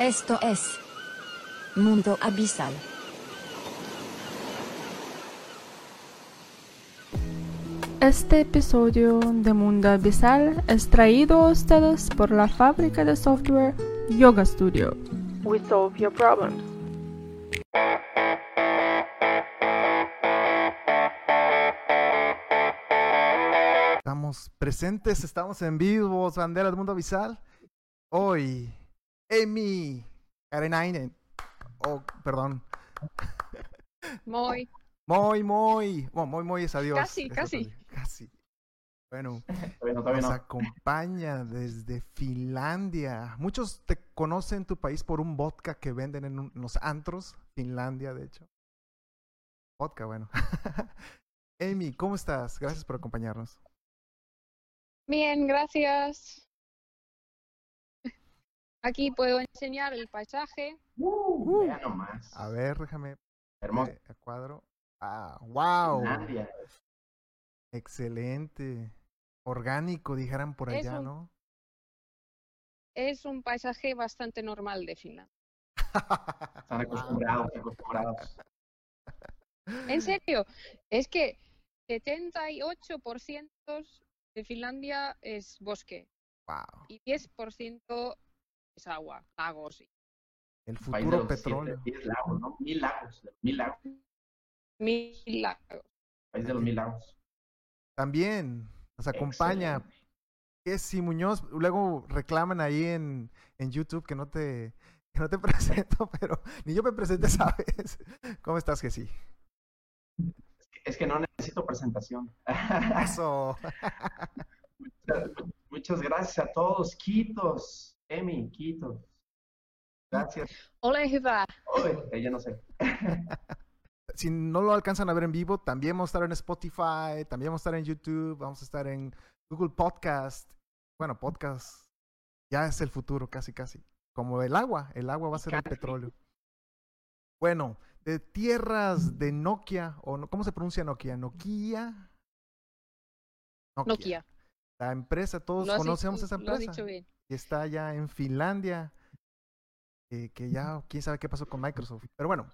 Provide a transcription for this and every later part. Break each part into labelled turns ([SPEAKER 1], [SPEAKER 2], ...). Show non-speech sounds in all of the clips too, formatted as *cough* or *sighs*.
[SPEAKER 1] Esto es Mundo Abisal.
[SPEAKER 2] Este episodio de Mundo Abisal es traído a ustedes por la fábrica de software Yoga Studio. We solve your problems.
[SPEAKER 3] Estamos presentes, estamos en vivo, bandera del mundo abisal. Hoy, Amy Karenainen. Oh, perdón.
[SPEAKER 4] Muy.
[SPEAKER 3] Muy, muy. Bueno, muy, muy es adiós.
[SPEAKER 4] Casi,
[SPEAKER 3] Es
[SPEAKER 4] casi.
[SPEAKER 3] Casi. Bueno,
[SPEAKER 5] no,
[SPEAKER 3] nos
[SPEAKER 5] no.
[SPEAKER 3] acompaña desde Finlandia. Muchos te conocen tu país por un vodka que venden en, un- en los antros. Finlandia, de hecho. Vodka, bueno. *laughs* Amy, ¿cómo estás? Gracias por acompañarnos.
[SPEAKER 4] Bien, gracias. Aquí puedo enseñar el paisaje.
[SPEAKER 5] Uh, vea nomás.
[SPEAKER 3] A ver, déjame
[SPEAKER 5] Hermoso.
[SPEAKER 3] eh, a cuadro. Ah, wow.
[SPEAKER 5] Finlandia.
[SPEAKER 3] Excelente. Orgánico, dijeran por allá. ¿no?
[SPEAKER 4] Es un paisaje bastante normal de Finlandia.
[SPEAKER 5] Están *laughs* acostumbrados, acostumbrados. *laughs*
[SPEAKER 4] En serio, es que 78% de Finlandia es bosque
[SPEAKER 3] Wow.
[SPEAKER 4] y 10% es agua, lagos.
[SPEAKER 3] El
[SPEAKER 5] País de
[SPEAKER 3] futuro petróleo.
[SPEAKER 5] siete, diez lagos, ¿no? Mil lagos. Mil lagos.
[SPEAKER 4] Mil lagos.
[SPEAKER 5] País de los mil lagos.
[SPEAKER 3] También nos acompaña
[SPEAKER 5] Excelente.
[SPEAKER 3] Jessy Muñoz. Luego reclaman ahí en, en YouTube que no te que no te *laughs* presento, pero ni yo me presenté, ¿sabes? ¿Cómo estás, Jessy?
[SPEAKER 5] Es que, es que no necesito presentación.
[SPEAKER 3] Eso. *laughs*
[SPEAKER 5] muchas, muchas gracias a todos. Quitos. Emi, Quitos. Gracias.
[SPEAKER 4] Ole hyvä.
[SPEAKER 5] Uy, ella no sé. *laughs*
[SPEAKER 3] Si no lo alcanzan a ver en vivo, también vamos a estar en Spotify, también vamos a estar en YouTube, vamos a estar en Google Podcast. Bueno, podcast ya es el futuro, casi, casi. Como el agua, el agua va a ser el petróleo. Bueno, de tierras de Nokia, o no, ¿cómo se pronuncia Nokia? Nokia.
[SPEAKER 4] Nokia.
[SPEAKER 3] La empresa, todos
[SPEAKER 4] Lo
[SPEAKER 3] conocemos
[SPEAKER 4] dicho-
[SPEAKER 3] esa
[SPEAKER 4] Lo has
[SPEAKER 3] empresa.
[SPEAKER 4] dicho bien.
[SPEAKER 3] Que está ya en Finlandia, eh, que ya quién sabe qué pasó con Microsoft. Pero bueno,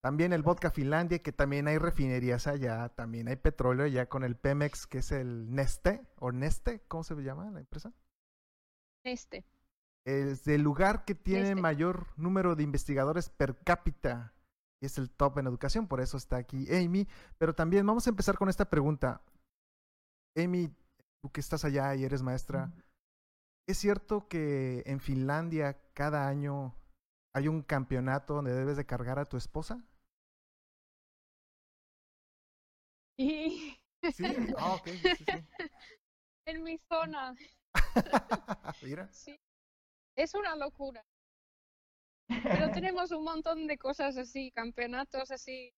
[SPEAKER 3] también el vodka Finlandia, que también hay refinerías allá, también hay petróleo allá con el Pemex, que es el Neste, o Neste, ¿cómo se llama la empresa?
[SPEAKER 4] Este.
[SPEAKER 3] Es el lugar que tiene
[SPEAKER 4] Neste.
[SPEAKER 3] mayor número de investigadores per cápita y es el top en educación, por eso está aquí Amy. Pero también vamos a empezar con esta pregunta. Amy, tú que estás allá y eres maestra, ¿es cierto que en Finlandia cada año hay un campeonato donde debes de cargar a tu esposa?
[SPEAKER 4] Y
[SPEAKER 3] Sí, ah, ok, sí, sí. *laughs*
[SPEAKER 4] en mi zona. *laughs*
[SPEAKER 3] Mira,
[SPEAKER 4] Sí. Es una locura. Pero *laughs* tenemos un montón de cosas así, campeonatos así,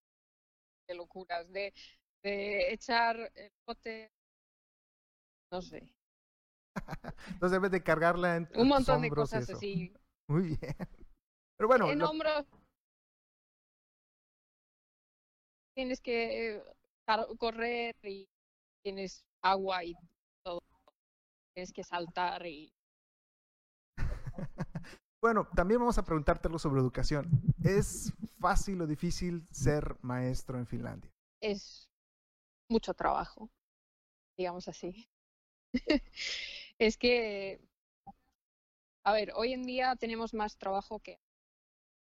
[SPEAKER 4] de locuras, de, de echar el bote, no sé,
[SPEAKER 3] entonces debes de cargarla en
[SPEAKER 4] un montón de cosas
[SPEAKER 3] eso.
[SPEAKER 4] así.
[SPEAKER 3] Muy bien. Pero bueno,
[SPEAKER 4] en
[SPEAKER 3] lo-
[SPEAKER 4] hombros tienes que eh, correr y tienes agua y todo. Tienes que saltar y *laughs*
[SPEAKER 3] Bueno, también vamos a preguntártelo sobre educación. ¿Es fácil o difícil ser maestro en Finlandia?
[SPEAKER 4] es mucho trabajo, digamos así. *laughs* es que, a ver, hoy en día tenemos más trabajo que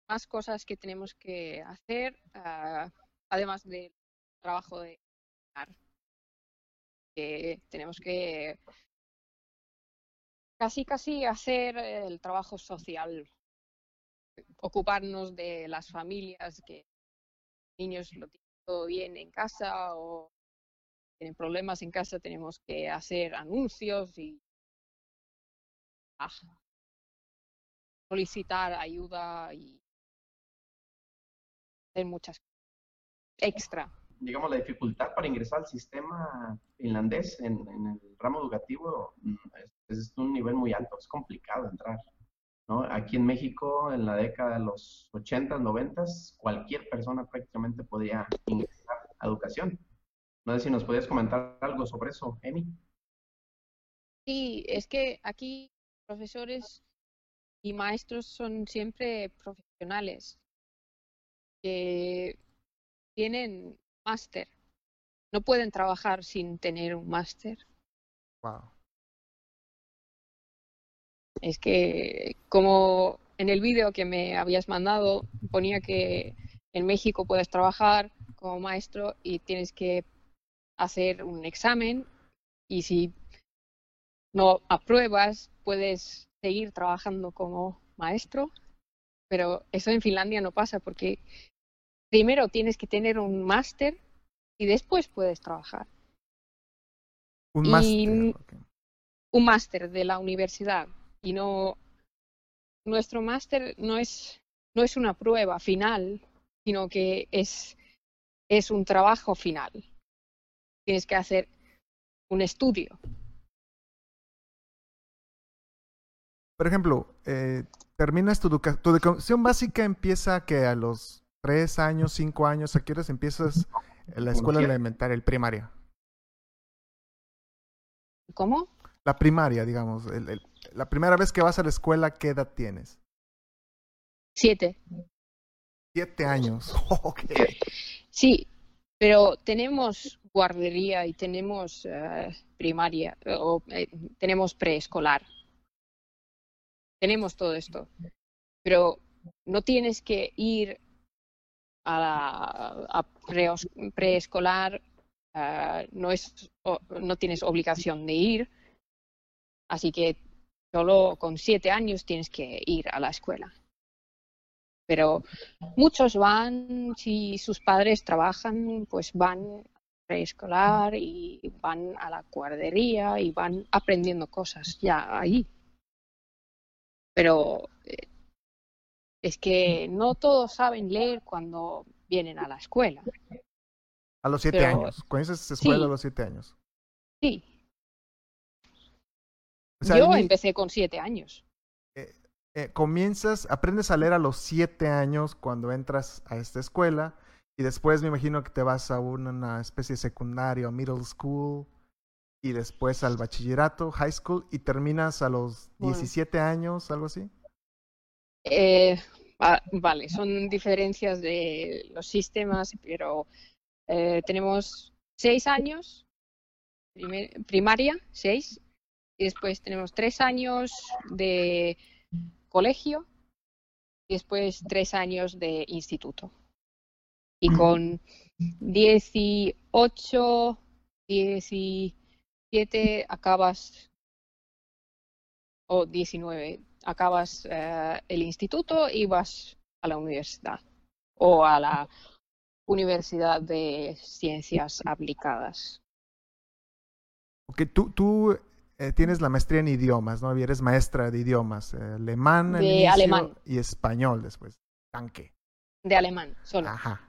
[SPEAKER 4] más cosas que tenemos que hacer, ah, además del trabajo de que tenemos que casi casi hacer el trabajo social, ocuparnos de las familias que niños lo tienen todo bien en casa o tienen problemas en casa, tenemos que hacer anuncios y solicitar ayuda y hacer muchas cosas extra.
[SPEAKER 5] Digamos, la dificultad para ingresar al sistema finlandés en, el ramo educativo mm, es, es un nivel muy alto, es complicado entrar. ¿no? Aquí en México, en la década de los 80, 90, cualquier persona prácticamente podía ingresar a educación. No sé si nos podías comentar algo sobre eso, Emi.
[SPEAKER 4] Sí, es que aquí profesores y maestros son siempre profesionales que tienen máster. No pueden trabajar sin tener un máster.
[SPEAKER 3] Wow.
[SPEAKER 4] Es que como en el vídeo que me habías mandado ponía que en México puedes trabajar como maestro y tienes que hacer un examen y si no apruebas puedes seguir trabajando como maestro, pero eso en Finlandia no pasa porque primero tienes que tener un máster y después puedes trabajar.
[SPEAKER 3] Un máster
[SPEAKER 4] de la universidad y no nuestro máster no es no es una prueba final, sino que es es un trabajo final. Tienes que hacer un estudio.
[SPEAKER 3] Por ejemplo, eh, terminas tu, educa- tu educación básica empieza que a los tres años, cinco años, ¿a qué horas empiezas en la escuela elemental, el primaria?
[SPEAKER 4] ¿Cómo?
[SPEAKER 3] La primaria, digamos. el- el- la primera vez que vas a la escuela, ¿qué edad tienes?
[SPEAKER 4] Siete.
[SPEAKER 3] Siete años. *laughs* Ok.
[SPEAKER 4] Sí, pero tenemos guardería y tenemos eh, primaria eh, o eh, tenemos preescolar. Tenemos todo esto, pero no tienes que ir a, a preescolar, eh, no es no tienes obligación de ir, así que solo con siete años tienes que ir a la escuela. Pero muchos van, si sus padres trabajan, pues van preescolar y van a la guardería y van aprendiendo cosas ya ahí. Pero eh, es que no todos saben leer cuando vienen a la escuela.
[SPEAKER 3] A los siete
[SPEAKER 4] Pero-
[SPEAKER 3] años. Comienzas escuela
[SPEAKER 4] Sí.
[SPEAKER 3] a los siete años.
[SPEAKER 4] Sí,
[SPEAKER 3] O sea,
[SPEAKER 4] yo empecé con siete años.
[SPEAKER 3] Eh, comienzas, aprendes a leer a los siete años cuando entras a esta escuela y después me imagino que te vas a una especie de secundario, middle school y después al bachillerato, high school y terminas a los
[SPEAKER 4] Bueno.
[SPEAKER 3] 17 años, algo así.
[SPEAKER 4] Eh, va- vale, son diferencias de los sistemas, pero eh, tenemos seis años, primer- primaria, seis, y después tenemos tres años de colegio y después tres años de instituto. Y con 18, 17 acabas, o 19, acabas eh, el instituto y vas a la universidad o a la Universidad de Ciencias Aplicadas.
[SPEAKER 3] Porque tú, tú eh, tienes la maestría en idiomas, ¿no? Y eres maestra de idiomas, eh, alemán al
[SPEAKER 4] De
[SPEAKER 3] inicio
[SPEAKER 4] alemán.
[SPEAKER 3] y español después. Tanque.
[SPEAKER 4] De alemán, solo.
[SPEAKER 3] Ajá.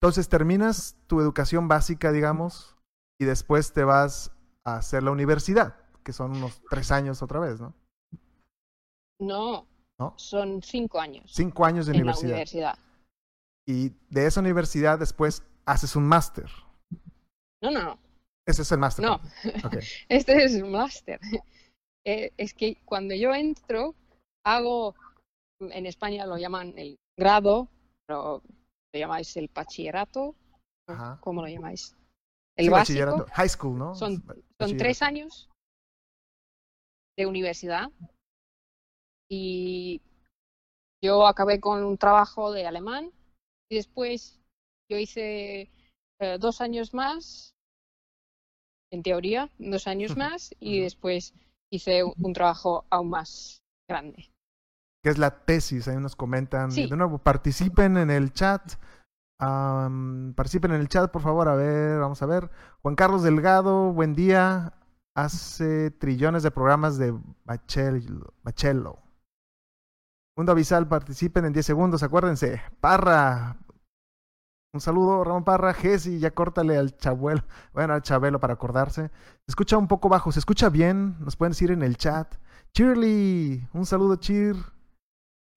[SPEAKER 3] Entonces terminas tu educación básica, digamos, y después te vas a hacer la universidad, que son unos tres años otra vez, ¿no?
[SPEAKER 4] No,
[SPEAKER 3] ¿No?
[SPEAKER 4] son cinco años
[SPEAKER 3] Cinco años de
[SPEAKER 4] en la
[SPEAKER 3] universidad.
[SPEAKER 4] universidad.
[SPEAKER 3] Y de esa universidad después haces un máster.
[SPEAKER 4] No, no, no.
[SPEAKER 3] Ese es el máster.
[SPEAKER 4] No. *laughs* Este es un máster. Eh, es que cuando yo entro, hago, en España lo llaman el grado, pero lo llamáis el bachillerato. ¿o
[SPEAKER 3] Ajá.
[SPEAKER 4] ¿Cómo lo llamáis? El
[SPEAKER 3] Sí,
[SPEAKER 4] básico.
[SPEAKER 3] bachillerato. High school, ¿no?
[SPEAKER 4] Son- tres años de universidad y yo acabé con un trabajo de alemán y después yo hice eh, dos años más, en teoría, dos años más y después hice un, trabajo aún más grande.
[SPEAKER 3] que es la tesis. Ahí nos comentan.
[SPEAKER 4] Sí.
[SPEAKER 3] De nuevo, participen en el chat. Participen en el chat, por favor. A ver, vamos a ver. Juan Carlos Delgado, buen día. Hace trillones de programas de Bachel- Bachelo. Mundo Avisal, participen en 10 segundos, acuérdense. Parra. Un saludo, Ramón Parra. Jessy, ya córtale al chabuelo. Bueno, al chabelo para acordarse. Se escucha un poco bajo, se escucha bien. Nos pueden decir en el chat. Cheerly, un saludo, Cheer.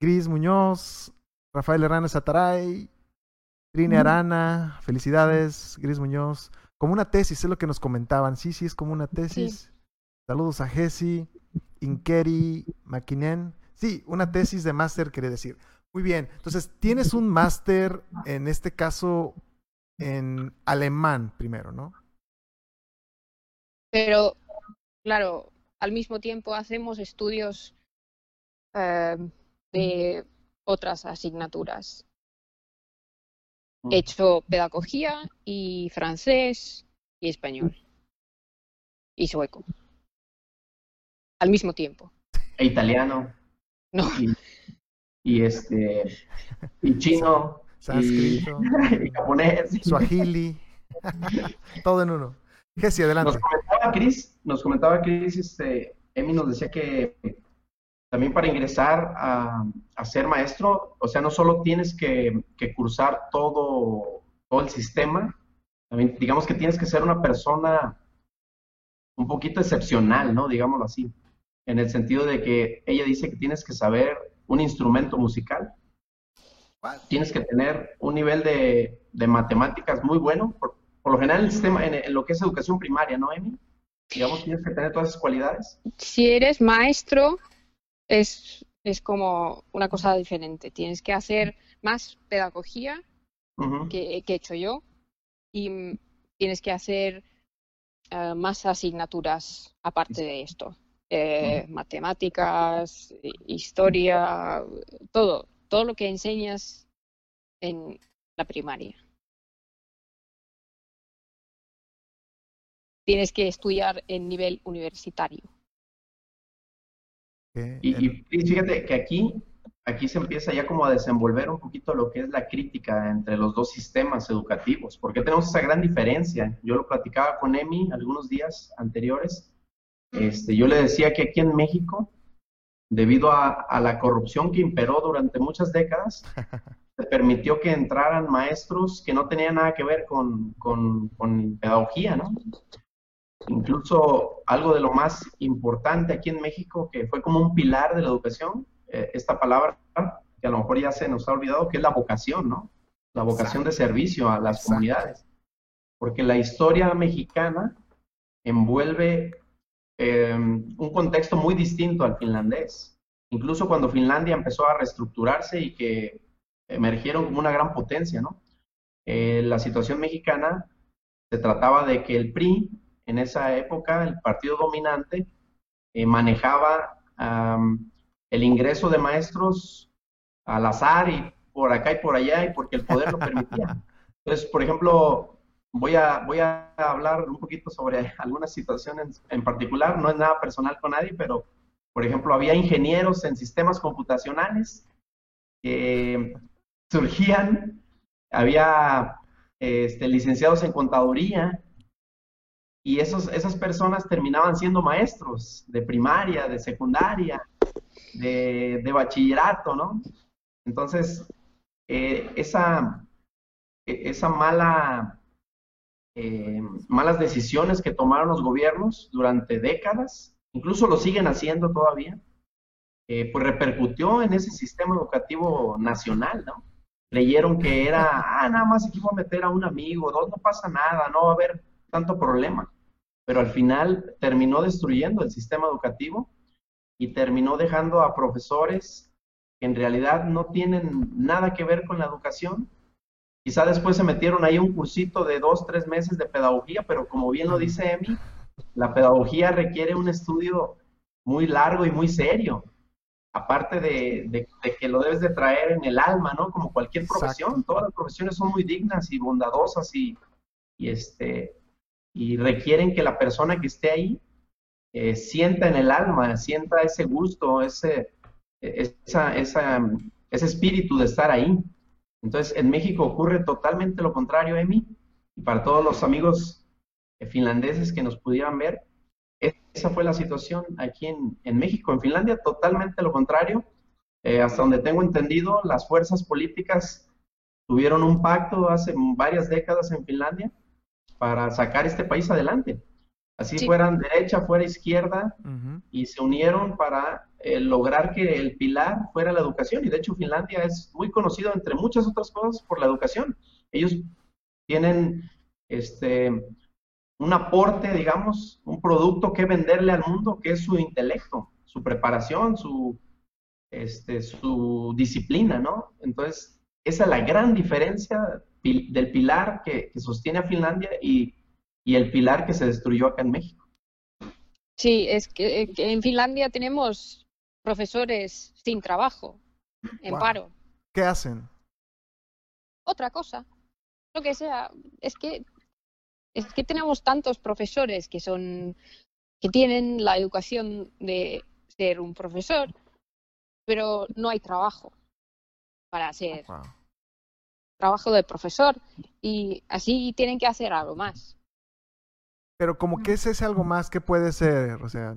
[SPEAKER 3] Gris Muñoz, Rafael Hernández Ataray, Trine Arana, felicidades, Gris Muñoz. Como una tesis, es lo que nos comentaban. Sí, sí, es como una tesis. Saludos a Jesse, Inkeri, Makinen. Sí, una tesis de máster quiere decir. Muy bien. Entonces, tienes un máster, en este caso, en alemán primero, ¿no?
[SPEAKER 4] Pero, claro, al mismo tiempo hacemos estudios eh, de otras asignaturas. He hecho pedagogía y francés y español y sueco al mismo tiempo.
[SPEAKER 5] E italiano.
[SPEAKER 4] No.
[SPEAKER 5] Y, y este y chino *laughs* y,
[SPEAKER 3] Sánscrito, *laughs*
[SPEAKER 5] y japonés.
[SPEAKER 3] Swahili, *laughs* todo en uno. Jesse, adelante.
[SPEAKER 5] Nos comentaba Chris, nos comentaba Chris, este, Emi nos decía que también para ingresar a, a ser maestro, o sea, no solo tienes que, que cursar todo, todo el sistema, también digamos que tienes que ser una persona un poquito excepcional, ¿no? Digámoslo así, en el sentido de que ella dice que tienes que saber un instrumento musical, tienes que tener un nivel de, de matemáticas muy bueno, por, por, lo general el sistema, en, en, lo que es educación primaria, ¿no, Emi? Digamos, tienes que tener todas esas cualidades.
[SPEAKER 4] Si eres maestro, es, es como una cosa diferente. Tienes que hacer más pedagogía uh -huh. que, que, he hecho yo y tienes que hacer uh, más asignaturas aparte de esto. Eh, uh -huh. Matemáticas, historia, todo, todo lo que enseñas en la primaria. Tienes que estudiar en nivel universitario.
[SPEAKER 5] Y, y, fíjate que aquí, aquí se empieza ya como a desenvolver un poquito lo que es la crítica entre los dos sistemas educativos, porque tenemos esa gran diferencia. Yo lo platicaba con Emi algunos días anteriores. Este, yo le decía que aquí en México, debido a, a la corrupción que imperó durante muchas décadas, *laughs* se permitió que entraran maestros que no tenían nada que ver con, con, con pedagogía, ¿no? incluso algo de lo más importante aquí en México, que fue como un pilar de la educación, eh, esta palabra que a lo mejor ya se nos ha olvidado, que es la vocación, ¿no? La vocación Exacto. de servicio a las Exacto. comunidades. Porque la historia mexicana envuelve eh, un contexto muy distinto al finlandés. Incluso cuando Finlandia empezó a reestructurarse y que emergieron como una gran potencia, ¿no? Eh, la situación mexicana se trataba de que el PRI en esa época el partido dominante eh, manejaba um, el ingreso de maestros al azar y por acá y por allá y porque el poder lo permitía. *laughs* Entonces, por ejemplo, voy a, voy a hablar un poquito sobre *laughs* algunas situaciones en particular, no es nada personal con nadie, pero, por ejemplo, había ingenieros en sistemas computacionales que surgían, había este, licenciados en contaduría, y esos, esas personas terminaban siendo maestros de primaria, de secundaria, de, de bachillerato, ¿no? Entonces, eh, esa, esa mala, eh, malas decisiones que tomaron los gobiernos durante décadas, incluso lo siguen haciendo todavía, eh, pues repercutió en ese sistema educativo nacional, ¿no? Creyeron que era, ah, nada más aquí voy a meter a un amigo, dos, no pasa nada, no va a haber tanto problema. Pero al final terminó destruyendo el sistema educativo y terminó dejando a profesores que en realidad no tienen nada que ver con la educación. Quizá después se metieron ahí un cursito de dos, tres meses de pedagogía, pero como bien lo dice Emi, la pedagogía requiere un estudio muy largo y muy serio. Aparte de, de, de, que lo debes de traer en el alma, ¿no? Como cualquier profesión. Exacto. Todas las profesiones son muy dignas y bondadosas y, y este, y requieren que la persona que esté ahí eh, sienta en el alma, sienta ese gusto, ese, esa, esa, ese espíritu de estar ahí. Entonces, en México ocurre totalmente lo contrario, Emi, y para todos los amigos finlandeses que nos pudieran ver, esa fue la situación aquí en, en México. En Finlandia, totalmente lo contrario. Eh, hasta donde tengo entendido, las fuerzas políticas tuvieron un pacto hace varias décadas en Finlandia para sacar este país adelante. Así sí. fueran derecha, fuera izquierda, uh -huh. y se unieron para eh, lograr que el pilar fuera la educación. Y de hecho Finlandia es muy conocido, entre muchas otras cosas, por la educación. Ellos tienen este, un aporte, digamos, un producto que venderle al mundo, que es su intelecto, su preparación, su, este, su disciplina, ¿no? Entonces, esa es la gran diferencia del pilar que, sostiene a Finlandia y, el pilar que se destruyó acá en México.
[SPEAKER 4] Sí, es que, en Finlandia tenemos profesores sin trabajo, en paro.
[SPEAKER 3] ¿Qué hacen?
[SPEAKER 4] Otra cosa, lo que sea. Es que es que tenemos tantos profesores que son que tienen la educación de ser un profesor, pero no hay trabajo para hacer trabajo de profesor y así tienen que hacer algo más.
[SPEAKER 3] Pero como que es ese algo más que puede ser, o sea,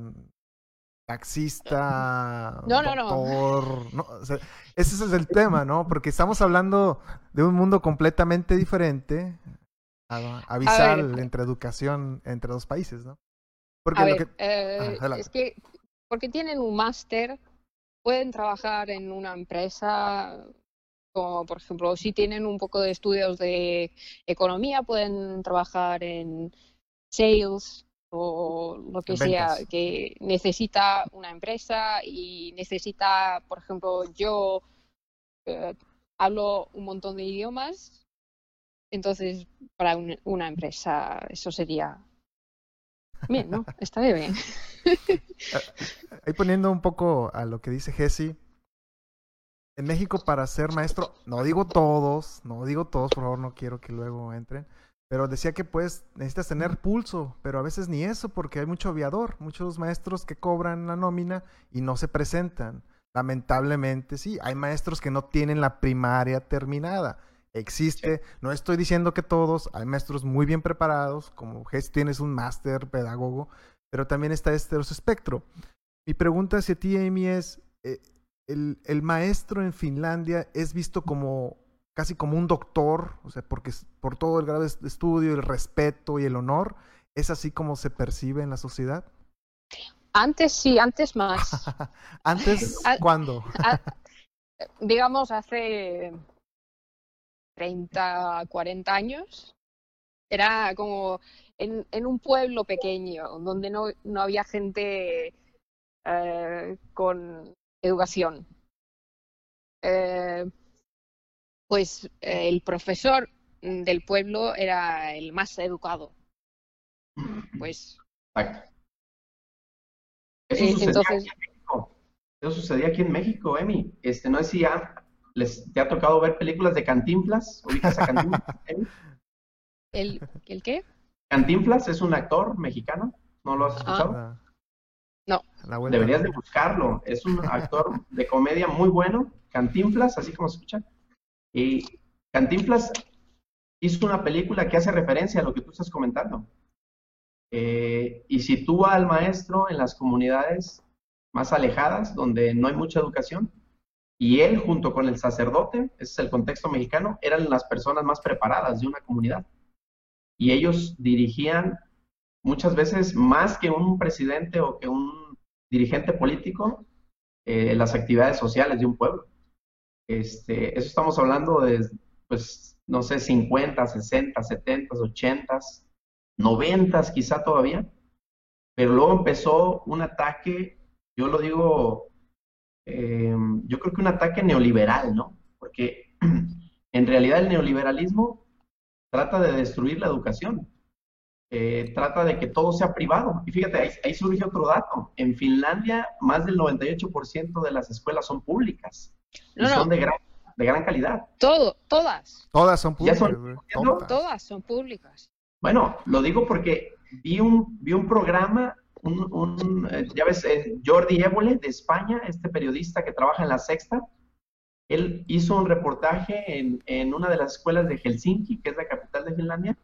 [SPEAKER 3] taxista,
[SPEAKER 4] no, no, no.
[SPEAKER 3] no ese es el *laughs* tema, ¿no? Porque estamos hablando de un mundo completamente diferente, abisal entre educación entre dos países, ¿no?
[SPEAKER 4] Porque lo que... Eh, es que porque tienen un máster, pueden trabajar en una empresa como por ejemplo, si tienen un poco de estudios de economía, pueden trabajar en sales o lo que sea que necesita una empresa y necesita, por ejemplo, yo eh, hablo un montón de idiomas, entonces para una empresa eso sería bien, ¿no? *laughs* Está bien.
[SPEAKER 3] Ahí poniendo un poco a lo que dice Jesse, en México para ser maestro, no digo todos, no digo todos, por favor, no quiero que luego entren, pero decía que pues necesitas tener pulso, pero a veces ni eso porque hay mucho aviador, muchos maestros que cobran la nómina y no se presentan. Lamentablemente sí, hay maestros que no tienen la primaria terminada. Existe, no estoy diciendo que todos, hay maestros muy bien preparados, como tienes un máster pedagogo, pero también está este espectro. Mi pregunta hacia ti, Amy, es, eh, el, maestro en Finlandia es visto como casi como un doctor, o sea, porque por todo el grado de estudio, el respeto y el honor, ¿es así como se percibe en la sociedad?
[SPEAKER 4] Antes sí, antes más. *laughs*
[SPEAKER 3] ¿Antes *laughs* cuándo? *laughs*
[SPEAKER 4] digamos hace 30, 40 años. Era como en, en un pueblo pequeño, donde no, no había gente eh, con educación. Eh, pues eh, el profesor del pueblo era el más educado. Pues.
[SPEAKER 5] Eso sucedía entonces... aquí en México. Eso sucedía aquí en México, Emi. Este, no sé si les, te ha tocado ver películas de Cantinflas. ¿Ubicas a Cantinflas, *laughs*
[SPEAKER 4] ¿El, ¿El qué?
[SPEAKER 5] Cantinflas es un actor mexicano. ¿No lo has escuchado?
[SPEAKER 4] Ah. No.
[SPEAKER 5] Deberías de buscarlo. Es un actor de comedia muy bueno, Cantinflas, así como se escucha. Y Cantinflas hizo una película que hace referencia a lo que tú estás comentando. Eh, y sitúa al maestro en las comunidades más alejadas, donde no hay mucha educación. Y él, junto con el sacerdote, ese es el contexto mexicano, eran las personas más preparadas de una comunidad. Y ellos dirigían muchas veces más que un presidente o que un dirigente político, eh, las actividades sociales de un pueblo. Este, eso estamos hablando de, pues, no sé, 50, 60, 70, 80, 90 quizá todavía, pero luego empezó un ataque, yo lo digo, eh, yo creo que un ataque neoliberal, ¿no? Porque *clears throat* en realidad el neoliberalismo trata de destruir la educación. Eh, trata de que todo sea privado. Y fíjate, ahí, surge otro dato. En Finlandia, más del 98% de las escuelas son públicas. Y son de gran, de gran calidad.
[SPEAKER 4] Todo, todas.
[SPEAKER 3] Todas son públicas.
[SPEAKER 4] todas. son públicas.
[SPEAKER 5] Bueno, lo digo porque vi un, vi un programa, un, eh, ya ves, eh, Jordi Évole de España, este periodista que trabaja en La Sexta, él hizo un reportaje en, en una de las escuelas de Helsinki, que es la capital de Finlandia,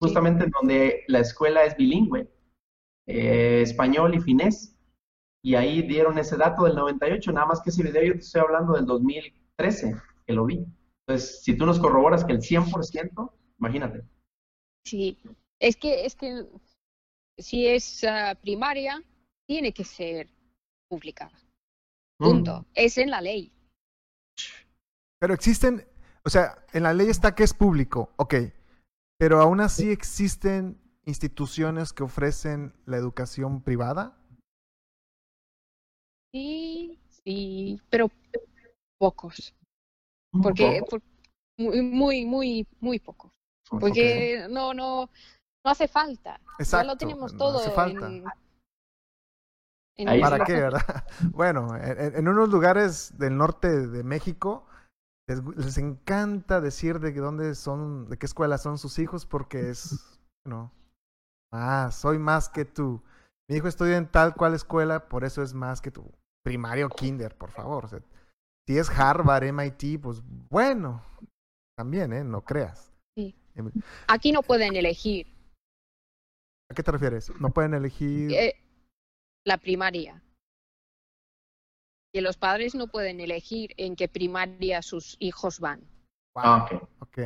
[SPEAKER 5] justamente en donde la escuela es bilingüe, eh, español y finés. Y ahí dieron ese dato del 98, nada más que ese video yo te estoy hablando del 2013, que lo vi. Entonces, si tú nos corroboras que el 100%, imagínate.
[SPEAKER 4] Sí, es que, es que si es ah, primaria, tiene que ser pública. Mm. Punto. Es en la ley.
[SPEAKER 3] Pero existen, o sea, en la ley está que es público, ok, pero aún así existen instituciones que ofrecen la educación privada.
[SPEAKER 4] Sí, sí, pero pocos. Porque
[SPEAKER 5] poco.
[SPEAKER 4] por- muy, muy, muy, pocos. Porque no, no, no hace falta. ya
[SPEAKER 3] Exacto,
[SPEAKER 4] lo tenemos
[SPEAKER 3] no
[SPEAKER 4] todo
[SPEAKER 3] hace falta.
[SPEAKER 4] en, en
[SPEAKER 5] Ahí
[SPEAKER 3] ¿Para qué, verdad? *laughs* Bueno, en, en unos lugares del norte de México les, les encanta decir de que dónde son, de qué escuela son sus hijos porque es, no, ah, soy más que tú. Mi hijo estudia en tal cual escuela, por eso es más que tú. Primario o kinder, por favor. o sea, si es Harvard, MIT, pues bueno, también, ¿eh? No creas.
[SPEAKER 4] Aquí no pueden elegir
[SPEAKER 3] ¿A qué te refieres? No pueden elegir.
[SPEAKER 4] eh, la primaria. Que los padres no pueden elegir en qué primaria sus hijos van.
[SPEAKER 5] Ah, ok.
[SPEAKER 3] Ok.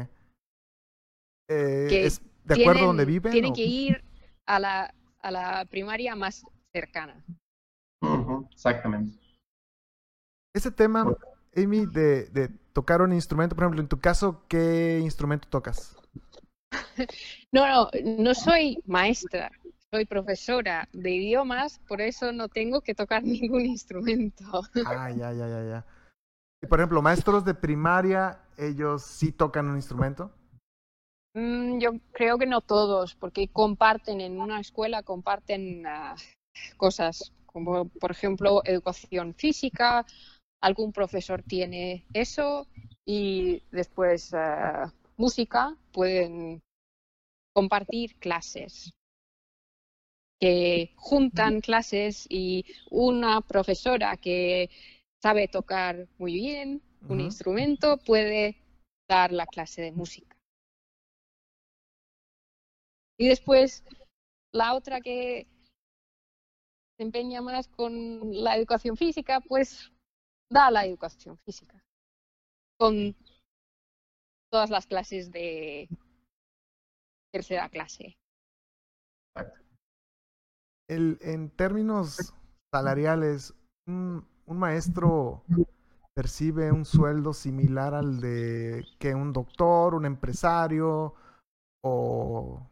[SPEAKER 3] Eh,
[SPEAKER 4] Que
[SPEAKER 3] ¿Es de acuerdo a donde
[SPEAKER 4] Tienen-
[SPEAKER 3] viven?
[SPEAKER 4] Tienen
[SPEAKER 3] o-
[SPEAKER 4] que ir a la, a la primaria más cercana.
[SPEAKER 5] Exactamente.
[SPEAKER 3] Ese tema, Amy, de, de tocar un instrumento, por ejemplo, en tu caso, ¿qué instrumento tocas? *laughs*
[SPEAKER 4] No, no, no soy maestra, soy profesora de idiomas, por eso no tengo que tocar *laughs* ningún instrumento.
[SPEAKER 3] Ah, ya, ya, ya, ya. Y por ejemplo, maestros de primaria, ellos sí tocan un instrumento.
[SPEAKER 4] Mm, yo creo que no todos, porque comparten en una escuela, comparten ah, cosas como, por ejemplo, educación física, algún profesor tiene eso y después ah, música, pueden compartir clases que juntan clases y una profesora que sabe tocar muy bien un instrumento puede dar la clase de música. Y después la otra que se empeña más con la educación física, pues da la educación física. Con todas las clases de tercera clase.
[SPEAKER 3] El, en términos salariales, un, un maestro percibe un sueldo similar al de que un doctor, un empresario o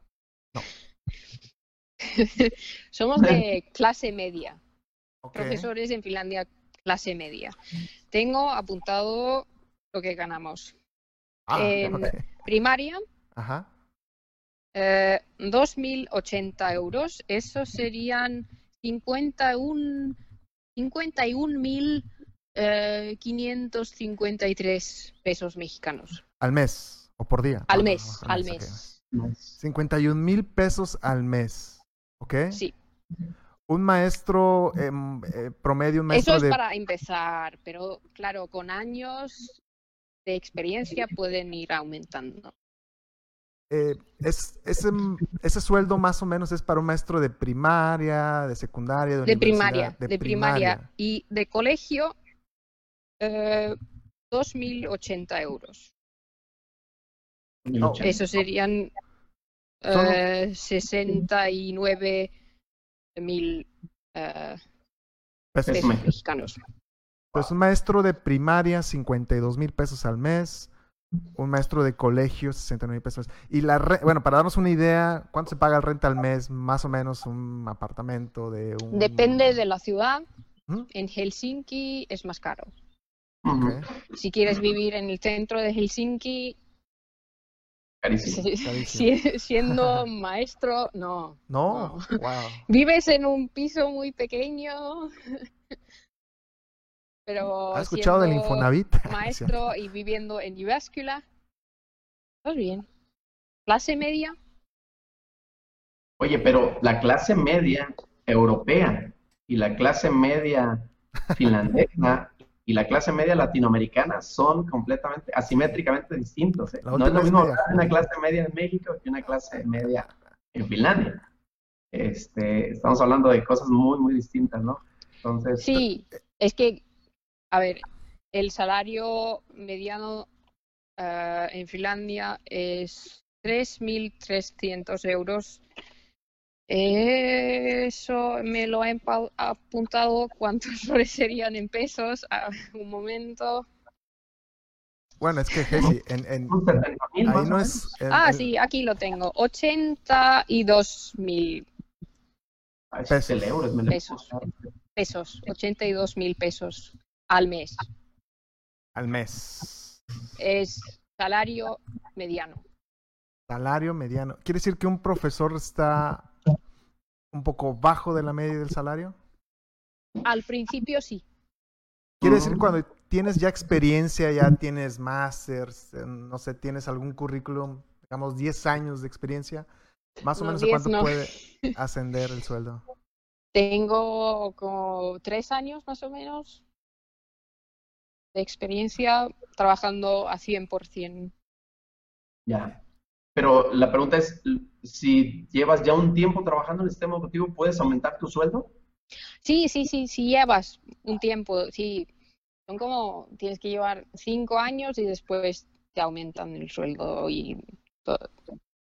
[SPEAKER 3] *laughs*
[SPEAKER 4] Somos de *laughs* clase media.
[SPEAKER 3] ok,
[SPEAKER 4] profesores en Finlandia clase media. Tengo apuntado lo que ganamos.
[SPEAKER 3] Ah,
[SPEAKER 4] en-
[SPEAKER 3] ok.
[SPEAKER 4] Primaria,
[SPEAKER 3] Ajá.
[SPEAKER 4] eh, 2.080 euros. Eso serían 51 51.553 pesos mexicanos.
[SPEAKER 3] Al mes o por día.
[SPEAKER 4] Al mes, al
[SPEAKER 3] ok.
[SPEAKER 4] mes.
[SPEAKER 3] 51 mil pesos al mes. ¿Ok?
[SPEAKER 4] Sí,
[SPEAKER 3] Un maestro em, eh, promedio, un maestro
[SPEAKER 4] eso es
[SPEAKER 3] de.
[SPEAKER 4] para empezar, pero claro, con años de experiencia pueden ir aumentando.
[SPEAKER 3] eh, es, ese, ese sueldo más o menos es para un maestro de primaria, de secundaria, de,
[SPEAKER 4] De primaria, de, primaria. Y de colegio, eh, 2.080 euros.
[SPEAKER 3] Oh,
[SPEAKER 4] Eso serían eh, 69 mil eh,
[SPEAKER 3] Pesos.
[SPEAKER 4] pesos
[SPEAKER 5] me-
[SPEAKER 4] mexicanos.
[SPEAKER 3] Pues un maestro de primaria, 52 mil pesos al mes. Un maestro de colegio, 69 mil pesos. Y la re- bueno, para darnos una idea, ¿cuánto se paga el renta al mes? Más o menos un apartamento de un.
[SPEAKER 4] Depende de la ciudad.
[SPEAKER 3] ¿Mm?
[SPEAKER 4] En Helsinki es más caro. Si quieres vivir en el centro de Helsinki,
[SPEAKER 5] Carísimo.
[SPEAKER 4] si-
[SPEAKER 3] Carísimo.
[SPEAKER 4] si- siendo maestro, no.
[SPEAKER 3] No,
[SPEAKER 4] No.
[SPEAKER 3] wow.
[SPEAKER 4] Vives en un piso muy pequeño, pero
[SPEAKER 3] ¿Has escuchado del Infonavit? *laughs*
[SPEAKER 4] maestro y viviendo en Jyväskylä, estás bien. Clase media,
[SPEAKER 5] Oye, pero la clase media europea y la clase media finlandesa y la clase media latinoamericana son completamente, asimétricamente distintos. ¿eh? No es lo mismo una clase media en México que una clase media en Finlandia. Este, estamos hablando de cosas muy, muy distintas, ¿no? Entonces,
[SPEAKER 4] Sí, es que, a ver, el salario mediano eh, en Finlandia es 3.300 euros. Eso me lo empa- apuntado. ¿Cuántos *laughs* soles serían en pesos? A un momento.
[SPEAKER 3] Bueno, es que Jessy, en, en-
[SPEAKER 5] son 70 mil
[SPEAKER 3] ahí no es.
[SPEAKER 4] Ah, sí, aquí lo tengo. 82.000
[SPEAKER 5] Ah, ese es el
[SPEAKER 3] pesos.
[SPEAKER 5] euro, es menos.
[SPEAKER 4] pesos. pesos, 82 mil pesos al mes.
[SPEAKER 3] Al mes.
[SPEAKER 4] Es salario mediano.
[SPEAKER 3] Salario mediano. ¿Quiere decir que un profesor está un poco bajo de la media del salario?
[SPEAKER 4] Al principio sí.
[SPEAKER 3] Quiere decir cuando tienes ya experiencia, ya tienes másters, eh, no sé, tienes algún currículum, digamos 10 años de experiencia, más o
[SPEAKER 4] No,
[SPEAKER 3] menos a
[SPEAKER 4] 10
[SPEAKER 3] cuánto
[SPEAKER 4] no.
[SPEAKER 3] puede *laughs* ascender el sueldo.
[SPEAKER 4] Tengo como tres años más o menos de experiencia trabajando a 100%.
[SPEAKER 5] Ya. Pero la pregunta es, si llevas ya un tiempo trabajando en el sistema educativo, ¿puedes aumentar tu sueldo?
[SPEAKER 4] Sí, sí, sí, sí llevas un tiempo, sí. Son como, tienes que llevar cinco años y después te aumentan el sueldo y, todo,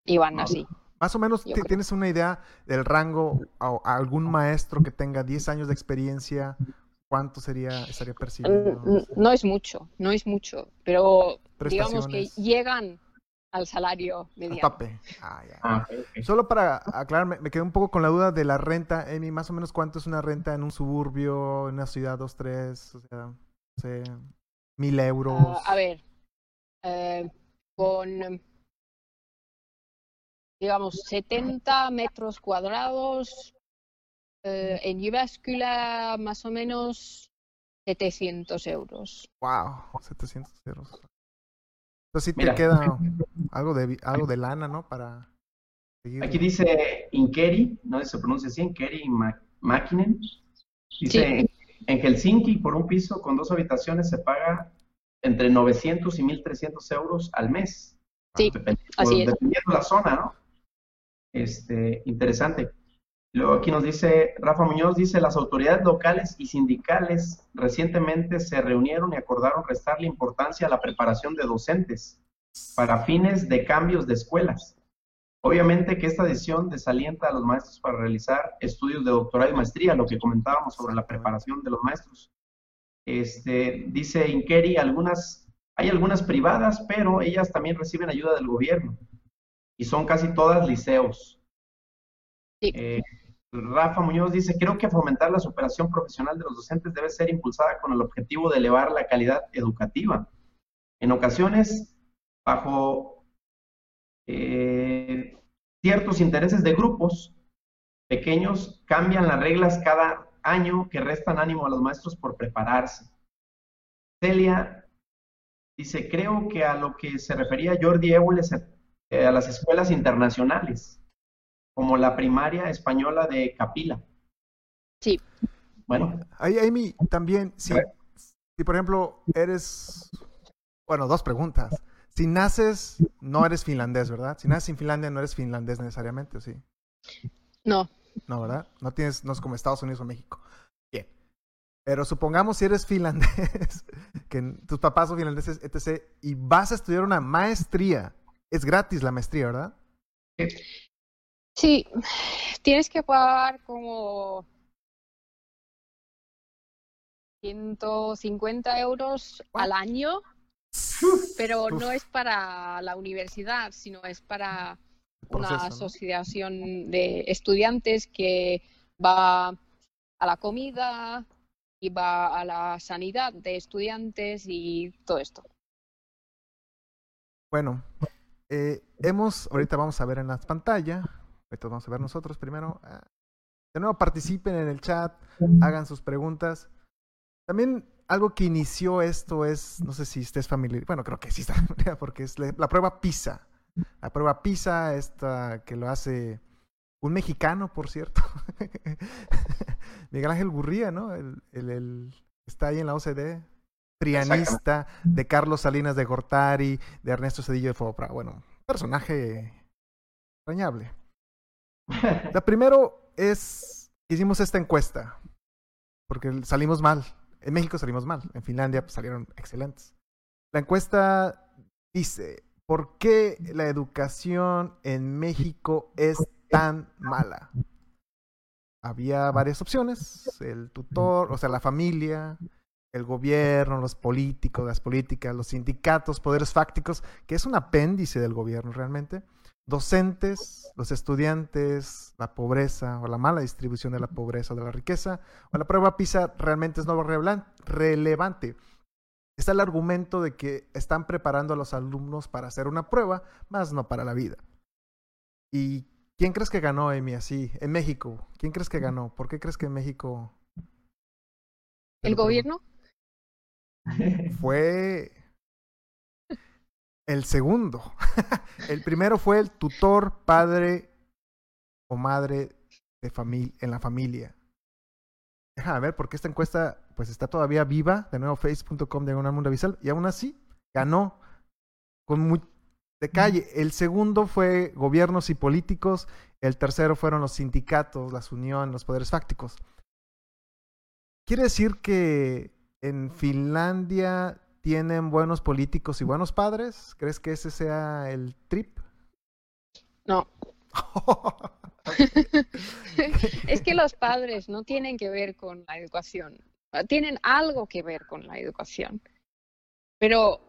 [SPEAKER 4] y van así.
[SPEAKER 3] Más o menos
[SPEAKER 4] Yo
[SPEAKER 3] ti-
[SPEAKER 4] creo.
[SPEAKER 3] tienes una idea del rango a, a algún maestro que tenga 10 años de experiencia, cuánto sería estaría percibiendo.
[SPEAKER 4] Mm, mm, No es mucho, no es mucho, pero digamos que llegan al salario
[SPEAKER 3] Al
[SPEAKER 4] mediano.
[SPEAKER 3] tope. Ah, ya.
[SPEAKER 5] Ah.
[SPEAKER 3] Solo para aclararme, me quedé un poco con la duda de la renta, Emi, más o menos cuánto es una renta en un suburbio, en una ciudad, dos, tres, o sea, no sé, mil euros.
[SPEAKER 4] Ah, a ver, eh, con, digamos, 70 metros cuadrados, eh, en Jyväskylä más o menos 700 euros.
[SPEAKER 3] Wow, 700 euros. Entonces sí te
[SPEAKER 5] Mira.
[SPEAKER 3] queda *laughs* algo de, vi- algo de lana, ¿no? Para seguir.
[SPEAKER 5] Aquí dice Inkeri, no sé si se pronuncia así, Inkeri Ma- Makinen. Dice, en Helsinki, por un piso con dos habitaciones se paga entre 900 y 1.300 euros al mes.
[SPEAKER 4] Sí,
[SPEAKER 5] Depend-
[SPEAKER 4] así es.
[SPEAKER 5] Dependiendo la zona, ¿no? Este, interesante. Luego aquí nos dice, Rafa Muñoz dice, las autoridades locales y sindicales recientemente se reunieron y acordaron restarle importancia a la preparación de docentes para fines de cambios de escuelas. Obviamente que esta decisión desalienta a los maestros para realizar estudios de doctorado y maestría, lo que comentábamos sobre la preparación de los maestros. Este, dice Inkeri, algunas, hay algunas privadas, pero ellas también reciben ayuda del gobierno y son casi todas liceos.
[SPEAKER 4] Sí.
[SPEAKER 5] Eh, Rafa Muñoz dice, creo que fomentar la superación profesional de los docentes debe ser impulsada con el objetivo de elevar la calidad educativa. En ocasiones, bajo eh, ciertos intereses de grupos pequeños, cambian las reglas cada año que restan ánimo a los maestros por prepararse. Celia dice, creo que a lo que se refería Jordi Éboles, eh, a las escuelas internacionales como la primaria española de Capila.
[SPEAKER 4] Sí.
[SPEAKER 5] Bueno,
[SPEAKER 3] Ahí, Amy, también, si, si por ejemplo eres, bueno, dos preguntas. Si naces, no eres finlandés, ¿verdad? Si naces en Finlandia, no eres finlandés necesariamente, ¿o ¿sí?
[SPEAKER 4] No,
[SPEAKER 3] No, ¿verdad? No tienes, no es como Estados Unidos o México. Bien. Pero supongamos si eres *laughs* finlandés, que tus papás son finlandeses, etc., y vas a estudiar una maestría. Es gratis la maestría, ¿verdad?
[SPEAKER 4] Sí, tienes que pagar como 150 euros al año, pero no es para la universidad, sino es para una asociación de estudiantes que va a la comida y va a la sanidad de estudiantes y todo esto.
[SPEAKER 3] Bueno, eh, hemos, ahorita vamos a ver en la pantalla, vamos a ver nosotros primero. ah, De nuevo, participen en el chat, hagan sus preguntas. También algo que inició esto es, no sé si estés familiar, bueno, creo que sí está *laughs* familiar, porque es la, la prueba PISA. La prueba PISA, esta que lo hace un mexicano, por cierto. *laughs* Miguel Ángel Gurría, ¿no? El, el, el- está ahí en la OCDE. Trianista de Carlos Salinas de Gortari, de Ernesto Cedillo de Fobra. Bueno, personaje extrañable. La primero es, hicimos esta encuesta, porque salimos mal. En México salimos mal, en Finlandia pues, salieron excelentes. La encuesta dice, ¿por qué la educación en México es tan mala? Había varias opciones, el tutor, o sea, la familia, el gobierno, los políticos, las políticas, los sindicatos, poderes fácticos, que es un apéndice del gobierno realmente, docentes, los estudiantes, la pobreza o la mala distribución de la pobreza o de la riqueza, o la prueba PISA realmente es no relevante. Está el argumento de que están preparando a los alumnos para hacer una prueba, más no para la vida. ¿Y quién crees que ganó, Amy, así? En México, ¿quién crees que ganó? ¿Por qué crees que en México...
[SPEAKER 4] ¿El gobierno?
[SPEAKER 3] Fue el segundo. *laughs* el primero fue el tutor, padre o madre de familia en la familia. Déjame ver, porque esta encuesta pues está todavía viva, de nuevo face.com de mundo visual, y aún así ganó con muy de calle. El segundo fue gobiernos y políticos, el tercero fueron los sindicatos, las uniones, los poderes fácticos. Quiere decir que en Finlandia tienen buenos políticos y buenos padres? ¿Crees que ese sea el trip?
[SPEAKER 4] No. *laughs* es que los padres no tienen que ver con la educación. Tienen algo que ver con la educación. Pero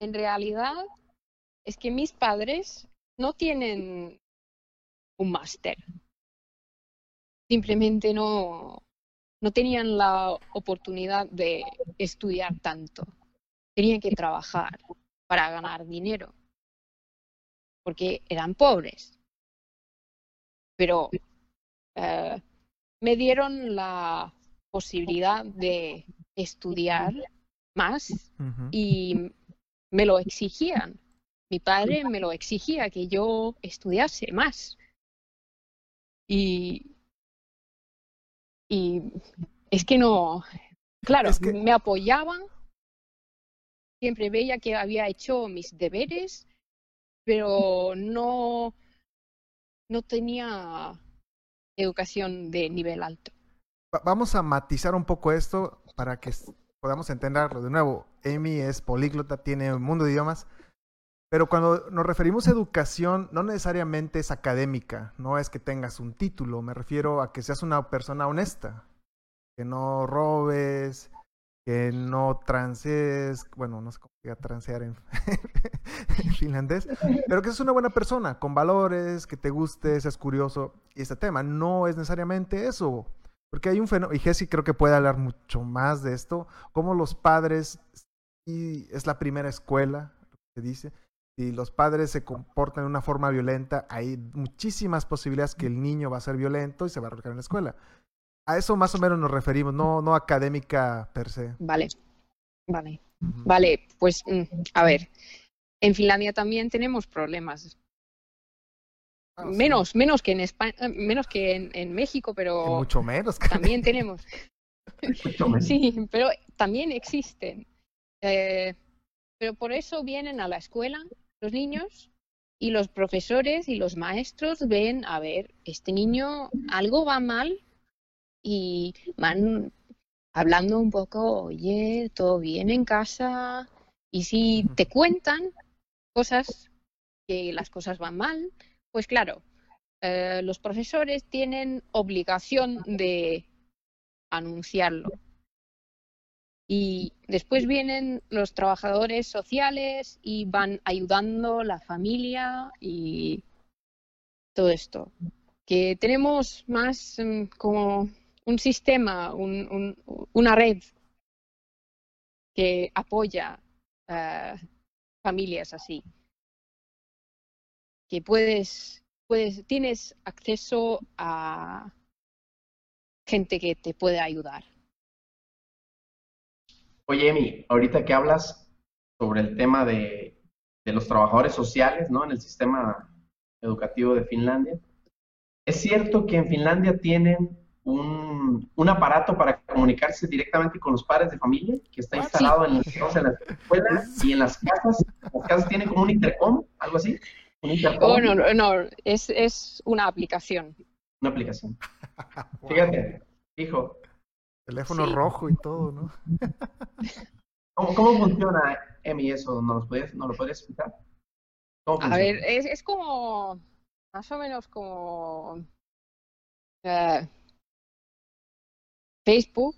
[SPEAKER 4] en realidad es que mis padres no tienen un máster. Simplemente no, no tenían la oportunidad de estudiar tanto tenían que trabajar para ganar dinero, porque eran pobres. Pero eh, me dieron la posibilidad de estudiar más y me lo exigían. Mi padre me lo exigía que yo estudiase más. Y, y es que no, claro, me apoyaban siempre veía que había hecho mis deberes, pero no, no tenía educación de nivel alto.
[SPEAKER 3] Vamos a matizar un poco esto para que podamos entenderlo. De nuevo, Amy es políglota, tiene un mundo de idiomas, pero cuando nos referimos a educación, no necesariamente es académica, no es que tengas un título, me refiero a que seas una persona honesta, que no robes, que no transes, bueno, no sé cómo se transear *laughs* en, finlandés, pero que es una buena persona, con valores, que te guste, seas curioso. Y este tema no es necesariamente eso, porque hay un fenómeno, y Jesse creo que puede hablar mucho más de esto, como los padres, y es la primera escuela, se dice, si los padres se comportan de una forma violenta, hay muchísimas posibilidades que el niño va a ser violento y se va a arrojar en la escuela. A eso más o menos nos referimos, no, no académica per se.
[SPEAKER 4] Vale, vale. Vale, pues mm, a ver, en Finlandia también tenemos problemas. Ah, menos, menos que en España, eh, menos que en, México, pero
[SPEAKER 3] mucho menos.
[SPEAKER 4] también tenemos. *laughs* sí, pero también existen. Eh, pero por eso vienen a la escuela los niños y los profesores y los maestros ven, a ver, este niño algo va mal y van hablando un poco, oye, todo bien en casa. Y si te cuentan cosas, que las cosas van mal, pues claro, eh, los profesores tienen obligación de anunciarlo. Y después vienen los trabajadores sociales y van ayudando la familia y todo esto. Que tenemos más mm, como un sistema, una red que apoya a familias así. Que puedes, puedes, tienes acceso a gente que te puede ayudar.
[SPEAKER 5] Oye, Emi, ahorita que hablas sobre el tema de, de los trabajadores sociales, ¿no? En el sistema educativo de Finlandia. ¿Es cierto que en Finlandia tienen un, un, aparato para comunicarse directamente con los padres de familia que está ah, instalado en, las escuelas y en las casas. Las casas tienen como un intercom, algo así.
[SPEAKER 4] Oh, no, no, es, es una aplicación.
[SPEAKER 5] Una aplicación. Fíjate, hijo.
[SPEAKER 3] Teléfono rojo y todo, ¿no? *laughs*
[SPEAKER 5] ¿Cómo, ¿Cómo, funciona, Emi, eso? ¿No, puedes, ¿No lo puedes explicar?
[SPEAKER 4] A ver, es, es como, más o menos como... Uh, Facebook,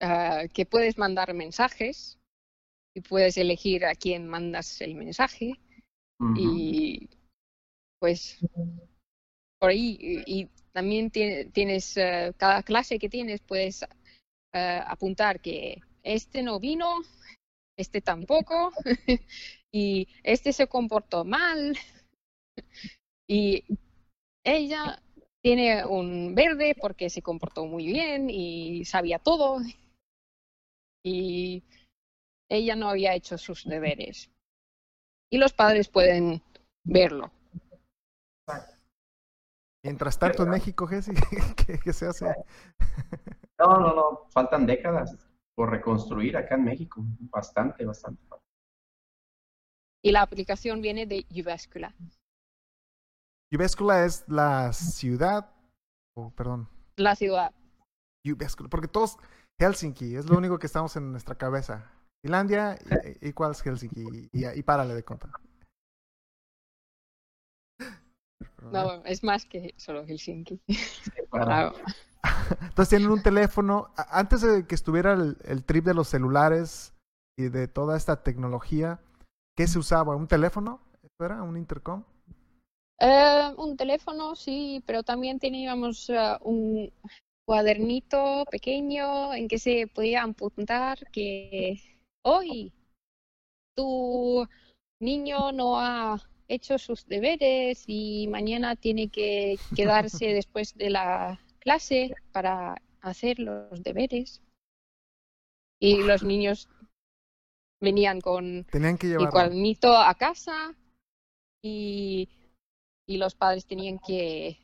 [SPEAKER 4] ah, que puedes mandar mensajes y puedes elegir a quién mandas el mensaje y pues por ahí y, y también tiene- tienes eh, cada clase que tienes puedes eh, apuntar que este no vino, este tampoco *laughs* y este se comportó mal *laughs* y ella tiene un verde porque se comportó muy bien y sabía todo y ella no había hecho sus deberes. Y los padres pueden verlo.
[SPEAKER 3] Mientras tanto en México, Jessy, *laughs* ¿qué, qué se hace?
[SPEAKER 5] No, no, no, faltan décadas por reconstruir acá en México. Bastante, bastante.
[SPEAKER 4] Y la aplicación viene de Uvascula,
[SPEAKER 3] Uvescula es la ciudad, o perdón,
[SPEAKER 4] la ciudad.
[SPEAKER 3] Uvescula, porque todos, Helsinki, es lo único que estamos en nuestra cabeza. Finlandia, y, y cuál es Helsinki, y, y párale de contar. *laughs*
[SPEAKER 4] No, es más que solo Helsinki. Claro. *laughs*
[SPEAKER 3] Entonces tienen un teléfono. Antes de que estuviera el, el trip de los celulares y de toda esta tecnología, ¿qué se usaba? ¿Un teléfono? ¿Eso era? ¿Un intercom?
[SPEAKER 4] Eh, un teléfono, sí, pero también teníamos eh, un cuadernito pequeño en que se podía apuntar que hoy tu niño no ha hecho sus deberes y mañana tiene que quedarse *laughs* después de la clase para hacer los deberes. Y los niños venían con
[SPEAKER 3] Tenían que
[SPEAKER 4] el cuadernito a casa y, y los padres tenían que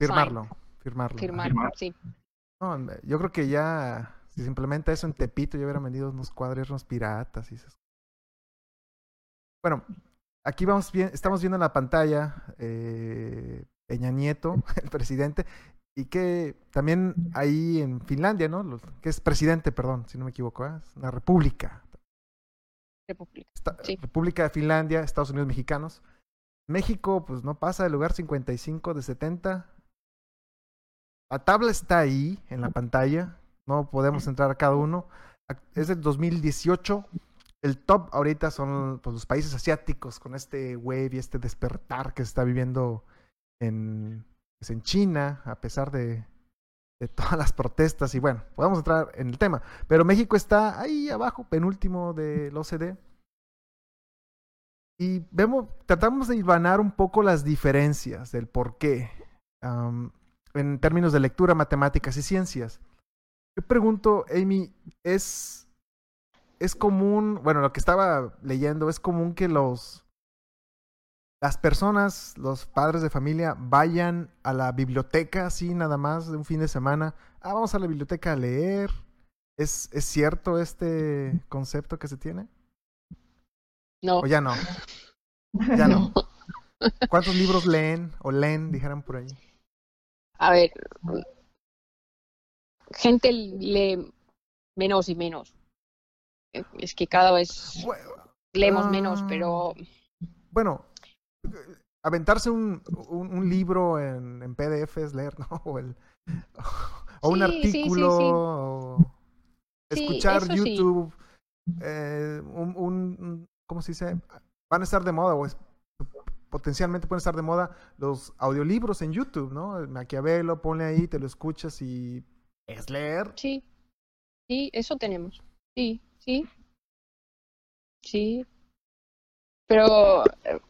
[SPEAKER 3] Firmarlo. Firmarlo.
[SPEAKER 4] firmar.
[SPEAKER 5] Firmar.
[SPEAKER 4] Sí.
[SPEAKER 3] No, yo creo que ya, si se implementa eso en Tepito, ya hubieran vendido unos cuadernos piratas y esas Bueno, aquí vamos bien, estamos viendo en la pantalla eh, Peña Nieto, *laughs* el presidente, y que también ahí en Finlandia, ¿no? Los- que es presidente, perdón, si no me equivoco, ¿eh? es una república.
[SPEAKER 4] República. Sí.
[SPEAKER 3] República de Finlandia, Estados Unidos mexicanos. México, pues no pasa del lugar 55 de 70. La tabla está ahí en la pantalla. No podemos entrar a cada uno. Es del 2018. El top ahorita son pues, los países asiáticos con este wave y este despertar que se está viviendo en, pues, en China, a pesar de, de todas las protestas. Y bueno, podemos entrar en el tema. Pero México está ahí abajo, penúltimo del OCDE. Y vemos, tratamos de hilvanar un poco las diferencias del por qué en términos de lectura, matemáticas y ciencias. Yo pregunto, Amy, ¿es, es común, bueno, lo que estaba leyendo, es común que los las personas, los padres de familia, vayan a la biblioteca así nada más de un fin de semana? Ah, vamos a la biblioteca a leer. ¿Es, es cierto este concepto que se tiene?
[SPEAKER 4] No.
[SPEAKER 3] ¿O ya no? Ya no. *laughs* ¿Cuántos libros leen o leen, dijeran por ahí?
[SPEAKER 4] A ver, gente lee menos y menos. Es que cada vez
[SPEAKER 3] Bueno,
[SPEAKER 4] leemos menos,
[SPEAKER 3] ah.
[SPEAKER 4] pero
[SPEAKER 3] Bueno, aventarse un, un, un libro en, en PDF es leer, *laughs* ¿no? O, el, o un
[SPEAKER 4] Sí, sí, sí,
[SPEAKER 3] artículo,
[SPEAKER 4] sí.
[SPEAKER 3] o escuchar. YouTube, eh, un, un- ¿cómo se dice? Van a estar de moda, o es- potencialmente pueden estar de moda los audiolibros en YouTube, ¿no? El Maquiavelo, ponle ahí, te lo escuchas y es leer.
[SPEAKER 4] sí, sí, eso tenemos. Sí, sí, sí. Pero eh,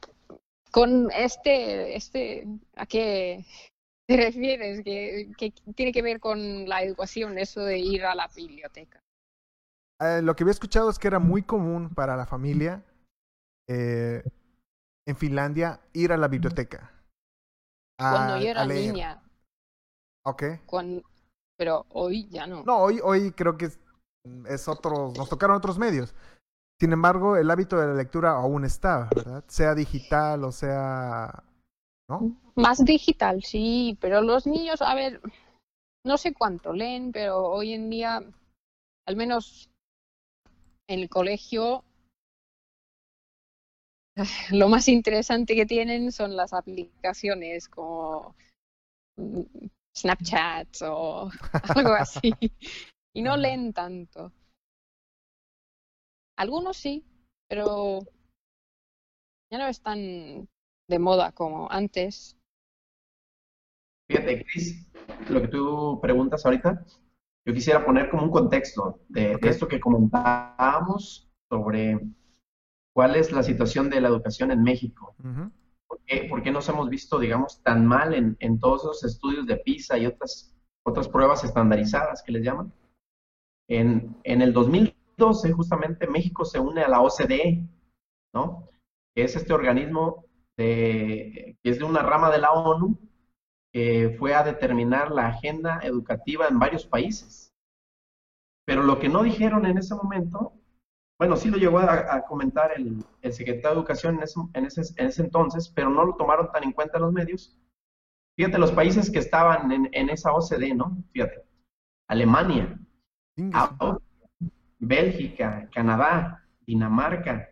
[SPEAKER 4] con este, este, ¿a qué te refieres? ¿Qué, qué tiene que ver con la educación, eso de ir a la biblioteca?
[SPEAKER 3] Eh, lo que había escuchado es que era muy común para la familia eh, en Finlandia ir a la biblioteca. a-
[SPEAKER 4] Cuando yo era niña,
[SPEAKER 3] Ok.
[SPEAKER 4] pero hoy ya no.
[SPEAKER 3] No, hoy, hoy creo que es, es otro, nos tocaron otros medios. Sin embargo, el hábito de la lectura aún está, ¿verdad? Sea digital o sea... ¿No?
[SPEAKER 4] Más digital, sí, pero los niños, a ver, no sé cuánto leen, pero hoy en día, al menos en el colegio, *sighs* lo más interesante que tienen son las aplicaciones como mm, Snapchat o *laughs* algo así, y no leen tanto. Algunos sí, pero ya no es tan de moda como antes.
[SPEAKER 5] Fíjate, Chris, lo que tú preguntas ahorita, yo quisiera poner como un contexto de, de esto que comentábamos sobre cuál es la situación de la educación en México.
[SPEAKER 3] Ujú.
[SPEAKER 5] ¿Por qué, por qué nos hemos visto, digamos, tan mal en, en todos esos estudios de PISA y otras, otras pruebas estandarizadas que les llaman? En, en el 2012, justamente, México se une a la OCDE, ¿no? Que es este organismo de, que es de una rama de la ONU que fue a determinar la agenda educativa en varios países. Pero lo que no dijeron en ese momento, bueno, sí lo llegó a, a comentar el, el, secretario de Educación en ese, en, ese, en ese, entonces, pero no lo tomaron tan en cuenta los medios. Fíjate, los países que estaban en, en esa OCDE, ¿no? Fíjate, Alemania, Austria, Bélgica, Canadá, Dinamarca,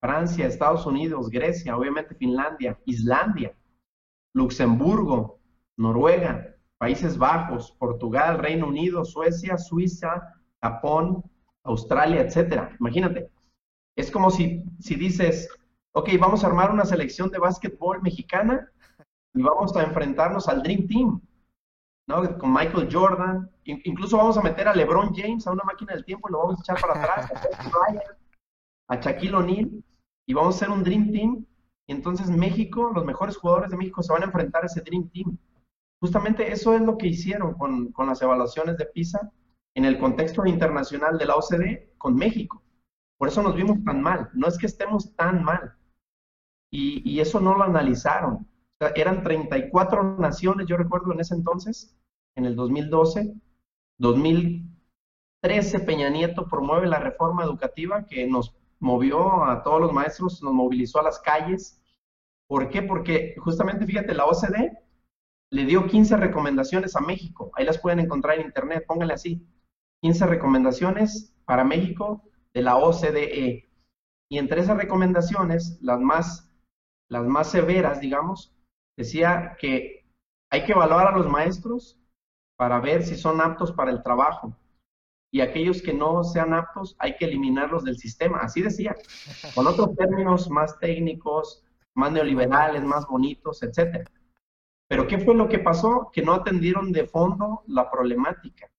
[SPEAKER 5] Francia, Estados Unidos, Grecia, obviamente Finlandia, Islandia, Luxemburgo, Noruega, Países Bajos, Portugal, Reino Unido, Suecia, Suiza, Japón, Australia, etcétera. Imagínate, es como si, si dices, ok, vamos a armar una selección de básquetbol mexicana y vamos a enfrentarnos al Dream Team, Con Michael Jordan, incluso vamos a meter a LeBron James a una máquina del tiempo y lo vamos a echar para atrás, a Bryant, a Shaquille O'Neal, y vamos a hacer un Dream Team. Y entonces México, los mejores jugadores de México se van a enfrentar a ese Dream Team. Justamente eso es lo que hicieron con, con las evaluaciones de PISA en el contexto internacional de la OCDE con México. Por eso nos vimos tan mal. No es que estemos tan mal. Y, y eso no lo analizaron. O sea, eran 34 naciones, yo recuerdo en ese entonces, en el 2012. 2013 Peña Nieto promueve la reforma educativa que nos movió a todos los maestros, nos movilizó a las calles. ¿Por qué? Porque justamente, fíjate, la OCDE le dio 15 recomendaciones a México. Ahí las pueden encontrar en internet, pónganle así. 15 recomendaciones para México de la OCDE. Y entre esas recomendaciones, las más, las más severas, digamos, decía que hay que evaluar a los maestros para ver si son aptos para el trabajo. Y aquellos que no sean aptos, hay que eliminarlos del sistema. Así decía. Con otros términos más técnicos, más neoliberales, más bonitos, etcétera. Pero ¿qué fue lo que pasó? Que no atendieron de fondo la problemática.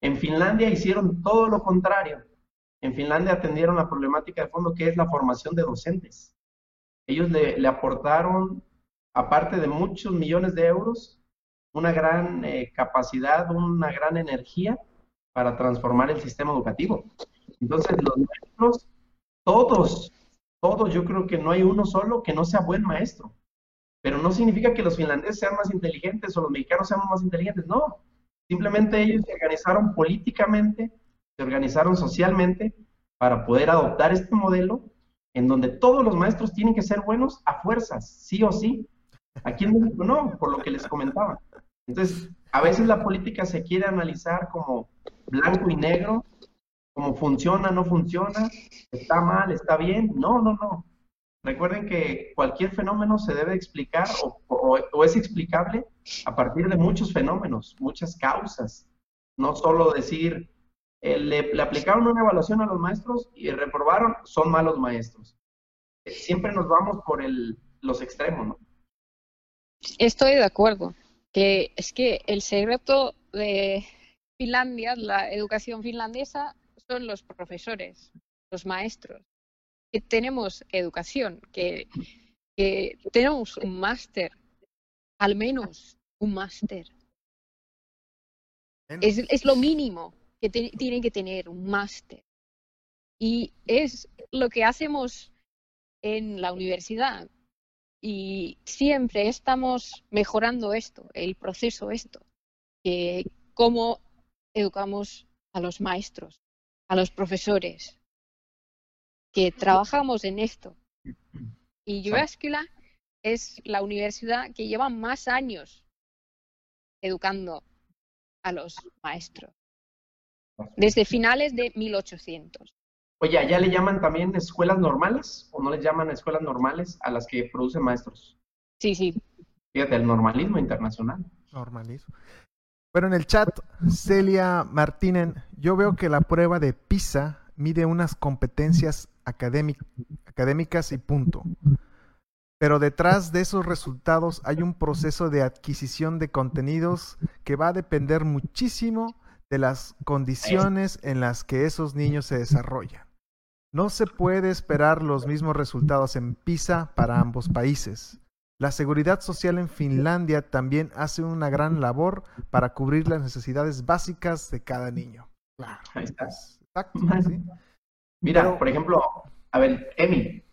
[SPEAKER 5] En Finlandia hicieron todo lo contrario. En Finlandia atendieron la problemática de fondo que es la formación de docentes. Ellos le, le aportaron, aparte de muchos millones de euros, una gran eh, capacidad, una gran energía para transformar el sistema educativo. Entonces, los maestros, todos, todos, yo creo que no hay uno solo que no sea buen maestro. Pero no significa que los finlandeses sean más inteligentes o los mexicanos sean más inteligentes, no. Simplemente ellos se organizaron políticamente, se organizaron socialmente para poder adoptar este modelo en donde todos los maestros tienen que ser buenos a fuerzas, sí o sí. Aquí en México no, por lo que les comentaba. Entonces, a veces la política se quiere analizar como blanco y negro, como funciona, no funciona, está mal, está bien. No, no, no. Recuerden que cualquier fenómeno se debe explicar o, o, o, es explicable a partir de muchos fenómenos, muchas causas. No solo decir, eh, le, le, aplicaron una evaluación a los maestros y reprobaron, son malos maestros. Siempre nos vamos por el, los extremos, ¿no?
[SPEAKER 4] Estoy de acuerdo. Que es que el secreto de Finlandia, la educación finlandesa, son los profesores, los maestros que tenemos educación, que, que tenemos un máster, al menos un máster. Es, es, lo mínimo que te, tienen que tener, un máster. Y es lo que hacemos en la universidad. Y siempre estamos mejorando esto, el proceso esto, que cómo educamos a los maestros, a los profesores, que trabajamos en esto. Y Jyväskylä es la universidad que lleva más años educando a los maestros, desde finales de 1800.
[SPEAKER 5] Oye, ¿allá le llaman también escuelas normales o no les llaman escuelas normales a las que producen maestros?
[SPEAKER 4] Sí, sí.
[SPEAKER 5] Fíjate, el normalismo internacional.
[SPEAKER 3] Normalismo. Bueno, en el chat, Celia Martínez, yo veo que la prueba de PISA mide unas competencias académicas y punto. Pero detrás de esos resultados hay un proceso de adquisición de contenidos que va a depender muchísimo de las condiciones en las que esos niños se desarrollan. No se puede esperar los mismos resultados en PISA para ambos países. La seguridad social en Finlandia también hace una gran labor para cubrir las necesidades básicas de cada niño. Claro.
[SPEAKER 5] Ahí está.
[SPEAKER 3] Exacto, sí.
[SPEAKER 5] Mira,
[SPEAKER 3] Pero-
[SPEAKER 5] por ejemplo, a ver, Emi,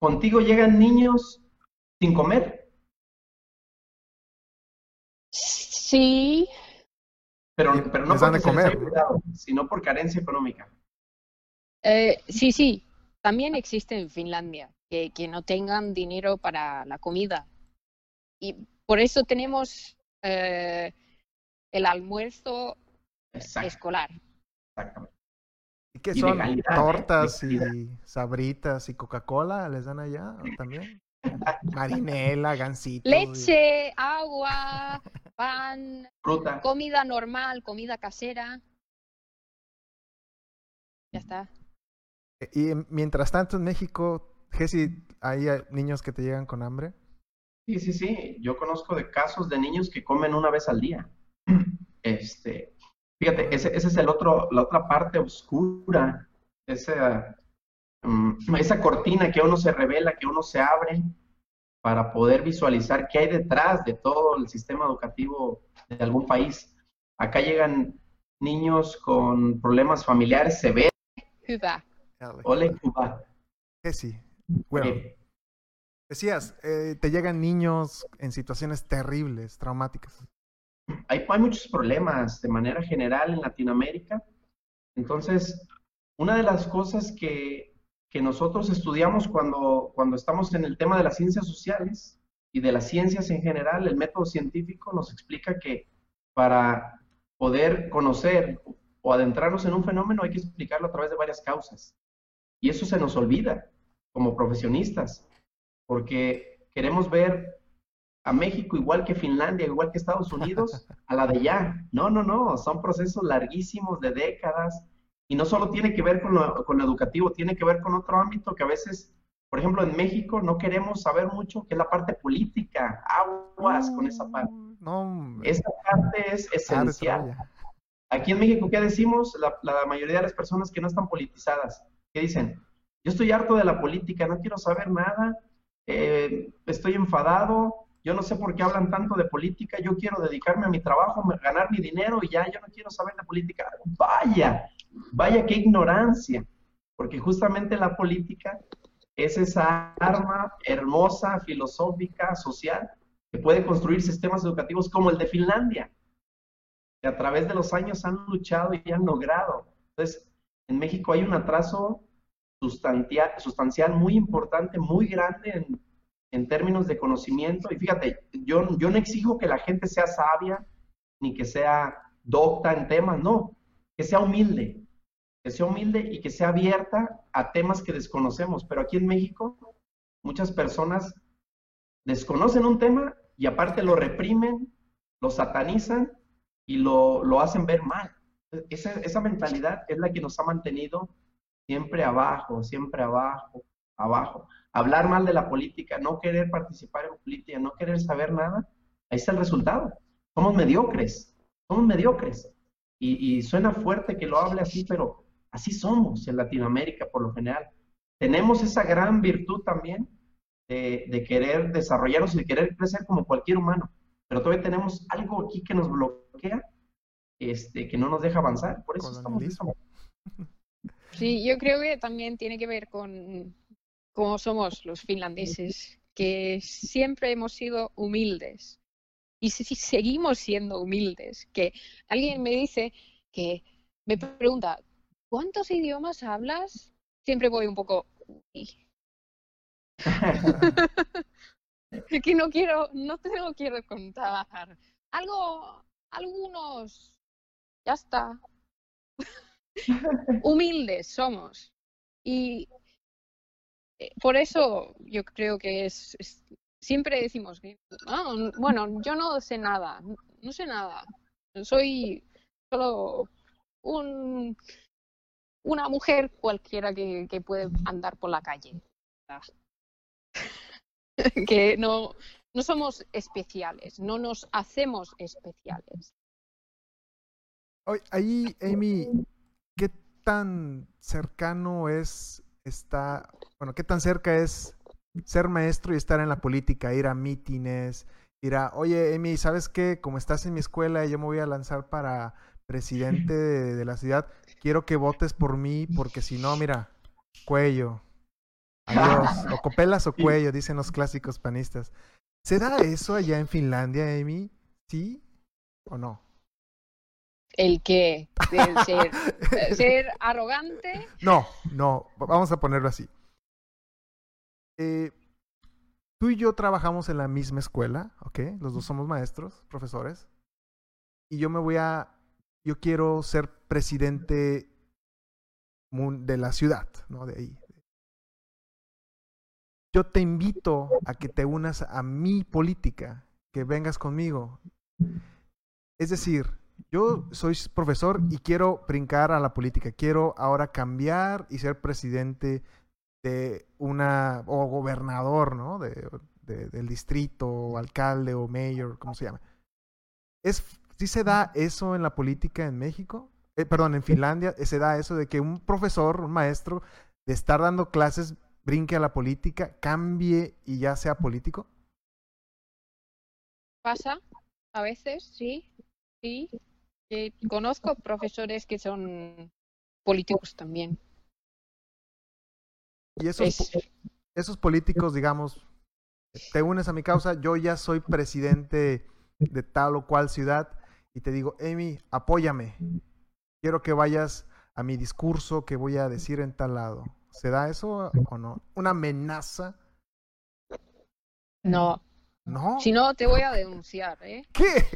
[SPEAKER 5] contigo llegan niños sin comer,
[SPEAKER 4] Sí,
[SPEAKER 5] pero, pero no porque
[SPEAKER 3] de
[SPEAKER 5] se les
[SPEAKER 3] comer,
[SPEAKER 5] cuidado, sino por carencia económica.
[SPEAKER 4] Eh, sí, sí. También existe en Finlandia que, que no tengan dinero para la comida. Y por eso tenemos eh, el almuerzo
[SPEAKER 5] Exacto,
[SPEAKER 4] escolar.
[SPEAKER 5] exactamente.
[SPEAKER 3] ¿Y qué
[SPEAKER 5] Y
[SPEAKER 3] son?
[SPEAKER 5] legalidad, ¿eh?
[SPEAKER 3] ¿Tortas
[SPEAKER 5] Legalidad.
[SPEAKER 3] y sabritas y Coca-Cola les dan allá también? Marinela, gancitos. y-
[SPEAKER 4] Leche, agua, pan,
[SPEAKER 5] Fruta.
[SPEAKER 4] comida normal, comida casera. Ya está.
[SPEAKER 3] Y en- mientras tanto en México, Jessy, ¿hay eh, niños que te llegan con hambre?
[SPEAKER 5] Sí, sí, sí. Yo conozco de casos de niños que comen una vez al día. *clears throat* Este, fíjate, ese, ese es el otro, la otra parte oscura, esa, mm, esa cortina que uno se revela, que uno se abre para poder visualizar qué hay detrás de todo el sistema educativo de algún país. Acá llegan niños con problemas familiares severos. Ole, Cuba.
[SPEAKER 3] Jessy, bueno,
[SPEAKER 5] Eh,
[SPEAKER 3] decías, eh, te llegan niños en situaciones terribles, traumáticas.
[SPEAKER 5] hay, hay muchos problemas de manera general en Latinoamérica. Entonces, una de las cosas que, que nosotros estudiamos cuando, cuando estamos en el tema de las ciencias sociales y de las ciencias en general, el método científico nos explica que para poder conocer o adentrarnos en un fenómeno hay que explicarlo a través de varias causas. Y eso se nos olvida como profesionistas, porque queremos ver a México igual que Finlandia, igual que Estados Unidos, a la de ya. No, no, no, son procesos larguísimos de décadas y no solo tiene que ver con lo, con lo educativo, tiene que ver con otro ámbito que a veces, por ejemplo, en México no queremos saber mucho, que es la parte política, aguas con esa parte.
[SPEAKER 3] No,
[SPEAKER 5] Esa parte es esencial. Aquí en México, ¿qué decimos? La, la mayoría de las personas que no están politizadas, ¿qué dicen? Yo estoy harto de la política, no quiero saber nada, eh, estoy enfadado, yo no sé por qué hablan tanto de política, yo quiero dedicarme a mi trabajo, ganar mi dinero y ya, yo no quiero saber de política. Vaya, vaya qué ignorancia, porque justamente la política es esa arma hermosa, filosófica, social, que puede construir sistemas educativos como el de Finlandia que a través de los años han luchado y han logrado. Entonces, en México hay un atraso sustancial, muy importante, muy grande en, términos de conocimiento. Y fíjate, yo, yo no exijo que la gente sea sabia ni que sea docta en temas, no, que sea humilde, que sea humilde y que sea abierta a temas que desconocemos. Pero aquí en México, muchas personas desconocen un tema y aparte lo reprimen, lo satanizan y lo hacen ver mal. Esa, esa mentalidad es la que nos ha mantenido siempre abajo, siempre abajo, abajo. Hablar mal de la política, no querer participar en política, no querer saber nada, ahí está el resultado. Somos mediocres, somos mediocres. Y, y suena fuerte que lo hable así, pero así somos en Latinoamérica por lo general. Tenemos esa gran virtud también de, de querer desarrollarnos y de querer crecer como cualquier humano pero todavía tenemos algo aquí que nos bloquea, este, que no nos deja avanzar. Por eso estamos
[SPEAKER 3] Colonialismo. *laughs*
[SPEAKER 4] Sí, yo creo que también tiene que ver con cómo somos los finlandeses, que siempre hemos sido humildes. Y si, si seguimos siendo humildes, que alguien me dice que me pregunta, ¿cuántos idiomas hablas? Siempre voy un poco... "Uy". *laughs* *laughs* que no quiero, no te lo quiero contar. Algo, algunos, ya está. Humildes somos. Y eh, por eso yo creo que es, siempre decimos "Ah, bueno, yo no sé nada, no sé nada. Soy solo un, una mujer cualquiera que, que puede andar por la calle. *laughs* que no, no somos especiales, no nos hacemos especiales.
[SPEAKER 3] Ahí, Amy, ¿qué tan cercano es está, bueno, qué tan cerca es ser maestro y estar en la política, ir a mítines, ir a, oye, Amy, ¿sabes qué? Como estás en mi escuela y yo me voy a lanzar para presidente *laughs* de, de la ciudad, quiero que votes por mí porque si no, mira, cuello. Adiós. O *laughs* copelas o cuello, dicen los clásicos panistas. ¿Se da eso allá en Finlandia, Amy? ¿Sí o no?
[SPEAKER 4] El que el *laughs* ser, ser arrogante.
[SPEAKER 3] No, no, vamos a ponerlo así. Eh, tú y yo trabajamos en la misma escuela, ¿ok? Los dos somos maestros, profesores. Y yo me voy a, yo quiero ser presidente de la ciudad, ¿no? De ahí. Yo te invito a que te unas a mi política, que vengas conmigo. Es decir, yo soy profesor y quiero brincar a la política. Quiero ahora cambiar y ser presidente de una, o gobernador, ¿no? De, de- del distrito, o alcalde o mayor, ¿cómo se llama? ¿Es, ¿Sí se da eso en la política en México? Eh, perdón, en Finlandia, eh, ¿se da eso de que un profesor, un maestro, de estar dando clases, brinque a la política, cambie y ya sea político?
[SPEAKER 4] Pasa a veces, sí, sí. Eh, conozco profesores que son políticos también.
[SPEAKER 3] Y esos,
[SPEAKER 4] Es-
[SPEAKER 3] po- esos políticos, digamos, te unes a mi causa, yo ya soy presidente de tal o cual ciudad y te digo, Amy, apóyame. Quiero que vayas a mi discurso que voy a decir en tal lado. ¿Se da eso o no? ¿Una amenaza?
[SPEAKER 4] no,
[SPEAKER 3] ¿No?
[SPEAKER 4] si no te voy a denunciar, ¿eh?
[SPEAKER 3] ¿Qué?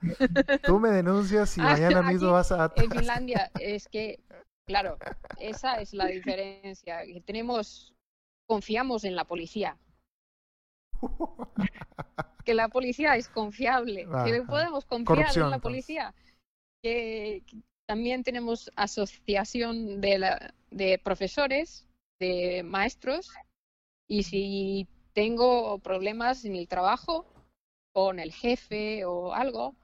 [SPEAKER 3] *laughs* Tú me denuncias y
[SPEAKER 4] Ah,
[SPEAKER 3] mañana mismo vas a...
[SPEAKER 4] En Finlandia *laughs* es que, claro, esa es la diferencia. Que tenemos, confiamos en la policía. *laughs* Que la policía es confiable. Que podemos confiar
[SPEAKER 3] Corrupción,
[SPEAKER 4] en la policía. Que, que también tenemos asociación de, la, de profesores, de maestros. Y si tengo problemas en el trabajo con el jefe o algo,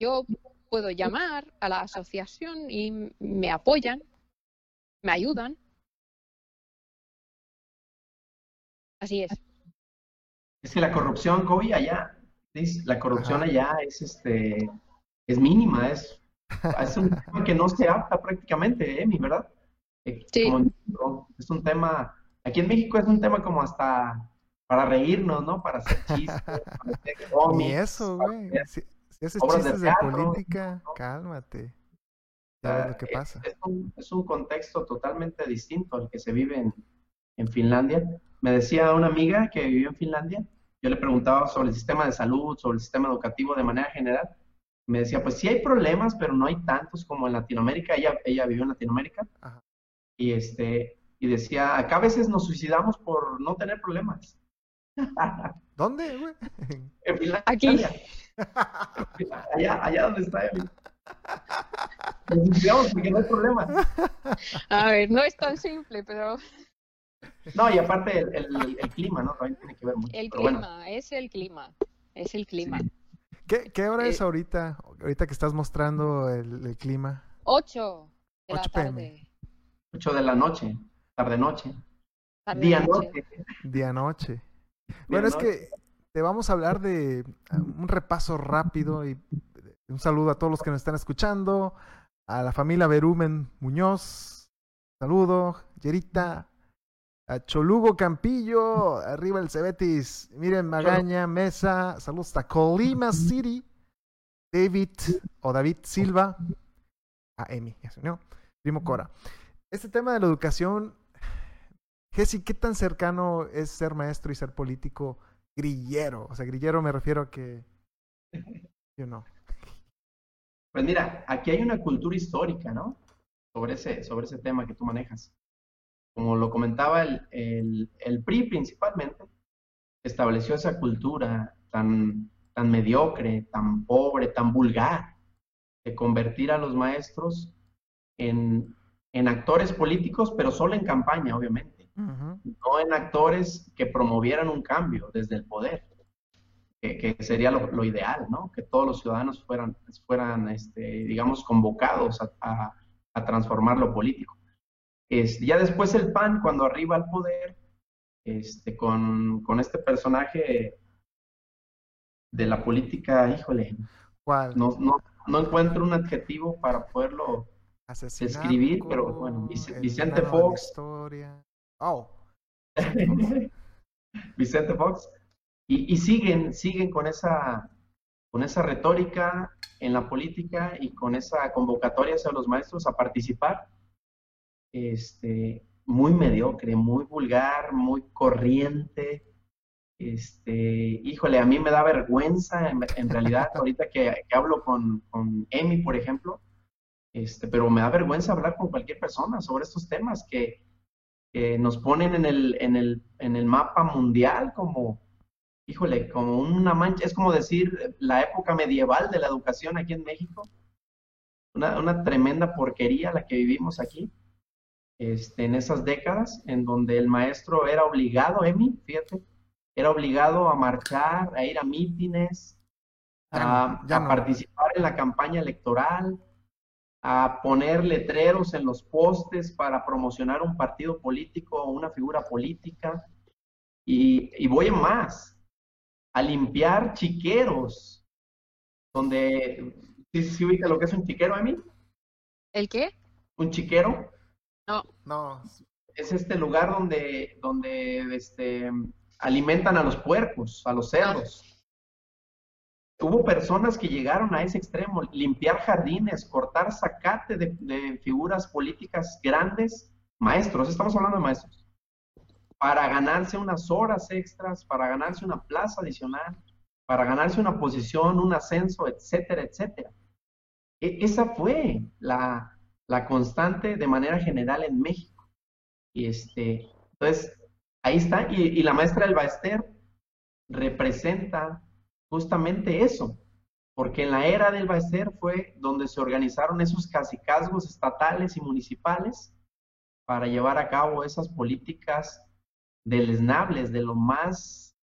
[SPEAKER 4] yo puedo llamar a la asociación y me apoyan, me ayudan. Así es.
[SPEAKER 5] Es que la corrupción, Kobe, allá, la corrupción
[SPEAKER 3] Ajá.
[SPEAKER 5] allá es este es mínima, es, es un *laughs* tema que no se apta prácticamente, Emi, ¿verdad? Eh,
[SPEAKER 4] Sí.
[SPEAKER 5] como es un tema, aquí en México es un tema como hasta para reírnos, ¿no? Para hacer chistes, para hacer
[SPEAKER 3] Ni
[SPEAKER 5] cómics,
[SPEAKER 3] eso, güey. Si, haces
[SPEAKER 5] obras de
[SPEAKER 3] chistes de
[SPEAKER 5] teatro,
[SPEAKER 3] política, cálmate. Ya ves lo que pasa.
[SPEAKER 5] Es un, es un contexto totalmente distinto al que se vive en, en Finlandia. Me decía una amiga que vivió en Finlandia, yo le preguntaba sobre el sistema de salud, sobre el sistema educativo de manera general. Me decía, pues sí hay problemas, pero no hay tantos como en Latinoamérica. Ella, ella vivió en Latinoamérica.
[SPEAKER 3] Ajá.
[SPEAKER 5] Y, este, y decía, acá a veces nos suicidamos por no tener problemas.
[SPEAKER 3] ¿Dónde, güey? *laughs*
[SPEAKER 5] En Finlandia.
[SPEAKER 4] Aquí. *laughs*
[SPEAKER 5] Allá, allá donde está Emi. Nos suicidamos porque no hay problemas. *laughs*
[SPEAKER 4] A ver, no es tan simple, pero
[SPEAKER 5] No, y aparte el, el- el clima, ¿no? También tiene que ver mucho.
[SPEAKER 4] el
[SPEAKER 5] Pero bueno,
[SPEAKER 4] clima, es el clima, es el clima.
[SPEAKER 3] ¿Qué, qué hora es
[SPEAKER 4] Eh,
[SPEAKER 3] ahorita? Ahorita que estás mostrando el, el clima.
[SPEAKER 4] 8 de la
[SPEAKER 3] 8 p.m..
[SPEAKER 4] tarde.
[SPEAKER 5] 8 de la noche, tarde-noche,
[SPEAKER 4] tarde
[SPEAKER 5] día-noche.
[SPEAKER 3] Día-noche. Bueno, es que te vamos a hablar de uh, un repaso rápido y un saludo a todos los que nos están escuchando, a la familia Berumen Muñoz, saludo, Yerita, a Cholugo Campillo, arriba el Cebetis, miren Magaña, Mesa, saludos hasta Colima City, David o David Silva, a Emi, ya se unió, Primo Cora. Este tema de la educación Jesse, ¿qué tan cercano es ser maestro y ser político grillero? O sea, grillero me refiero a que, yo no.
[SPEAKER 5] Pues mira, aquí hay una cultura histórica, ¿no? Sobre ese, sobre ese tema que tú manejas. Como lo comentaba el, el, el PRI principalmente, estableció esa cultura tan, tan mediocre, tan pobre, tan vulgar, de convertir a los maestros en, en actores políticos, pero solo en campaña, obviamente. No en actores que promovieran un cambio desde el poder, que, sería lo, ideal, ¿no? Que todos los ciudadanos fueran, fueran este, digamos, convocados a, transformar lo político. Es, ya después el PAN, cuando arriba al poder, este, con, con este personaje de la política, híjole,
[SPEAKER 3] ¿Cuál?
[SPEAKER 5] No, no, no encuentro un adjetivo para poderlo describir, pero bueno, Vicente Fox.
[SPEAKER 3] Oh. *laughs*
[SPEAKER 5] Vicente Fox. Y, y, siguen, siguen con esa, con esa retórica en la política y con esa convocatoria hacia los maestros a participar. Este, muy mediocre, muy vulgar, muy corriente. Este, híjole, a mí me da vergüenza en, realidad *laughs* ahorita que, hablo con, con Emi, por ejemplo, este, pero me da vergüenza hablar con cualquier persona sobre estos temas que, nos ponen en el, en, el, en el mapa mundial como, híjole, como una mancha, es como decir la época medieval de la educación aquí en México, una, una tremenda porquería la que vivimos aquí. Este, en esas décadas en donde el maestro era obligado, Emi, fíjate, era obligado a marchar, a ir a mítines, a, participar en la campaña electoral, a poner letreros en los postes para promocionar un partido político o una figura política. Y, y voy más, a limpiar chiqueros, donde, ¿sí, ¿sí ubica lo que es un chiquero, Emi?
[SPEAKER 4] ¿El qué?
[SPEAKER 5] ¿Un chiquero?
[SPEAKER 4] No.
[SPEAKER 3] No.
[SPEAKER 5] Es este lugar donde, donde este, alimentan a los puercos, a los cerdos. Hubo personas que llegaron a ese extremo, limpiar jardines, cortar zacate de, figuras políticas grandes, maestros, estamos hablando de maestros, para ganarse unas horas extras, para ganarse una plaza adicional, para ganarse una posición, un ascenso, etcétera, etcétera. E, esa fue la, la, constante de manera general en México. Y este, entonces, ahí está. Y, la maestra Elba Ester representa justamente eso, porque en la era del Baester fue donde se organizaron esos casicazgos estatales y municipales para llevar a cabo esas políticas deleznables, de lo más,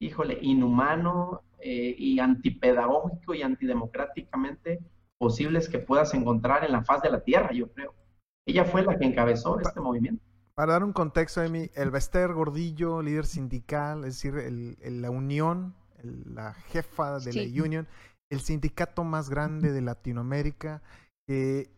[SPEAKER 5] híjole, inhumano eh, y antipedagógico y antidemocráticamente posibles que puedas encontrar en la faz de la tierra, yo creo. Ella fue la que encabezó este movimiento.
[SPEAKER 3] Para dar un contexto, Emi, el Bester Gordillo, líder sindical, es decir, la unión la jefa de la Union, el sindicato más grande de Latinoamérica, que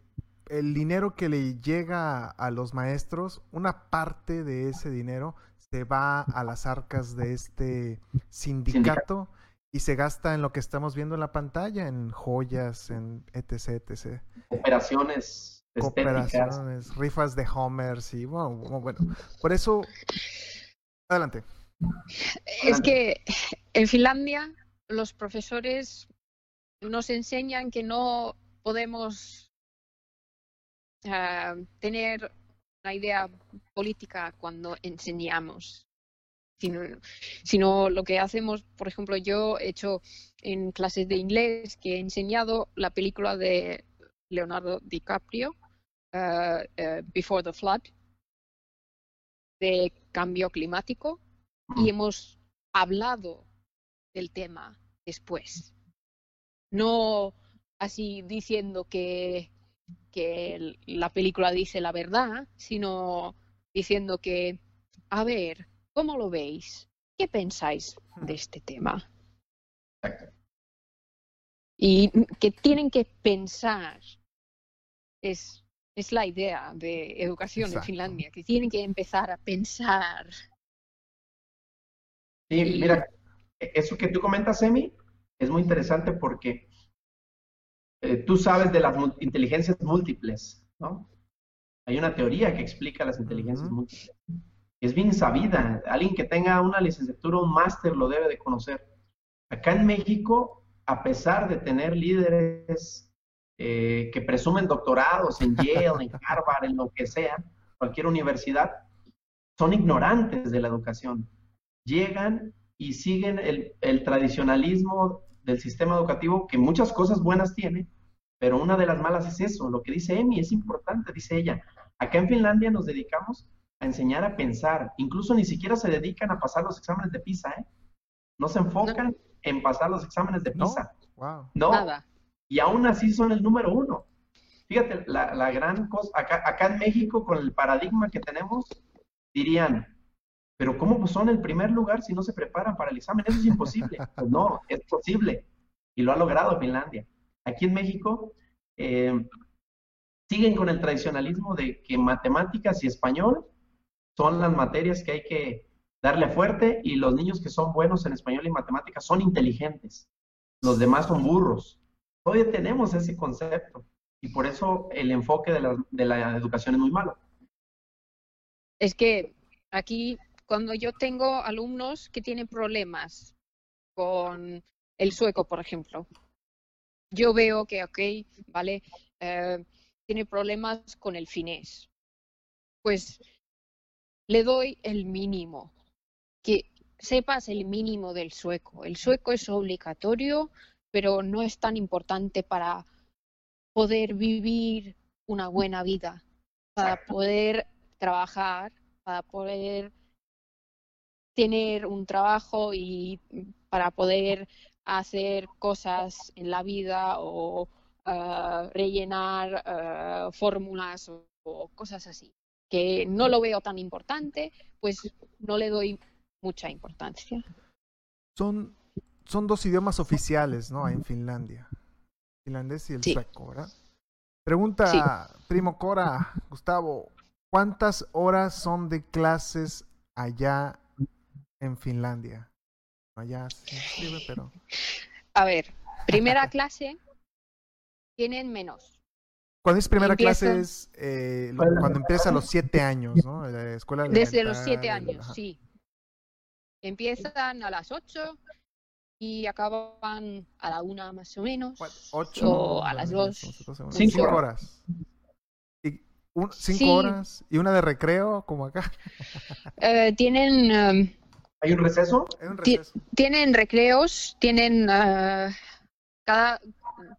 [SPEAKER 3] el dinero que le llega a los maestros, una parte de ese dinero se va a las arcas de este sindicato, y se gasta en lo que estamos viendo en la pantalla, en joyas, en etc, etc.
[SPEAKER 5] Operaciones
[SPEAKER 3] Cooperaciones, rifas de Homers y bueno, bueno, por eso, adelante.
[SPEAKER 4] Es que en Finlandia los profesores nos enseñan que no podemos ah, tener una idea política cuando enseñamos, sino, sino, lo que hacemos, por ejemplo, yo he hecho en clases de inglés que he enseñado la película de Leonardo DiCaprio, eh, Before the Flood, de cambio climático y hemos hablado del tema después. No así diciendo que, que la película dice la verdad, sino diciendo que, a ver, ¿cómo lo veis? ¿Qué pensáis de este tema? Y que tienen que pensar, es, es la idea de educación en Finlandia, que tienen que empezar a pensar
[SPEAKER 5] Sí, mira, e, eso que tú comentas, Emi, es muy interesante porque eh, tú sabes de las inteligencias múltiples, ¿no? Hay una teoría que explica las inteligencias múltiples. Es bien sabida. Alguien que tenga una licenciatura o un máster lo debe de conocer. Acá en México, a pesar de tener líderes eh, que presumen doctorados en Yale, en *laughs* Harvard, en lo que sea, cualquier universidad, son ignorantes de la educación llegan y siguen el, tradicionalismo del sistema educativo, que muchas cosas buenas tiene, pero una de las malas es eso, lo que dice Emi es importante, dice ella. Acá en Finlandia nos dedicamos a enseñar a pensar. Incluso ni siquiera se dedican a pasar los exámenes de PISA, ¿eh? No se enfocan en pasar los exámenes de
[SPEAKER 3] ¿No?
[SPEAKER 5] PISA.
[SPEAKER 3] Wow.
[SPEAKER 5] No,
[SPEAKER 4] Nada.
[SPEAKER 5] y aún así son el número uno. Fíjate, la, la gran cosa, acá, acá en México, con el paradigma que tenemos, dirían, pero ¿cómo son el primer lugar si no se preparan para el examen? Eso es imposible. *laughs* Pues no, es posible. Y lo ha logrado Finlandia. Aquí en México eh, siguen con el tradicionalismo de que matemáticas y español son las materias que hay que darle fuerte y los niños que son buenos en español y matemáticas son inteligentes. Los demás son burros. Todavía tenemos ese concepto y por eso el enfoque de la, de la educación es muy malo.
[SPEAKER 4] Es que aquí, cuando yo tengo alumnos que tienen problemas con el sueco, por ejemplo, yo veo que, ok, vale, eh, tiene problemas con el finés. Pues le doy el mínimo, que sepas el mínimo del sueco. El sueco es obligatorio, pero no es tan importante para poder vivir una buena vida, para poder trabajar, para poder tener un trabajo y para poder hacer cosas en la vida o ah, rellenar ah, fórmulas o, o cosas así. Que no lo veo tan importante, pues no le doy mucha importancia.
[SPEAKER 3] Son, son dos idiomas oficiales, ¿no? En Finlandia. Finlandés y el
[SPEAKER 4] Sí.
[SPEAKER 3] sueco, ¿verdad? Pregunta,
[SPEAKER 4] Sí.
[SPEAKER 3] primo Cora, Gustavo, ¿cuántas horas son de clases allá en Finlandia? Allá se escribe, pero...
[SPEAKER 4] A ver, primera *laughs* clase tienen menos.
[SPEAKER 3] Cuando es primera clase es eh, cuando empieza a los siete años, ¿no? La escuela
[SPEAKER 4] Desde los siete años,
[SPEAKER 3] ajá.
[SPEAKER 4] sí. Empiezan a las ocho y acaban a la una más o menos.
[SPEAKER 3] ¿Cuál? Ocho.
[SPEAKER 4] O a las dos.
[SPEAKER 5] Cinco
[SPEAKER 3] cinco
[SPEAKER 5] horas.
[SPEAKER 3] horas. Y un- cinco
[SPEAKER 4] Sí.
[SPEAKER 3] horas y una de recreo, como acá.
[SPEAKER 4] Eh, tienen, em,
[SPEAKER 5] ¿Hay un receso?
[SPEAKER 3] Un
[SPEAKER 4] tienen recreos, tienen ah, cada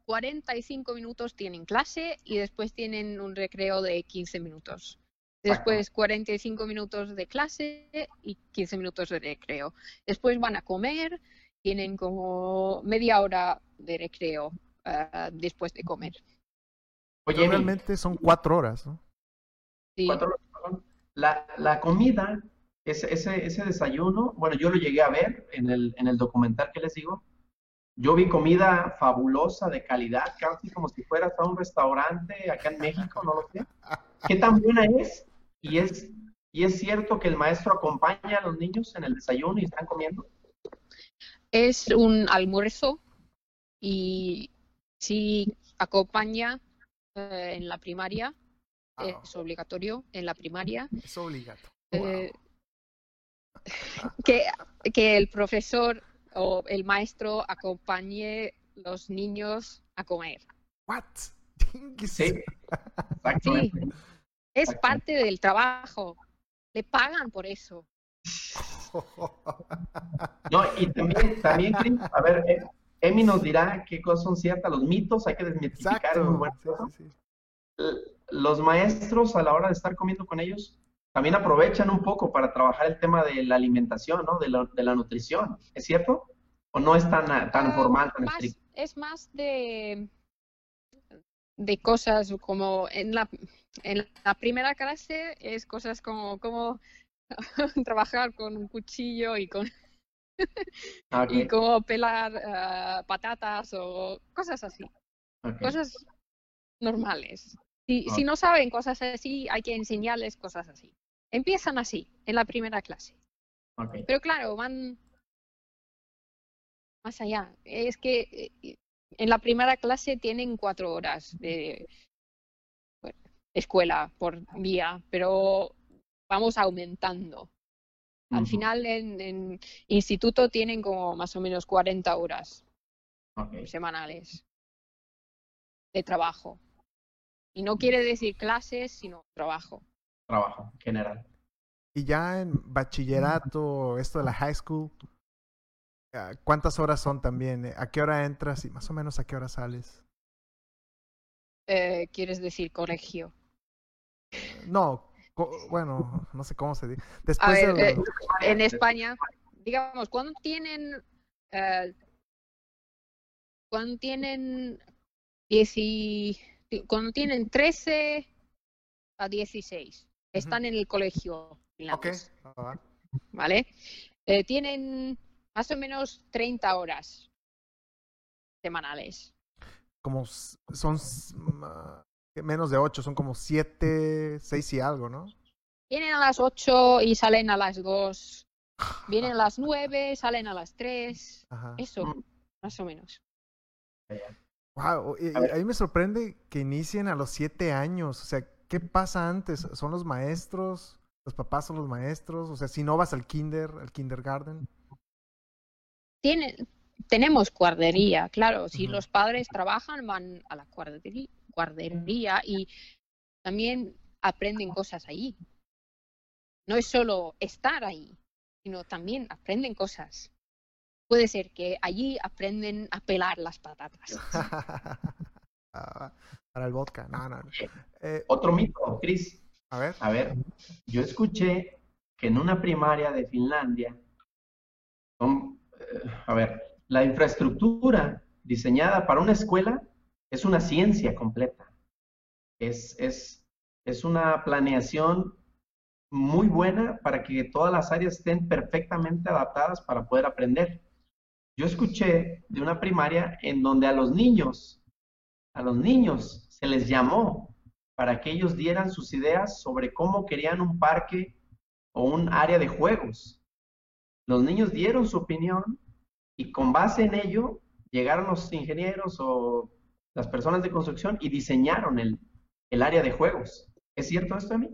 [SPEAKER 4] 45 minutos tienen clase y después tienen un recreo de 15 minutos. Después 45 minutos de clase y 15 minutos de recreo. Después van a comer, tienen como media hora de recreo ah, después de comer.
[SPEAKER 5] Oye,
[SPEAKER 3] realmente son cuatro horas, ¿no?
[SPEAKER 4] Sí.
[SPEAKER 5] cuatro horas, perdón. La, la comida, ese, ese, ese desayuno, bueno, yo lo llegué a ver en el, en el documental que les digo. Yo vi comida fabulosa, de calidad, casi como si fueras a un restaurante acá en México, no lo sé. ¿Qué tan buena es? Y es, y es cierto que el maestro acompaña a los niños en el desayuno y están comiendo.
[SPEAKER 4] Es un almuerzo y si acompaña eh, en la primaria,
[SPEAKER 3] Ah,
[SPEAKER 4] es obligatorio en la primaria,
[SPEAKER 3] es obligatorio.
[SPEAKER 4] eh, que, que el profesor o el maestro acompañe los niños a comer.
[SPEAKER 3] What? *laughs* ¿Qué es
[SPEAKER 5] Sí, exactamente.
[SPEAKER 4] Es parte del trabajo. Le pagan por eso.
[SPEAKER 5] No, y también, también, a ver, eh, Emi nos dirá qué cosas son ciertas, los mitos, hay que desmitificar, muy bueno
[SPEAKER 3] Sí, sí, sí.
[SPEAKER 5] Los maestros a la hora de estar comiendo con ellos también aprovechan un poco para trabajar el tema de la alimentación, ¿no? De la, de la nutrición, ¿es cierto? ¿O no es tan, ah, tan formal, tan
[SPEAKER 4] más-
[SPEAKER 5] estricto?
[SPEAKER 4] es más de, de cosas como en la, en la primera clase es cosas como, como *laughs* trabajar con un cuchillo y con
[SPEAKER 5] Ah, *laughs*
[SPEAKER 4] y como pelar ah, patatas o cosas así, cosas normales. Si, si no saben cosas así, hay que enseñarles cosas así. Empiezan así, en la primera clase. Pero claro, van más allá. Es que eh, en la primera clase tienen cuatro horas de bueno, escuela por día, pero vamos aumentando. Al final en, en instituto tienen como más o menos 40 horas semanales de trabajo. Y no quiere decir clases, sino trabajo.
[SPEAKER 5] Trabajo, en general.
[SPEAKER 3] Y ya en bachillerato, esto de la high school, ah, ¿cuántas horas son también? ¿A qué hora entras y más o menos a qué hora sales?
[SPEAKER 4] Eh, ¿Quieres decir colegio?
[SPEAKER 3] No, Co- Bueno, no sé cómo se dice.
[SPEAKER 4] A
[SPEAKER 3] Después
[SPEAKER 4] ver,
[SPEAKER 3] de
[SPEAKER 4] eh, en España, digamos, cuando tienen, eh, cuando tienen, dieci- cuando tienen 13 a 16, están en el colegio
[SPEAKER 3] Ok,
[SPEAKER 4] finlandés,
[SPEAKER 3] va, va, va.
[SPEAKER 4] ¿vale? Eh, tienen más o menos 30 horas semanales.
[SPEAKER 3] como son menos de ocho, son como siete, seis y algo, ¿no?
[SPEAKER 4] Vienen a las 8 y salen a las 2. Vienen a las *laughs* 9, salen a las 3.
[SPEAKER 3] Ajá.
[SPEAKER 4] Eso, más o menos.
[SPEAKER 3] Wow,
[SPEAKER 5] A
[SPEAKER 3] a mí me sorprende que inicien a los siete años. O sea, ¿qué pasa antes? ¿Son los maestros? ¿Los papás son los maestros? O sea, si no vas al kinder, al kindergarten.
[SPEAKER 4] Tenemos guardería, claro. Si los padres trabajan, van a la guardería, guardería y también aprenden cosas allí. No es solo estar ahí, sino también aprenden cosas. Puede ser que allí aprenden a pelar las patatas. *laughs*
[SPEAKER 3] Para el vodka. No, no. Eh,
[SPEAKER 5] Otro mito, Chris.
[SPEAKER 3] a ver.
[SPEAKER 5] A ver, yo escuché que en una primaria de Finlandia, son, eh, a ver, la infraestructura diseñada para una escuela es una ciencia completa. Es, es, es una planeación muy buena para que todas las áreas estén perfectamente adaptadas para poder aprender. Yo escuché de una primaria en donde a los niños, a los niños se les llamó para que ellos dieran sus ideas sobre cómo querían un parque o un área de juegos. Los niños dieron su opinión y con base en ello llegaron los ingenieros o las personas de construcción y diseñaron el, el área de juegos. ¿Es cierto esto, Emi?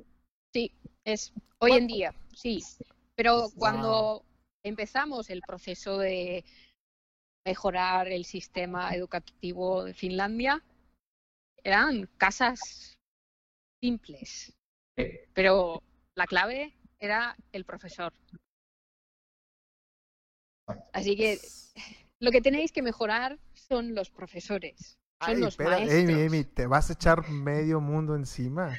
[SPEAKER 4] Sí, es hoy en día, sí. Pero cuando empezamos el proceso de mejorar el sistema educativo de Finlandia, eran casas simples, pero la clave era el profesor. Así que lo que tenéis que mejorar son los profesores, son
[SPEAKER 3] Ay,
[SPEAKER 4] los
[SPEAKER 3] espera,
[SPEAKER 4] maestros.
[SPEAKER 3] Amy, Amy, te vas a echar medio mundo encima.